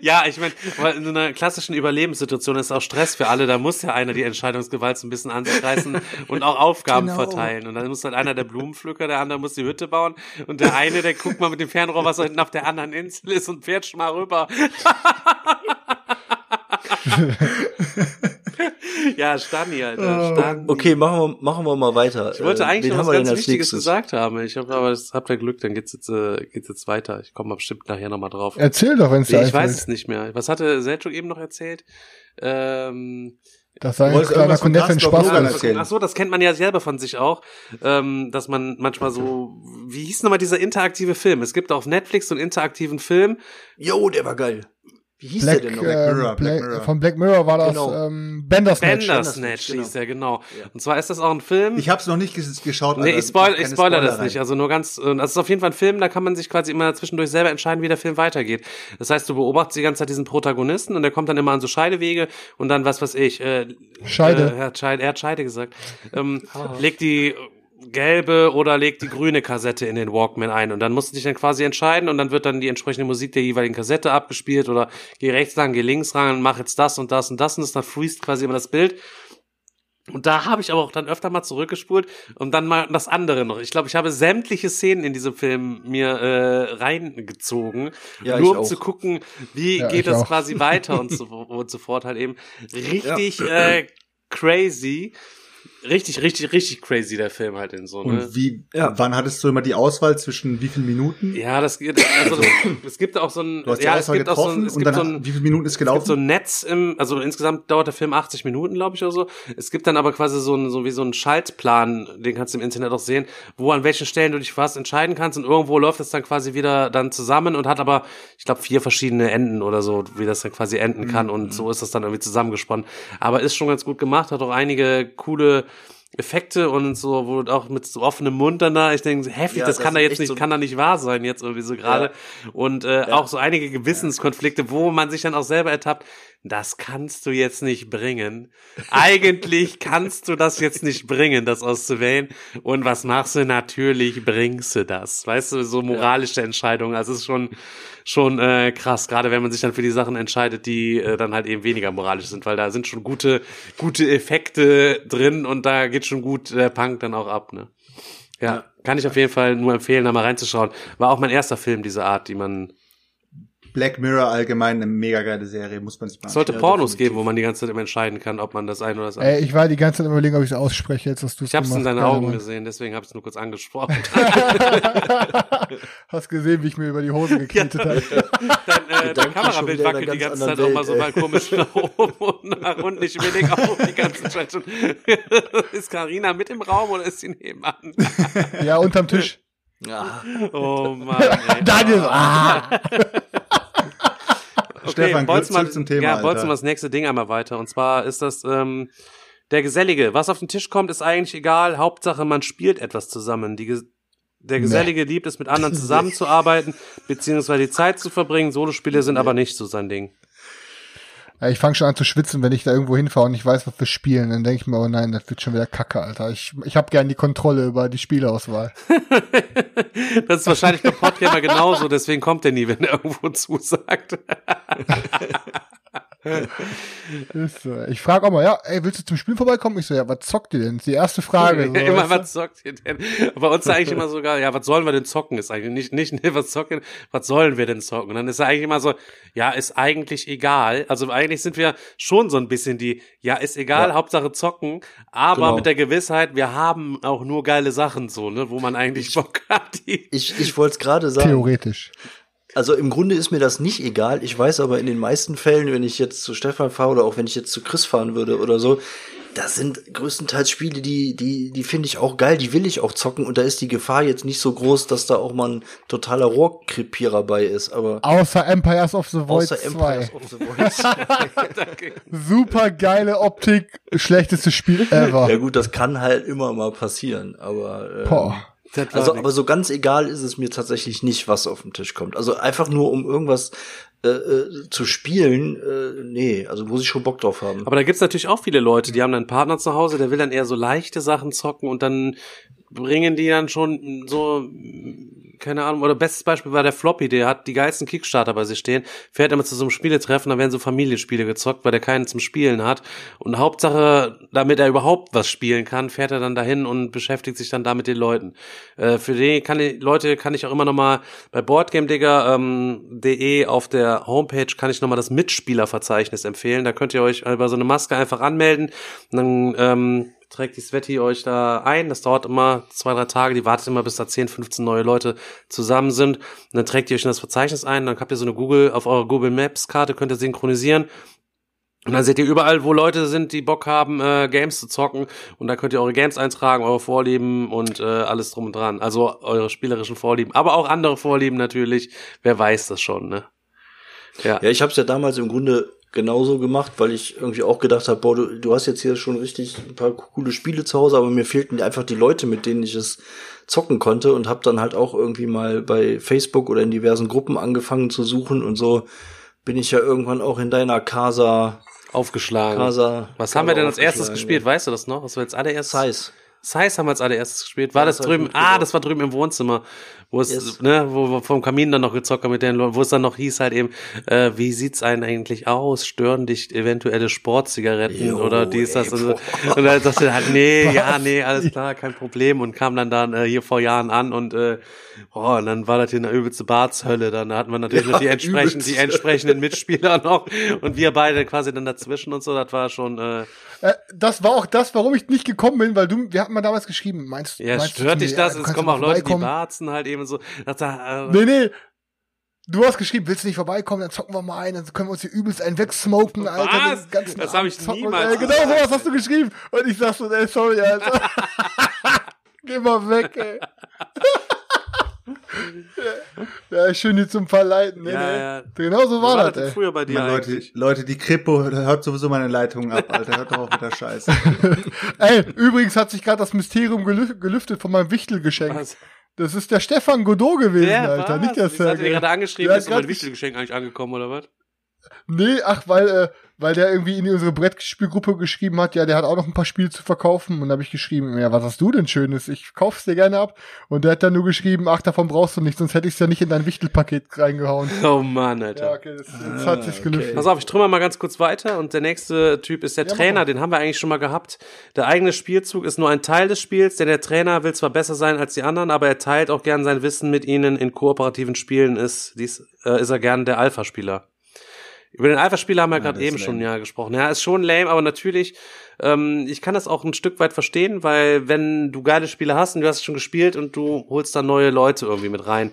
ja, ich meine, in so einer klassischen Überlebenssituation ist auch Stress für alle. Da muss ja einer die Entscheidungsgewalt so ein bisschen an sich reißen und auch Aufgaben genau. verteilen. Und dann muss halt einer der Blumenpflücker, der andere muss die Hütte bauen und der eine, der guckt mal mit dem Fernrohr, was da hinten auf der anderen Insel ist und fährt schon mal rüber. ja, Stani, Alter. Stani. Okay, machen wir, machen wir mal weiter. Ich wollte äh, eigentlich noch was ganz Wichtiges gesagt haben. Ich habe aber das habt ihr Glück, dann geht's jetzt, äh, geht's jetzt weiter. Ich komme bestimmt nachher nochmal drauf. Erzähl doch, wenn es nee, Ich weiß es nicht mehr. Was hatte Selchuk eben noch erzählt? Ähm, das sei ein kleiner Konneff Spaß erzählen. Ach so, das kennt man ja selber von sich auch, ähm, dass man manchmal so, wie hieß nochmal dieser interaktive Film? Es gibt auf Netflix so einen interaktiven Film. Jo, der war geil. Wie hieß Black, der denn noch? Black Mirror, Black, Black Mirror. Von Black Mirror war das genau. ähm, Bandersnatch. Bandersnatch genau. hieß der, genau. Ja. Und zwar ist das auch ein Film. Ich habe es noch nicht geschaut. Nee, ich, spoil, ich spoiler das nicht. Also nur ganz, das ist auf jeden Fall ein Film, da kann man sich quasi immer zwischendurch selber entscheiden, wie der Film weitergeht. Das heißt, du beobachtest die ganze Zeit diesen Protagonisten und der kommt dann immer an so Scheidewege und dann, was weiß ich, äh, Scheide. Äh, er, hat Scheide er hat Scheide gesagt. Ähm, legt die gelbe oder legt die grüne Kassette in den Walkman ein und dann musst du dich dann quasi entscheiden und dann wird dann die entsprechende Musik der jeweiligen Kassette abgespielt oder geh rechts lang, geh links ran, mach jetzt das und das und das und das, dann freest quasi immer das Bild. Und da habe ich aber auch dann öfter mal zurückgespult und dann mal das andere noch. Ich glaube, ich habe sämtliche Szenen in diesem Film mir äh, reingezogen, ja, nur um auch. zu gucken, wie ja, geht das auch. quasi weiter und so, und so fort halt eben. Richtig ja. äh, crazy. Richtig, richtig, richtig crazy, der Film halt in so, ne? Und wie, Ja. wann hattest du immer die Auswahl zwischen wie viel Minuten? Ja, das geht, also, es gibt auch so ein, Du hast die ja, es gibt auch so ein, es und gibt dann so ein, wie viele Minuten ist Es gibt gelaufen? so ein Netz im, also insgesamt dauert der Film 80 Minuten, glaube ich, oder so. Es gibt dann aber quasi so ein, so wie so ein Schaltplan, den kannst du im Internet auch sehen, wo an welchen Stellen du dich fast entscheiden kannst und irgendwo läuft es dann quasi wieder dann zusammen und hat aber, ich glaube, vier verschiedene Enden oder so, wie das dann quasi enden kann Mhm. und so ist das dann irgendwie zusammengesponnen. Aber ist schon ganz gut gemacht, hat auch einige coole Effekte und so, wo auch mit so offenem Mund dann da, ich denke, heftig, Ja, das, das kann da jetzt nicht, so- kann da nicht wahr sein jetzt irgendwie so gerade. Und äh, auch so einige Gewissenskonflikte, wo man sich dann auch selber ertappt, das kannst du jetzt nicht bringen. Eigentlich kannst du das jetzt nicht bringen, das auszuwählen. Und was machst du? Natürlich bringst du das. Weißt du, so moralische Entscheidungen. Also es ist schon, schon äh, krass, gerade wenn man sich dann für die Sachen entscheidet, die äh, dann halt eben weniger moralisch sind, weil da sind schon gute, gute Effekte drin und da geht schon gut der Punk dann auch ab, ne? Ja, kann ich auf jeden Fall nur empfehlen, da mal reinzuschauen. War auch mein erster Film dieser Art, die man. Black Mirror allgemein eine mega geile Serie, muss man sich mal Es sollte Pornos definitiv. geben, wo man die ganze Zeit immer entscheiden kann, ob man das ein oder das andere. Ey, ich war die ganze Zeit am überlegen, ob ich es ausspreche, jetzt hast du es ich hab's in deinen Augen Ahnung. gesehen, deswegen habe ich es nur kurz angesprochen. Hast gesehen, wie ich mir über die Hose geknetet habe. Dein, äh, dein Kamerabild wackelt die ganz ganze Zeit anderen auch mal so Welt, mal komisch nach oben und nach unten. Ich überlege auch die ganze Zeit schon, ist Karina mit im Raum oder ist sie nebenan? Ja, unterm Tisch. Ja. Oh Mann, ey. Daniel, ah! Okay, Stefan, wir- zum Thema, Ja, Alter. das nächste Ding einmal weiter. Und zwar ist das ähm, der Gesellige. Was auf den Tisch kommt, ist eigentlich egal. Hauptsache, man spielt etwas zusammen. Die, der Gesellige liebt es, mit anderen zusammenzuarbeiten, beziehungsweise die Zeit zu verbringen. Solospiele sind aber nicht so sein Ding. Ja, ich fange schon an zu schwitzen, wenn ich da irgendwo hinfahre und ich weiß, was wir spielen. Dann denke ich mir, oh nein, das wird schon wieder kacke, Alter. Ich, ich habe gern die Kontrolle über die Spieleauswahl. Das ist wahrscheinlich bei Podgamer genauso, deswegen kommt er nie, wenn er irgendwo zusagt. Ist so. Ich frage auch mal, ja, ey, willst du zum Spiel vorbeikommen? Ich so, ja, was zockt ihr denn? Das ist die erste Frage. So, immer, weißt du? was zockt ihr denn? Bei uns ist eigentlich immer sogar, ja, was sollen wir denn zocken? Ist eigentlich nicht, nicht, ne, was zocken, was sollen wir denn zocken? Und dann ist er eigentlich immer so, ja, ist eigentlich egal. Also eigentlich sind wir schon so ein bisschen die, ja, ist egal, Ja. Hauptsache zocken, aber Genau. mit der Gewissheit, wir haben auch nur geile Sachen so, ne, wo man eigentlich Bock hat, die, Ich, ich wollte es gerade sagen. Theoretisch. Also im Grunde ist mir das nicht egal. Ich weiß aber in den meisten Fällen, wenn ich jetzt zu Stefan fahre oder auch wenn ich jetzt zu Chris fahren würde oder so, das sind größtenteils Spiele, die, die, die finde ich auch geil, die will ich auch zocken und da ist die Gefahr jetzt nicht so groß, dass da auch mal ein totaler Rohrkrepierer bei ist, aber Außer Empires of the Void außer 2. Empires of the Void. Super geile Optik, schlechtestes Spiel ever. ja gut, das kann halt immer mal passieren, aber äh, Boah. Also, aber so ganz egal ist es mir tatsächlich nicht, was auf den Tisch kommt. Also einfach nur, um irgendwas äh, äh, zu spielen, äh, nee, also muss ich schon Bock drauf haben. Aber da gibt's natürlich auch viele Leute, die haben dann einen Partner zu Hause, der will dann eher so leichte Sachen zocken und dann bringen die dann schon so, keine Ahnung, oder bestes Beispiel war der Floppy, der hat die geilsten Kickstarter bei sich stehen, fährt immer zu so einem Spieletreffen, da werden so Familienspiele gezockt, weil der keinen zum Spielen hat. Und Hauptsache, damit er überhaupt was spielen kann, fährt er dann dahin und beschäftigt sich dann da mit den Leuten. Äh, für die kann ich, Leute kann ich auch immer noch mal bei boardgamedigger.de ähm, auf der Homepage kann ich noch mal das Mitspielerverzeichnis empfehlen. Da könnt ihr euch über so eine Maske einfach anmelden. Dann ähm, trägt die Sveti euch da ein. Das dauert immer zwei, drei Tage. Die wartet immer, bis da 10, 15 neue Leute zusammen sind. Und dann trägt ihr euch in das Verzeichnis ein. Dann habt ihr so eine Google, auf eurer Google Maps Karte könnt ihr synchronisieren. Und dann seht ihr überall, wo Leute sind, die Bock haben, äh, Games zu zocken. Und da könnt ihr eure Games eintragen, eure Vorlieben und äh, alles drum und dran. Also eure spielerischen Vorlieben. Aber auch andere Vorlieben natürlich. Wer weiß das schon, ne? Ja. Ja, ich habe es ja damals im Grunde genauso gemacht, weil ich irgendwie auch gedacht habe, boah, du, du hast jetzt hier schon richtig ein paar coole Spiele zu Hause, aber mir fehlten einfach die Leute, mit denen ich es zocken konnte und habe dann halt auch irgendwie mal bei Facebook oder in diversen Gruppen angefangen zu suchen und so bin ich ja irgendwann auch in deiner Casa Aufgeschlagen. Casa Was haben wir denn als erstes gespielt? Weißt du das noch? Was wir als allererstes? Size. Size haben wir als allererstes gespielt. War Ja, das das drüben? Ah, das war drüben im Wohnzimmer, wo es, Yes. ne, wo wir vom Kamin dann noch gezockt haben mit den Leuten, wo es dann noch hieß halt eben, äh, wie sieht's einen eigentlich aus? Stören dich eventuelle Sportzigaretten Jo, oder dies, das und so. Und dann sagte er halt, nee, ja, nee, alles klar, kein Problem und kam dann dann äh, hier vor Jahren an und äh, oh, und dann war das hier eine übelste Bartshölle. Dann hatten wir natürlich noch die entsprechenden, die entsprechenden Mitspieler noch und wir beide quasi dann dazwischen und so. Das war schon äh, Äh, das war auch das, warum ich nicht gekommen bin, weil du, wir hatten mal damals geschrieben, meinst Ja, meinst du stört zu dich das? ja, es kommen auch Leute, die barzen halt eben so. Dachte, äh, Nee, nee. Du hast geschrieben, willst du nicht vorbeikommen, dann zocken wir mal ein, dann können wir uns hier übelst einen wegsmoken, Alter. Was? Das hab ich niemals Und, äh, genau gesagt. sowas hast du geschrieben. Und ich sag so, ey, sorry, Alter. Geh mal weg, ey. ja, schön die zum Verleiten. Nee, Ja, ja. Genau so war, war das, ey. früher bei dir Leute, eigentlich? Leute, die Kripo hört sowieso meine Leitungen ab, Alter. Hört doch auf mit der Scheiße. Ey, übrigens hat sich gerade das Mysterium gelü gelüftet von meinem Wichtelgeschenk. Was? Das ist der Stefan Godot gewesen, Der Alter, war's? nicht der hatte dir Sergej. gerade angeschrieben, Der ist hat mein Wichtelgeschenk eigentlich angekommen, oder was? Nee, ach, weil, äh, weil der irgendwie in unsere Brettspielgruppe geschrieben hat, ja, der hat auch noch ein paar Spiele zu verkaufen. Und da habe ich geschrieben, ja, was hast du denn Schönes? Ich kauf's dir gerne ab. Und der hat dann nur geschrieben, ach, davon brauchst du nichts, sonst hätte ich's ja nicht in dein Wichtelpaket reingehauen. Oh Mann, Alter. Ja, okay, das, jetzt hat sich gelüftet. Pass auf, ich trümmer mal ganz kurz weiter und der nächste Typ ist der Ja, Trainer, den haben wir eigentlich schon mal gehabt. Der eigene Spielzug ist nur ein Teil des Spiels, denn der Trainer will zwar besser sein als die anderen, aber er teilt auch gern sein Wissen mit ihnen in kooperativen Spielen, ist, dies, äh, ist er gern der Alpha-Spieler. Über den Alpha-Spieler haben wir gerade das eben schon ja gesprochen. Ja, ist schon lame, aber natürlich, ähm, ich kann das auch ein Stück weit verstehen, weil wenn du geile Spiele hast und du hast es schon gespielt und du holst dann neue Leute irgendwie mit rein,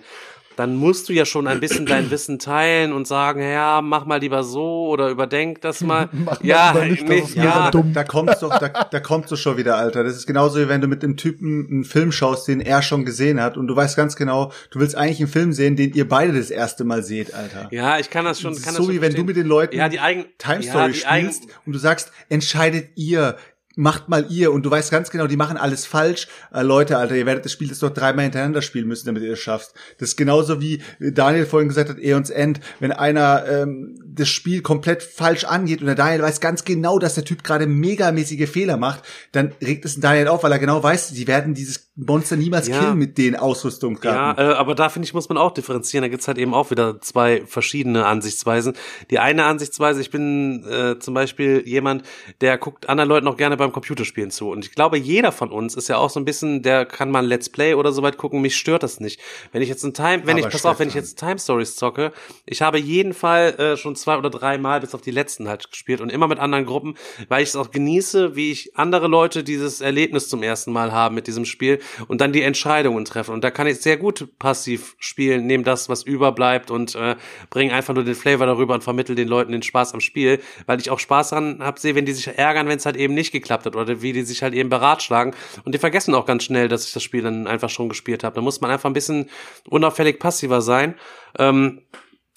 dann musst du ja schon ein bisschen dein Wissen teilen und sagen, ja, mach mal lieber so oder überdenk das mal. Mach mal ja, lieber nicht, das nicht, ja, dumm. Da kommst doch, da, da kommst du schon wieder, Alter. Das ist genauso wie wenn du mit dem Typen einen Film schaust, den er schon gesehen hat und du weißt ganz genau, du willst eigentlich einen Film sehen, den ihr beide das erste Mal seht, Alter. ja, ich kann das schon. Kann ist das so schon wie wenn du verstehen. mit den Leuten ja, die eigen, Time ja, Story eigen, spielst und du sagst, entscheidet ihr, macht mal ihr und du weißt ganz genau, die machen alles falsch. Äh, Leute, Alter, ihr werdet das Spiel jetzt doch dreimal hintereinander spielen müssen, damit ihr es schafft. Das ist genauso wie Daniel vorhin gesagt hat, Eons End, wenn einer ähm, das Spiel komplett falsch angeht und der Daniel weiß ganz genau, dass der Typ gerade megamäßige Fehler macht, dann regt es Daniel auf, weil er genau weiß, sie werden dieses Monster niemals Ja. killen mit den Ja, Ausrüstungskarten. äh, aber da finde ich, muss man auch differenzieren. Da gibt's halt eben auch wieder zwei verschiedene Ansichtsweisen. Die eine Ansichtsweise, ich bin äh, zum Beispiel jemand, der guckt anderen Leuten auch gerne beim Computerspielen zu. Und ich glaube, jeder von uns ist ja auch so ein bisschen, der kann mal Let's Play oder so weit gucken. Mich stört das nicht. Wenn ich jetzt ein Time, wenn Aber ich, pass auf, wenn ich jetzt Time Stories zocke, ich habe jeden Fall äh, schon zwei oder drei Mal bis auf die letzten halt gespielt und immer mit anderen Gruppen, weil ich es auch genieße, wie ich andere Leute dieses Erlebnis zum ersten Mal haben mit diesem Spiel und dann die Entscheidungen treffen. Und da kann ich sehr gut passiv spielen, nehme das, was überbleibt und äh, bringe einfach nur den Flavor darüber und vermittel den Leuten den Spaß am Spiel, weil ich auch Spaß daran habe, sehe, wenn die sich ärgern, wenn es halt eben nicht geklappt hat oder wie die sich halt eben beratschlagen. Und die vergessen auch ganz schnell, dass ich das Spiel dann einfach schon gespielt habe. Da muss man einfach ein bisschen unauffällig passiver sein. Ähm,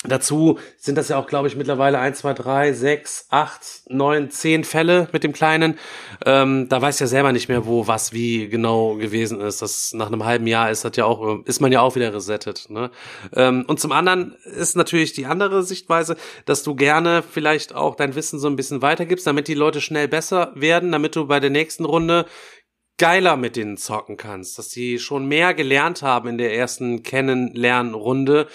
Dazu sind das ja auch, glaube ich, mittlerweile eins, zwei, drei, sechs, acht, neun, zehn Fälle mit dem Kleinen. Ähm, da weiß ja selber nicht mehr, wo, was, wie genau gewesen ist. Das nach einem halben Jahr ist das ja auch, ist man ja auch wieder resettet. Ne? Ähm, und zum anderen ist natürlich die andere Sichtweise, dass du gerne vielleicht auch dein Wissen so ein bisschen weitergibst, damit die Leute schnell besser werden, damit du bei der nächsten Runde geiler mit denen zocken kannst, dass die schon mehr gelernt haben in der ersten Kennenlernrunde,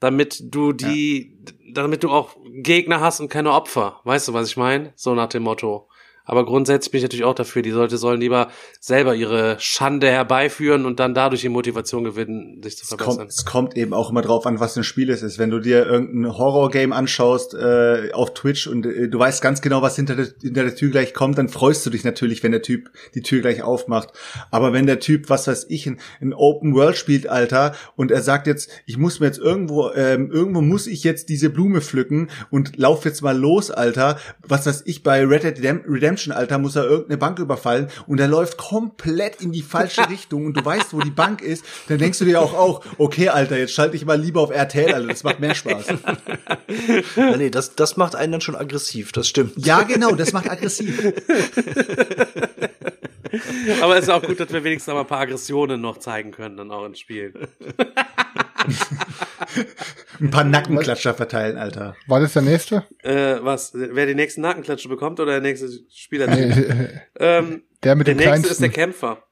damit du die, damit du auch Gegner hast und keine Opfer. Weißt du, was ich meine? So nach dem Motto. Aber grundsätzlich bin ich natürlich auch dafür, die Leute sollen lieber selber ihre Schande herbeiführen und dann dadurch die Motivation gewinnen, sich zu Es verbessern. kommt, es kommt eben auch immer drauf an, was für ein Spiel es ist. Wenn du dir irgendein Horror-Game anschaust äh, auf Twitch und äh, du weißt ganz genau, was hinter der, hinter der Tür gleich kommt, dann freust du dich natürlich, wenn der Typ die Tür gleich aufmacht. Aber wenn der Typ, was weiß ich, ein, ein Open World spielt, Alter, und er sagt jetzt, ich muss mir jetzt irgendwo, ähm, irgendwo muss ich jetzt diese Blume pflücken und lauf jetzt mal los, Alter. Was weiß ich, bei Red Dead Redem- Redemption, Alter, muss er irgendeine Bank überfallen und er läuft komplett in die falsche Richtung und du weißt, wo die Bank ist, dann denkst du dir auch, auch okay, Alter, jetzt schalte ich mal lieber auf RTL, Alter, das macht mehr Spaß. Ja, nee, das, das macht einen dann schon aggressiv, das stimmt. Ja, genau, das macht aggressiv. Aber es ist auch gut, dass wir wenigstens mal ein paar Aggressionen noch zeigen können, dann auch ins Spiel. Ein paar Nackenklatscher verteilen, Alter. War das der nächste? Äh, was? Wer die nächsten Nackenklatsche bekommt oder der nächste Spieler? ähm, Der mit der dem nächste kleinsten. ist der Kämpfer.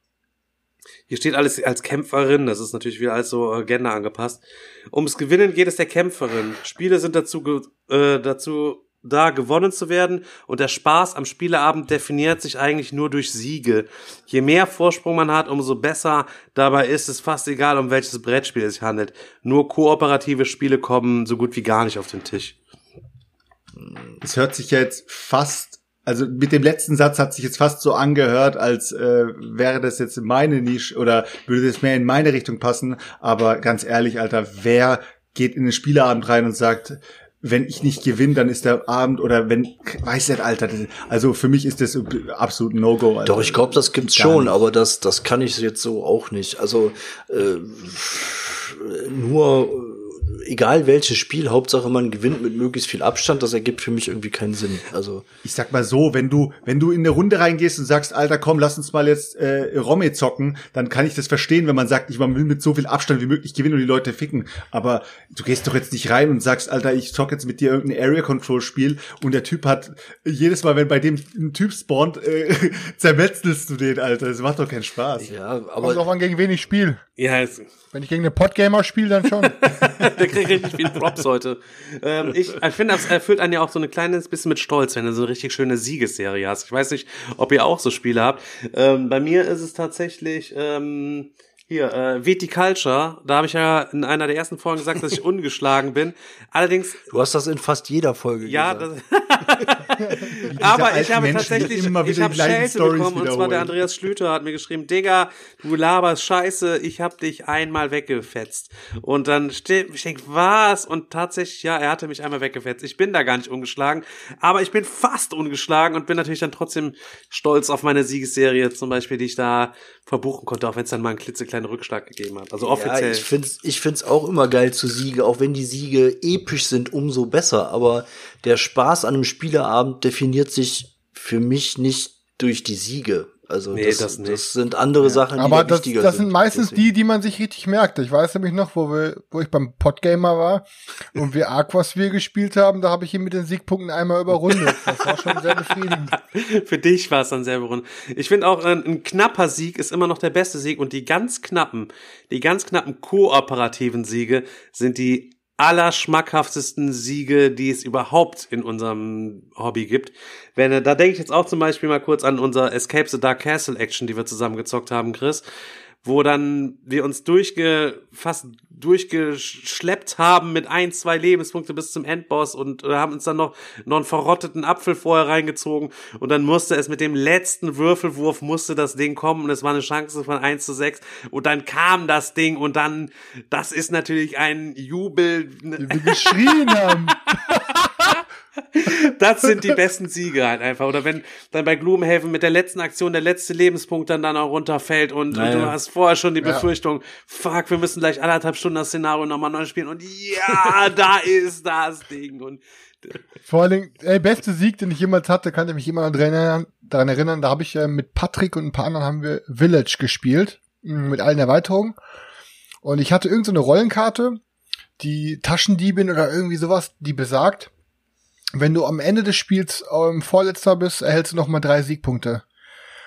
hier steht alles als Kämpferin, das ist natürlich wieder alles so äh, Gender angepasst. Ums Gewinnen geht es der Kämpferin. Spiele sind dazu, äh, dazu da, gewonnen zu werden und der Spaß am Spieleabend definiert sich eigentlich nur durch Siege. Je mehr Vorsprung man hat, umso besser. Dabei ist es fast egal, um welches Brettspiel es sich handelt. Nur kooperative Spiele kommen so gut wie gar nicht auf den Tisch. Es hört sich jetzt fast, also mit dem letzten Satz hat sich jetzt fast so angehört, als äh, wäre das jetzt meine Nische oder würde das mehr in meine Richtung passen. Aber ganz ehrlich, Alter, wer geht in den Spieleabend rein und sagt, wenn ich nicht gewinne, dann ist der Abend oder wenn, weiß nicht, Alter. Das, also für mich ist das absolut No-Go. Alter. Doch, ich glaube, das gibt's schon, nicht. aber das, das kann ich jetzt so auch nicht. Also äh, nur egal welches Spiel, Hauptsache man gewinnt mit möglichst viel Abstand, das ergibt für mich irgendwie keinen Sinn. Also ich sag mal so, wenn du, wenn du in eine Runde reingehst und sagst, Alter, komm, lass uns mal jetzt äh, Romme zocken, dann kann ich das verstehen, wenn man sagt, ich man will mit so viel Abstand wie möglich gewinnen und die Leute ficken. Aber du gehst doch jetzt nicht rein und sagst, Alter, ich zock jetzt mit dir irgendein Area Control Spiel und der Typ hat jedes Mal, wenn bei dem ein Typ spawnt, äh, zermetzelst du den, Alter. Das macht doch keinen Spaß. ja, Kommt aber drauf an, gegen wen ich spiele. Ja, es, Wenn ich gegen eine Podgamer spiele, dann schon. der kriegt richtig viel Props heute. Ähm, ich ich finde, das erfüllt einen ja auch so ein kleines bisschen mit Stolz, wenn du so eine richtig schöne Siegesserie hast. Ich weiß nicht, ob ihr auch so Spiele habt. Ähm, bei mir ist es tatsächlich ähm, hier äh, Viticulture. Da habe ich ja in einer der ersten Folgen gesagt, dass ich ungeschlagen bin. Allerdings du hast das in fast jeder Folge ja, gesagt. das, aber ich habe Menschen, tatsächlich, immer wieder ich habe Schelte Storys bekommen und zwar der. Andreas Schlüter hat mir geschrieben, Digga, du laberst Scheiße, ich hab dich einmal weggefetzt. Und dann steht, ich denk, was? Und tatsächlich, ja, er hatte mich einmal weggefetzt. Ich bin da gar nicht ungeschlagen, aber ich bin fast ungeschlagen und bin natürlich dann trotzdem stolz auf meine Siegesserie zum Beispiel, die ich da verbuchen konnte, auch wenn es dann mal einen klitzekleinen Rückschlag gegeben hat. Also offiziell. Ja, ich find's, ich find's auch immer geil zu Siege, auch wenn die Siege episch sind, umso besser. Aber der Spaß an einem Spieleabend definiert sich für mich nicht durch die Siege. Also Nee, das, das das, sind andere Sachen, die Aber da das, wichtiger das sind. sind meistens Deswegen. die, die man sich richtig merkt. Ich weiß nämlich noch, wo wir, wo ich beim Podgamer war und wir Aquasphere gespielt haben, da habe ich ihn mit den Siegpunkten einmal überrundet. Das war schon sehr befriedigend. Für dich war es dann sehr berührend. Ich finde auch, ein, ein knapper Sieg ist immer noch der beste Sieg und die ganz knappen, die ganz knappen kooperativen Siege sind die allerschmackhaftesten Siege, die es überhaupt in unserem Hobby gibt. Wenn, da denke ich jetzt auch zum Beispiel mal kurz an unser Escape the Dark Castle Action, die wir zusammen gezockt haben, Chris, wo dann wir uns durchge, fast durchgeschleppt haben mit ein, zwei Lebenspunkte bis zum Endboss und äh, haben uns dann noch, noch einen verrotteten Apfel vorher reingezogen und dann musste es mit dem letzten Würfelwurf musste das Ding kommen und es war eine Chance von 1 zu 6 und dann kam das Ding und dann, das ist natürlich ein Jubel, Wie wir geschrien haben. das sind die besten Siege halt einfach. Oder wenn dann bei Gloomhaven mit der letzten Aktion der letzte Lebenspunkt dann dann auch runterfällt und, und Naja. du hast vorher schon die Ja. Befürchtung, fuck, wir müssen gleich anderthalb Stunden das Szenario nochmal neu spielen und ja, da ist das Ding und Vor allen Dingen, ey, beste Sieg, den ich jemals hatte, kann ich mich immer noch dran erinnern. Daran erinnern da habe ich äh, mit Patrick und ein paar anderen haben wir Village gespielt, mh, mit allen Erweiterungen. Und ich hatte irgendeine so eine Rollenkarte, die Taschendiebin oder irgendwie sowas, die besagt, wenn du am Ende des Spiels ähm, Vorletzter bist, erhältst du nochmal drei Siegpunkte.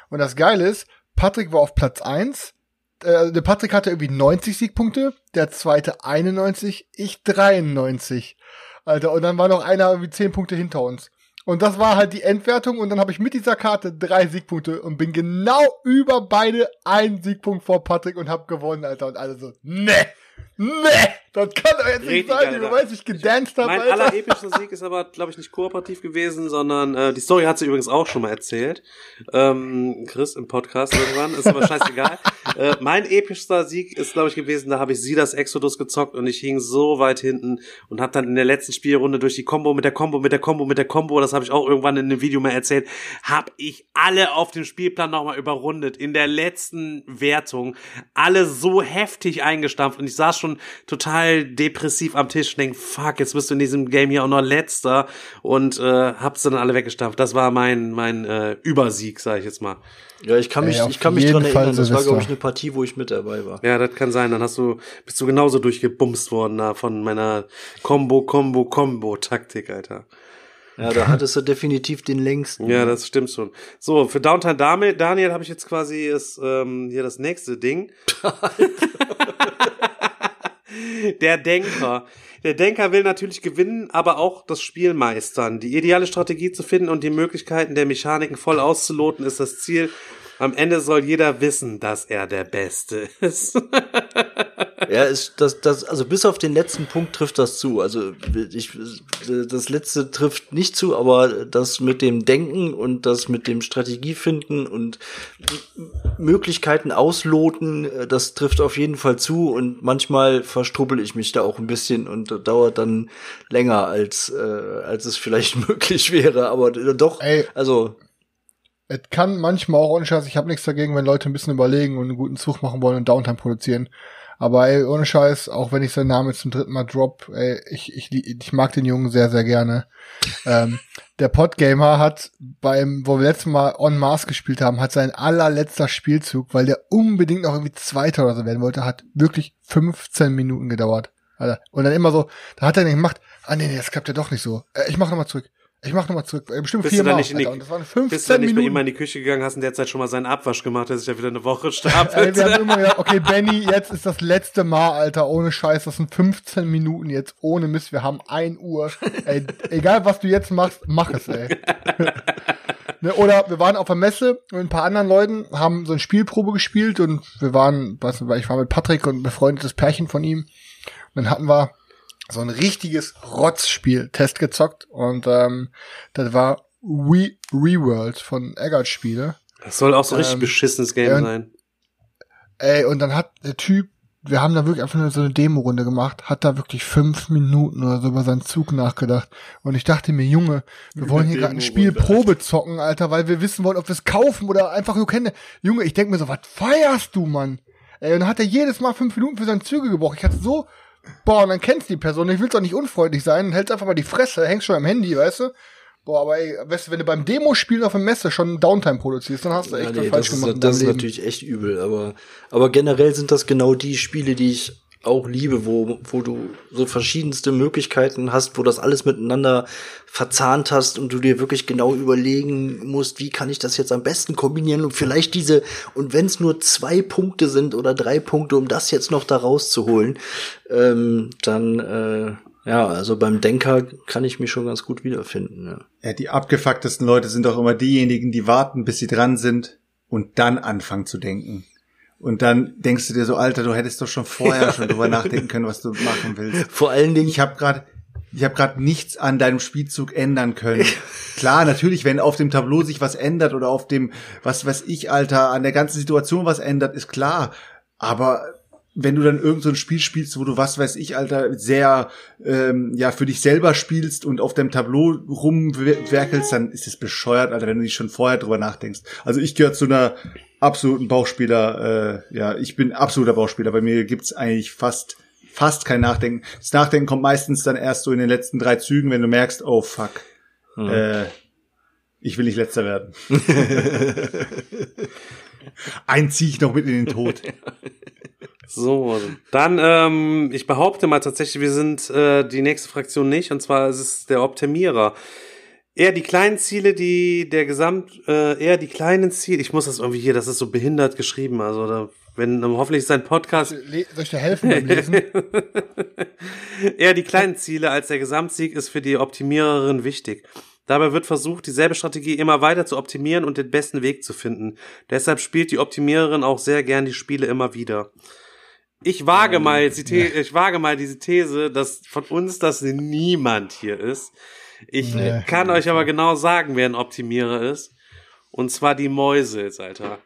Und das Geile ist, Patrick war auf Platz eins. Äh, der Patrick hatte irgendwie 90 Siegpunkte, der zweite 91, ich 93. Alter, und dann war noch einer irgendwie 10 Punkte hinter uns. Und das war halt die Endwertung und dann habe ich mit dieser Karte drei Siegpunkte und bin genau über beide einen Siegpunkt vor Patrick und hab gewonnen, Alter. Und alle so, ne, ne, das kann doch jetzt nicht sein, wie weiß ich gedanced habe, Mein Alter. allerepischster Sieg ist aber, glaube ich, nicht kooperativ gewesen, sondern äh, die Story hat sie übrigens auch schon mal erzählt. Ähm, Chris im Podcast irgendwann, ist aber scheißegal. äh, mein epischster Sieg ist, glaube ich, gewesen, da habe ich sie das Exodus gezockt und ich hing so weit hinten und habe dann in der letzten Spielrunde durch die Combo mit der Combo mit der Combo mit der Combo, das habe ich auch irgendwann in einem Video mal erzählt, habe ich alle auf dem Spielplan nochmal überrundet. In der letzten Wertung alle so heftig eingestampft und ich saß schon total depressiv am Tisch und denk, fuck, jetzt bist du in diesem Game hier auch noch letzter und äh, hab's dann alle weggestampft. Das war mein mein äh, Übersieg, sag ich jetzt mal. Ja, ich kann mich, Ey, ich kann mich dran Fall erinnern. Das war, glaube ich, eine Partie, wo ich mit dabei war. Ja, das kann sein. Dann hast du bist du genauso durchgebumst worden da von meiner Combo Combo Combo Taktik, Alter. Ja, da hattest du definitiv den längsten. Ja, das stimmt schon. So, für Downtown Daniel, Daniel habe ich jetzt quasi ist, ähm, hier das nächste Ding. Der Denker. Der Denker will natürlich gewinnen, aber auch das Spiel meistern. Die ideale Strategie zu finden und die Möglichkeiten der Mechaniken voll auszuloten ist das Ziel. Am Ende soll jeder wissen, dass er der Beste ist. Ja, ist das, das, also bis auf den letzten Punkt trifft das zu. Also ich, das letzte trifft nicht zu, aber das mit dem Denken und das mit dem Strategiefinden und Möglichkeiten ausloten, das trifft auf jeden Fall zu und manchmal verstrubbel ich mich da auch ein bisschen und dauert dann länger als äh, als es vielleicht möglich wäre. Aber doch, Ey. also Es kann manchmal auch ohne Scheiß, ich habe nichts dagegen, wenn Leute ein bisschen überlegen und einen guten Zug machen wollen und Downtime produzieren. Aber ey, ohne Scheiß, auch wenn ich seinen Namen jetzt zum dritten Mal drop, ey, ich, ich, ich mag den Jungen sehr, sehr gerne. ähm, der Podgamer hat beim, wo wir letztes Mal On Mars gespielt haben, hat sein allerletzter Spielzug, weil der unbedingt noch irgendwie Zweiter oder so werden wollte, hat wirklich 15 Minuten gedauert. Alter. Und dann immer so, da hat er nicht gemacht, ah nee, nee, das klappt ja doch nicht so. Äh, ich mach nochmal zurück. Ich mach nochmal zurück. Äh, bestimmt Bist du viermal. dann nicht in die- Alter. Und das waren Bist du 15 dann nicht bei ihm Minuten. in die Küche gegangen, hast in der Zeit schon mal seinen Abwasch gemacht, der sich ja wieder eine Woche Ey, stapelt. wir haben immer gesagt, okay, Benny, jetzt ist das letzte Mal, Alter, ohne Scheiß, das sind 15 Minuten jetzt, ohne Mist, wir haben 1 Uhr. Ey, egal was du jetzt machst, mach es, ey. ne, oder wir waren auf der Messe mit ein paar anderen Leuten, haben so eine Spielprobe gespielt und wir waren, was, ich war mit Patrick und ein befreundetes Pärchen von ihm. Und dann hatten wir so ein richtiges Rotzspiel Test gezockt und ähm, das war We Reworld von Eggert Spiele. Das soll auch so richtig Ähm, beschissenes Game ja, sein. Ey, und dann hat der Typ, wir haben da wirklich einfach nur so eine Demo-Runde gemacht, hat da wirklich fünf Minuten oder so über seinen Zug nachgedacht. Und ich dachte mir, Junge, wir wollen hier gerade ein Spiel Probe zocken, Alter, weil wir wissen wollen, ob wir es kaufen oder einfach nur kennen. Junge, ich denk mir so, was feierst du, Mann? Ey, und dann hat er jedes Mal fünf Minuten für seine Züge gebraucht. Ich hatte so, boah, und dann kennst du die Person, ich will doch nicht unfreundlich sein, hältst einfach mal die Fresse, hängst schon am Handy, weißt du? Boah, aber ey, weißt du, wenn du beim Demospielen auf der Messe schon Downtime produzierst, dann hast du echt Ja, was nee, falsch das, gemacht. ist, das ist Leben. natürlich echt übel, aber, aber generell sind das genau die Spiele, die ich auch liebe, wo, wo du so verschiedenste Möglichkeiten hast, wo das alles miteinander verzahnt hast und du dir wirklich genau überlegen musst, wie kann ich das jetzt am besten kombinieren und vielleicht diese, und wenn es nur zwei Punkte sind oder drei Punkte, um das jetzt noch da rauszuholen, ähm, dann, äh, ja, also beim Denker kann ich mich schon ganz gut wiederfinden. Ja. Ja, die abgefucktesten Leute sind doch immer diejenigen, die warten, bis sie dran sind und dann anfangen zu denken. Und dann denkst du dir so, Alter, du hättest doch schon vorher schon drüber nachdenken können, was du machen willst. Vor allen Dingen, Ich habe gerade ich habe gerade nichts an deinem Spielzug ändern können. Klar, natürlich, wenn auf dem Tableau sich was ändert oder auf dem, was weiß ich, Alter, an der ganzen Situation was ändert, ist klar. Aber wenn du dann irgend so ein Spiel spielst, wo du, was weiß ich, Alter, sehr ähm, ja für dich selber spielst und auf deinem Tableau rumwerkelst, dann ist es bescheuert, Alter, wenn du nicht schon vorher drüber nachdenkst. Also ich gehöre zu einer absoluten Bauchspieler, äh, ja, ich bin absoluter Bauchspieler. Bei mir gibt's eigentlich fast fast kein Nachdenken. Das Nachdenken kommt meistens dann erst so in den letzten drei Zügen, wenn du merkst, oh fuck, äh, ich will nicht letzter werden. Ein zieh ich noch mit in den Tod. So, dann, ähm, ich behaupte mal tatsächlich, wir sind äh, die nächste Fraktion nicht, und zwar ist es der Optimierer. Eher die kleinen Ziele, die der Gesamt, äh, eher die kleinen Ziele, ich muss das irgendwie hier, das ist so behindert geschrieben, also da, wenn hoffentlich ist sein Podcast soll ich dir helfen beim Lesen? Eher die kleinen Ziele als der Gesamtsieg ist für die Optimiererin wichtig. Dabei wird versucht, dieselbe Strategie immer weiter zu optimieren und den besten Weg zu finden. Deshalb spielt die Optimiererin auch sehr gern die Spiele immer wieder. Ich wage mal, die The ich wage mal diese These, dass von uns das niemand hier ist. Ich Nee. kann euch aber genau sagen, wer ein Optimierer ist. Und zwar die Mäusels, Alter.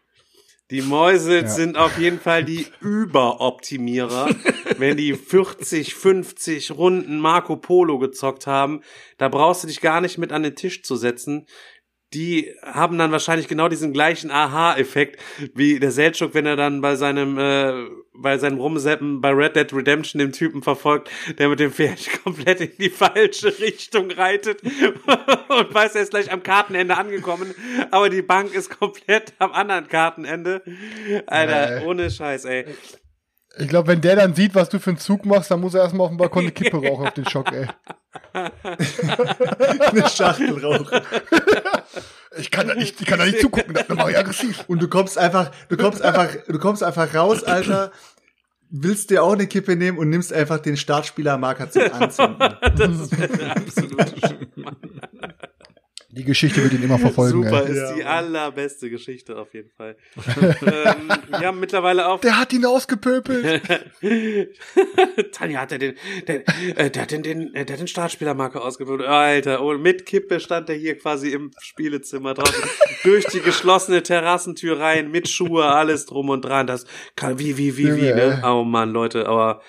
Die Mäusels sind auf jeden Fall die Überoptimierer. Wenn die 40, 50 Runden Marco Polo gezockt haben, da brauchst du dich gar nicht mit an den Tisch zu setzen. Die haben dann wahrscheinlich genau diesen gleichen Aha-Effekt wie der Seltschuk, wenn er dann bei seinem äh, bei seinem Rumseppen bei Red Dead Redemption den Typen verfolgt, der mit dem Pferd komplett in die falsche Richtung reitet und weiß, er ist gleich am Kartenende angekommen, aber die Bank ist komplett am anderen Kartenende. Alter, Nee. ohne Scheiß, ey. Ich glaube, wenn der dann sieht, was du für einen Zug machst, dann muss er erstmal auf dem Balkon eine Kippe rauchen auf den Schock, ey. Eine Schachtel rauchen. Ich kann da nicht, ich kann da nicht zugucken, das mache ich aggressiv. Und du kommst einfach, du kommst einfach, du kommst einfach raus, Alter. Willst dir auch eine Kippe nehmen und nimmst einfach den Startspielermarker zum Anzünden. Das wäre der absolute Schmarrn. Die Geschichte wird ihn immer verfolgen. Super, Ey. ist Ja, die allerbeste Geschichte auf jeden Fall. ähm, wir haben mittlerweile auch Der hat ihn ausgepöpelt. Tanja hat er den, der, äh, der hat den, den, äh, der hat den Startspielermarker ausgewählt. Alter, und mit Kippe stand er hier quasi im Spielezimmer draußen. durch die geschlossene Terrassentür rein, mit Schuhe, alles drum und dran. Das kann, wie, wie, wie, wie, ne? Oh Mann, Leute, aber,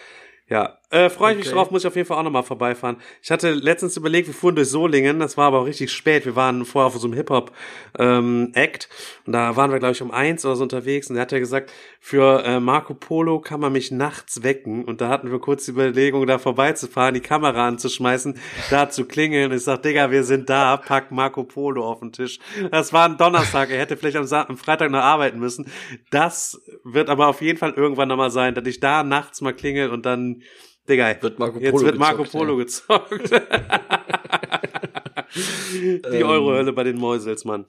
ja. Äh, freue ich mich Okay. drauf, muss ich auf jeden Fall auch nochmal vorbeifahren. Ich hatte letztens überlegt, wir fuhren durch Solingen, das war aber auch richtig spät. Wir waren vorher auf so einem Hip-Hop-Act und da waren wir, glaube ich, um eins oder so unterwegs und er hat ja gesagt, für äh, Marco Polo kann man mich nachts wecken und da hatten wir kurz die Überlegung, da vorbeizufahren, die Kamera anzuschmeißen, da zu klingeln. Ich sag, Digga, wir sind da, pack Marco Polo auf den Tisch. Das war ein Donnerstag, er hätte vielleicht am, Sa am Freitag noch arbeiten müssen. Das wird aber auf jeden Fall irgendwann nochmal sein, dass ich da nachts mal klingel und dann Digga, Wird Marco jetzt Polo wird Marco gezockt, Polo ja. gezockt. Die Ähm. Eurohölle bei den Mäusels, Mann.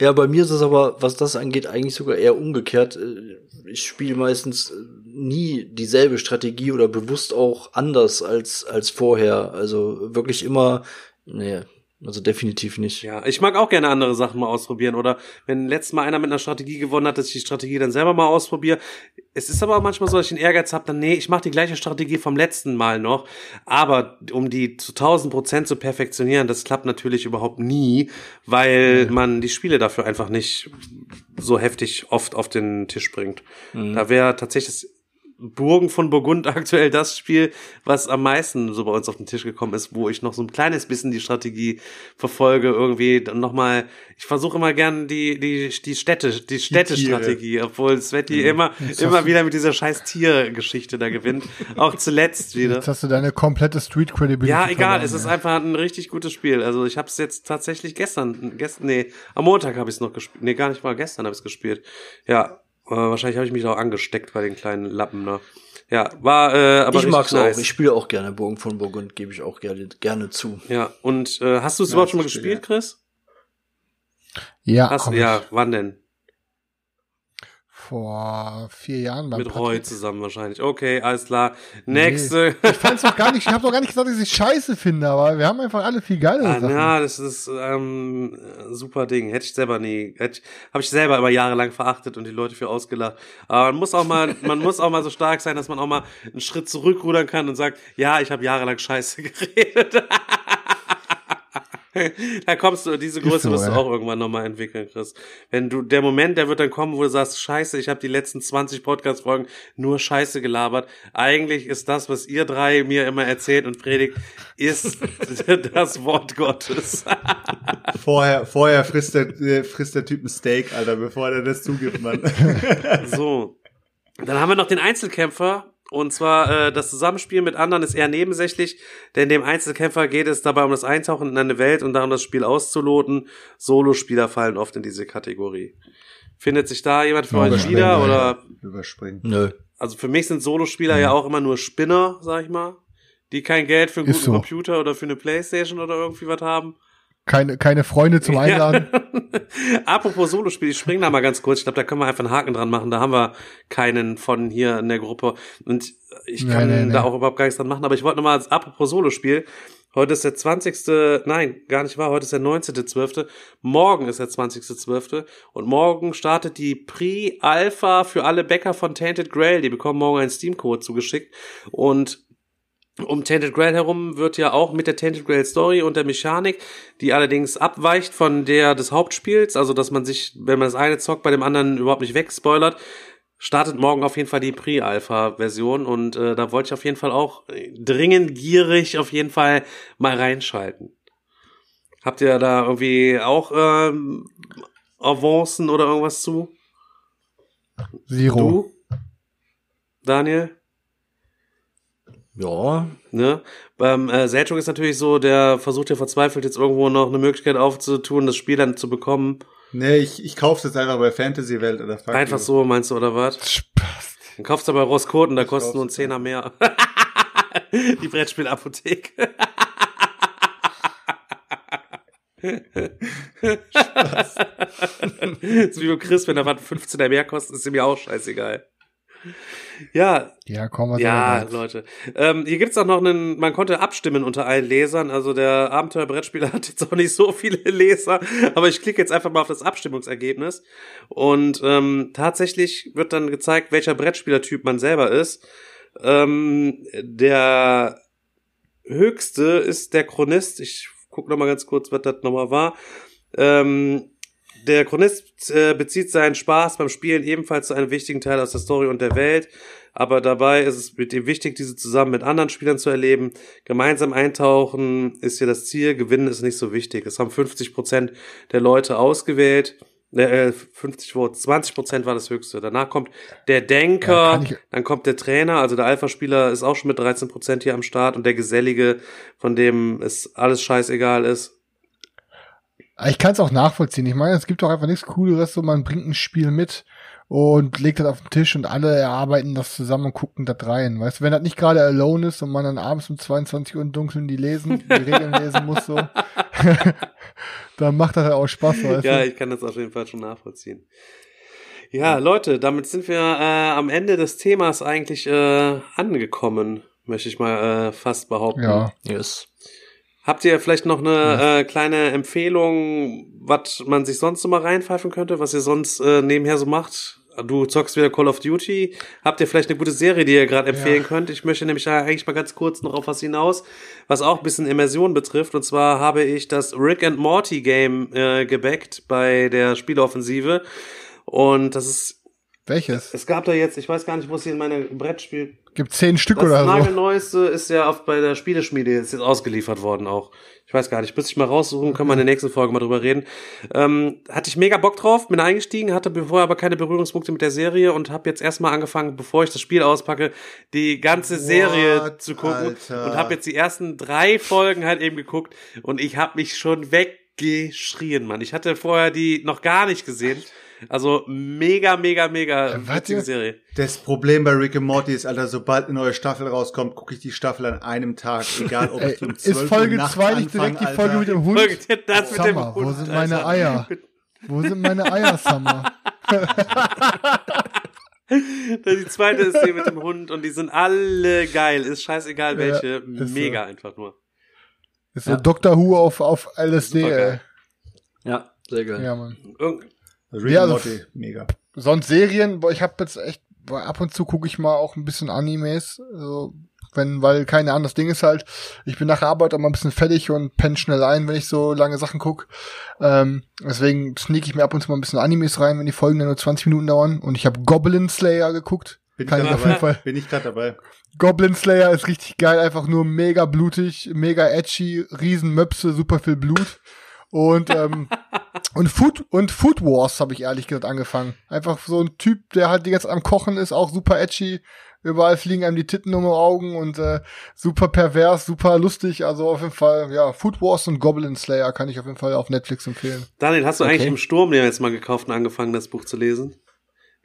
Ja, bei mir ist es aber, was das angeht, eigentlich sogar eher umgekehrt. Äh, Ich spiele meistens äh, nie dieselbe Strategie oder bewusst auch anders als, als vorher. Also wirklich immer, nee, also definitiv nicht. Ja, ich mag auch gerne andere Sachen mal ausprobieren. Oder wenn letztes Mal einer mit einer Strategie gewonnen hat, dass ich die Strategie dann selber mal ausprobiere. Es ist aber auch manchmal so, dass ich den Ehrgeiz habe, dann, nee, ich mache die gleiche Strategie vom letzten Mal noch. Aber um die zu 1000 Prozent zu perfektionieren, das klappt natürlich überhaupt nie, weil man die Spiele dafür einfach nicht so heftig oft auf den Tisch bringt. Da wäre tatsächlich das Burgen von Burgund aktuell das Spiel, was am meisten so bei uns auf den Tisch gekommen ist, wo ich noch so ein kleines bisschen die Strategie verfolge, irgendwie dann nochmal, ich versuche immer gern die, die, die Städte, die Städtestrategie, obwohl Sveti immer, immer wieder mit dieser scheiß Tiergeschichte da gewinnt. Auch zuletzt wieder. Jetzt hast du deine komplette Street Credibility. Ja, egal, verloren, es ist einfach ein richtig gutes Spiel. Also ich habe es jetzt tatsächlich gestern, gestern, nee, am Montag habe ich es noch gespielt. Nee, gar nicht mal gestern habe ich es gespielt. Ja, wahrscheinlich habe ich mich auch angesteckt bei den kleinen Lappen. Ne? Ja, war äh, aber ich mag's nice. auch. Ich spiele auch gerne Burgen von Burgund, gebe ich auch gerne, gerne zu. Ja, und äh, hast du es überhaupt schon mal gespielt, Chris? Ja, Hast, ja, ich wann denn? Vor vier Jahren beim Mit Roy Patrick. zusammen wahrscheinlich. Okay, alles klar. Nächste. Ich fand's doch gar nicht, ich habe doch gar nicht gesagt, dass ich scheiße finde, aber wir haben einfach alle viel geilere Ah, Sachen. ja, das ist ähm, ein super Ding. Hätte ich selber nie, hätte ich, habe ich selber immer jahrelang verachtet und die Leute für ausgelacht. Aber man muss auch mal, man muss auch mal so stark sein, dass man auch mal einen Schritt zurückrudern kann und sagt, ja, ich habe jahrelang Scheiße geredet. da kommst du, diese Größe so, wirst du auch irgendwann nochmal entwickeln, Chris. Wenn du, der Moment, der wird dann kommen, wo du sagst, scheiße, ich habe die letzten 20 Podcast-Folgen nur Scheiße gelabert. Eigentlich ist das, was ihr drei mir immer erzählt und predigt, ist das Wort Gottes. Vorher, vorher frisst der, äh, frisst der Typ ein Steak, Alter, bevor der das zugibt, Mann. So. Dann haben wir noch den Einzelkämpfer. Und zwar äh, das Zusammenspiel mit anderen ist eher nebensächlich, denn dem Einzelkämpfer geht es dabei um das Eintauchen in eine Welt und darum, das Spiel auszuloten. Solospieler fallen oft in diese Kategorie. Findet sich da jemand für euch wieder? ja, Oder Überspringen. Nö. also für mich sind Solospieler ja auch immer nur Spinner, sag ich mal, die kein Geld für einen Ist guten so. Computer oder für eine Playstation oder irgendwie was haben. Keine, keine Freunde zum Einladen. Apropos Solospiel, ich spring da mal ganz kurz. Ich glaube, da können wir einfach einen Haken dran machen. Da haben wir keinen von hier in der Gruppe. Und ich Nee, kann nee, nee. da auch überhaupt gar nichts dran machen. Aber ich wollte nochmal, apropos Solospiel, heute ist der 20. Nein, gar nicht wahr. Heute ist der 19.12. Morgen ist der 20.12. Und morgen startet die Pre-Alpha für alle Bäcker von Tainted Grail. Die bekommen morgen einen Steam-Code zugeschickt. Und um Tainted Grail herum wird ja auch mit der Tainted Grail Story und der Mechanik, die allerdings abweicht von der des Hauptspiels, also dass man sich, wenn man das eine zockt, bei dem anderen überhaupt nicht wegspoilert, startet morgen auf jeden Fall die Pre-Alpha-Version und äh, da wollte ich auf jeden Fall auch dringend gierig auf jeden Fall mal reinschalten. Habt ihr da irgendwie auch ähm, Avancen oder irgendwas zu? Zero. Du? Daniel? Ja, Ne? Beim äh, Selchuk ist natürlich so, der versucht ja verzweifelt jetzt irgendwo noch eine Möglichkeit aufzutun, das Spiel dann zu bekommen. Nee, ich, ich kauf's jetzt einfach bei Fantasy Welt oder fuck Einfach you. so, meinst du, oder was? Spaß. Dann kaufst du aber Roskoten, da Ich kostet nur ein kauf's Zehner mehr. Die Brettspielapotheke. ist wie beim Chris, wenn da was 15er mehr kostet, ist mir auch scheißegal. Ja, Ja, komm, was ja? Leute. Ähm, hier gibt's auch noch einen, man konnte abstimmen unter allen Lesern. Also der Abenteuerbrettspieler hat jetzt auch nicht so viele Leser, aber ich klicke jetzt einfach mal auf das Abstimmungsergebnis. Und ähm, tatsächlich wird dann gezeigt, welcher Brettspielertyp man selber ist. Ähm, der höchste ist der Chronist. Ich guck noch mal ganz kurz, was das nochmal war. Ähm, der Chronist äh, bezieht seinen Spaß beim Spielen ebenfalls zu einem wichtigen Teil aus der Story und der Welt, aber dabei ist es mit ihm wichtig, diese zusammen mit anderen Spielern zu erleben. Gemeinsam eintauchen ist hier das Ziel, gewinnen ist nicht so wichtig. Es haben 50 Prozent der Leute ausgewählt. Äh, 50 Votes, 20 Prozent war das höchste. Danach kommt der Ja, Denker, ich- dann kommt der Trainer, also der Alpha-Spieler ist auch schon mit 13 Prozent hier am Start und der Gesellige, von dem es alles scheißegal ist. Ich kann es auch nachvollziehen. Ich meine, es gibt doch einfach nichts Cooleres, so man bringt ein Spiel mit und legt das auf den Tisch und alle erarbeiten das zusammen und gucken das rein. Weißt du, wenn das nicht gerade alone ist und man dann abends um 22 Uhr im Dunkeln die lesen, die Regeln lesen muss, so, dann macht das halt auch Spaß, weißt Ja, du? ich kann das auf jeden Fall schon nachvollziehen. Ja, Leute, damit sind wir äh, am Ende des Themas eigentlich äh, angekommen, möchte ich mal äh, fast behaupten. Ja. Yes. Habt ihr vielleicht noch eine äh, kleine Empfehlung, was man sich sonst so mal reinpfeifen könnte, was ihr sonst äh, nebenher so macht? Du zockst wieder Call of Duty. Habt ihr vielleicht eine gute Serie, die ihr gerade empfehlen Ja. könnt? Ich möchte nämlich eigentlich mal ganz kurz noch auf was hinaus, was auch ein bisschen Immersion betrifft. Und zwar habe ich das Rick and Morty Game äh, gebackt bei der Spieleoffensive. Und das ist, Welches? es gab da jetzt, ich weiß gar nicht, wo es hier in meiner Brettspiel Gibt zehn Stück das oder so. nagelneueste ist ja auf, bei der Spieleschmiede ist jetzt ausgeliefert worden auch. Ich weiß gar nicht, müsste ich mal raussuchen, können wir in der nächsten Folge mal drüber reden. Ähm, hatte ich mega Bock drauf, bin eingestiegen, hatte vorher aber keine Berührungspunkte mit der Serie und habe jetzt erstmal angefangen, bevor ich das Spiel auspacke, die ganze Serie What, zu gucken Alter? und habe jetzt die ersten drei Folgen halt eben geguckt und ich habe mich schon weggeschrien, Mann. Ich hatte vorher die noch gar nicht gesehen. Also mega, mega, mega was witzige ihr- Serie. Das Problem bei Rick and Morty ist, Alter, sobald eine neue Staffel rauskommt, gucke ich die Staffel an einem Tag, egal ob ich um ist 12 Folge Uhr nachts 2 nicht direkt die Alter. Folge mit dem Hund? Folge, das mit dem Summer, wo Hund, sind meine Alter. Eier? Wo sind meine Eier, Summer? Die zweite ist die mit dem Hund und die sind alle geil. Ist scheißegal welche. Ja, ist so. Mega einfach nur. Ist so Doctor Who auf, auf LSD, ey. Ja, sehr geil. Ja, Mann. Irgend Rick Ja, also- Morty, mega. Sonst Serien, boah, ich habe jetzt echt, boah, ab und zu gucke ich mal auch ein bisschen Animes, also, wenn, weil keine Ahnung, das Ding ist halt, ich bin nach der Arbeit auch mal ein bisschen fertig und penne schnell ein, wenn ich so lange Sachen guck. Ähm, deswegen sneak ich mir ab und zu mal ein bisschen Animes rein, wenn die Folgen dann nur 20 Minuten dauern. Und ich habe Goblin Slayer geguckt. Bin ich Kann ich gerade auf jeden dabei? Fall. Bin ich gerade dabei? Goblin Slayer ist richtig geil, einfach nur mega blutig, mega edgy, Riesenmöpse, super viel Blut. Und, ähm, und Food, und Food Wars habe ich ehrlich gesagt angefangen. Einfach so ein Typ, der halt die ganze Zeit am Kochen ist, auch super edgy. Überall fliegen einem die Titten um die Augen und äh, super pervers, super lustig. Also auf jeden Fall, ja, Food Wars und Goblin Slayer kann ich auf jeden Fall auf Netflix empfehlen. Daniel, hast du Okay. eigentlich im Sturm dir jetzt mal gekauft und angefangen, das Buch zu lesen?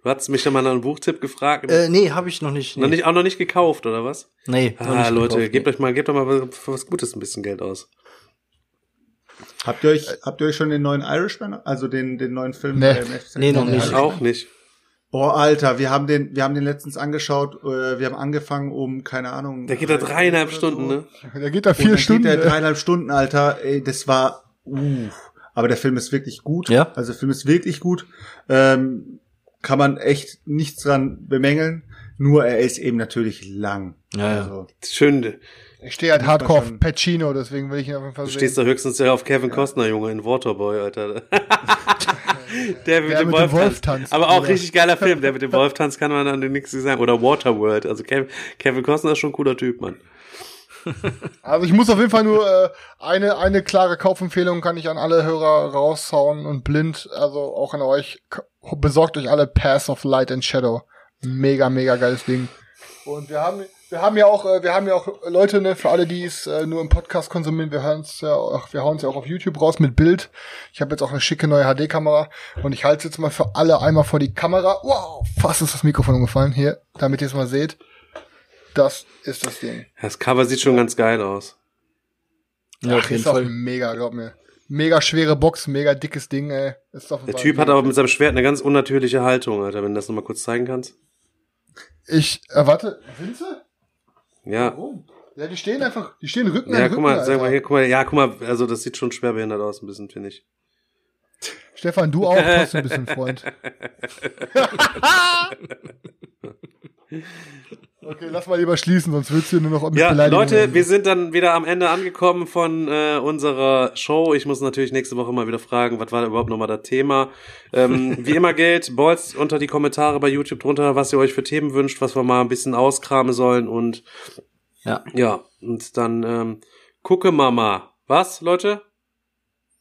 Du hattest mich ja mal nach einem Buchtipp gefragt. Äh, nee, habe ich noch nicht. Nee, noch nicht, auch noch nicht gekauft, oder was? nee Ah, nicht Leute, gekauft, gebt nee. euch mal, gebt doch mal für was Gutes ein bisschen Geld aus. Habt ihr euch, habt ihr euch schon den neuen Irishman, also den, den neuen Film? Nee. Nee, noch nicht. Ich auch nicht. Boah, Alter, wir haben den, wir haben den letztens angeschaut, äh, wir haben angefangen um, keine Ahnung. Der geht da drei dreieinhalb Stunden, so. ne? Da geht da Und vier dann Stunden. Geht der äh, dreieinhalb Stunden, Alter. Ey, das war, uh, aber der Film ist wirklich gut. Ja? Also der Film ist wirklich gut. Ähm, kann man echt nichts dran bemängeln. Nur er ist eben natürlich lang. Ja, ja. Also, Schön. Ich stehe halt hardcore auf Pacino, deswegen will ich ihn auf jeden Fall Du sehen. stehst da höchstens ja auf Kevin Costner, Junge, in Waterboy, Alter. der mit, Der dem, mit Wolf dem Wolf tanzt. Aber auch Bruder. richtig geiler Film. Der mit dem Wolf tanzt kann man dann nichts sagen. Oder Waterworld. Also Kevin, Kevin Costner ist schon ein cooler Typ, Mann. Also ich muss auf jeden Fall nur äh, eine eine klare Kaufempfehlung kann ich an alle Hörer raushauen und blind, also auch an euch. Besorgt euch alle Pass of Light and Shadow. Mega mega geiles Ding. Und wir haben wir haben ja auch äh, wir haben ja auch Leute ne für alle die es äh, nur im Podcast konsumieren. Wir hören es ja auch, wir hauen es ja auch auf YouTube raus mit Bild. Ich habe jetzt auch eine schicke neue HD Kamera und ich halte es jetzt mal für alle einmal vor die Kamera. Wow, fast ist das Mikrofon umgefallen hier, damit ihr es mal seht. Das ist das Ding. Das Cover sieht schon ganz geil aus. Ja, auf Ach, jeden ist auch Fall. mega, glaub mir. Mega schwere Box, mega dickes Ding, ey. Ist jeden Der Typ hat mega aber mit seinem Schwert eine ganz unnatürliche Haltung, Alter, wenn du das nochmal kurz zeigen kannst. Ich, äh, warte, Winze? Ja. Warum? Ja, die stehen einfach, die stehen Rücken Ja, an guck Rücken, mal, sag Alter. mal hier, guck mal, ja, guck mal, also das sieht schon schwerbehindert aus, ein bisschen, finde ich. Stefan, du auch, trotzdem ein bisschen Freund. okay, lass mal lieber schließen, sonst willst du nur noch Ja, Leute, wir sind dann wieder am Ende angekommen von äh, unserer Show. Ich muss natürlich nächste Woche mal wieder fragen, was war da überhaupt nochmal das Thema. Ähm, wie immer gilt, bolzt unter die Kommentare bei YouTube drunter, was ihr euch für Themen wünscht, was wir mal ein bisschen auskramen sollen und Ja, ja, und dann ähm, gucke Mama. Was, Leute?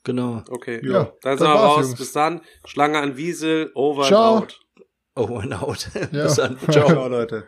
genau. Okay. Ja, dann sind wir raus. Jungs. Bis dann. Schlange an Wiesel, over Ciao. and out. Oh, and out. Ja. Bis dann. Ciao. Ciao. Ciao, Leute.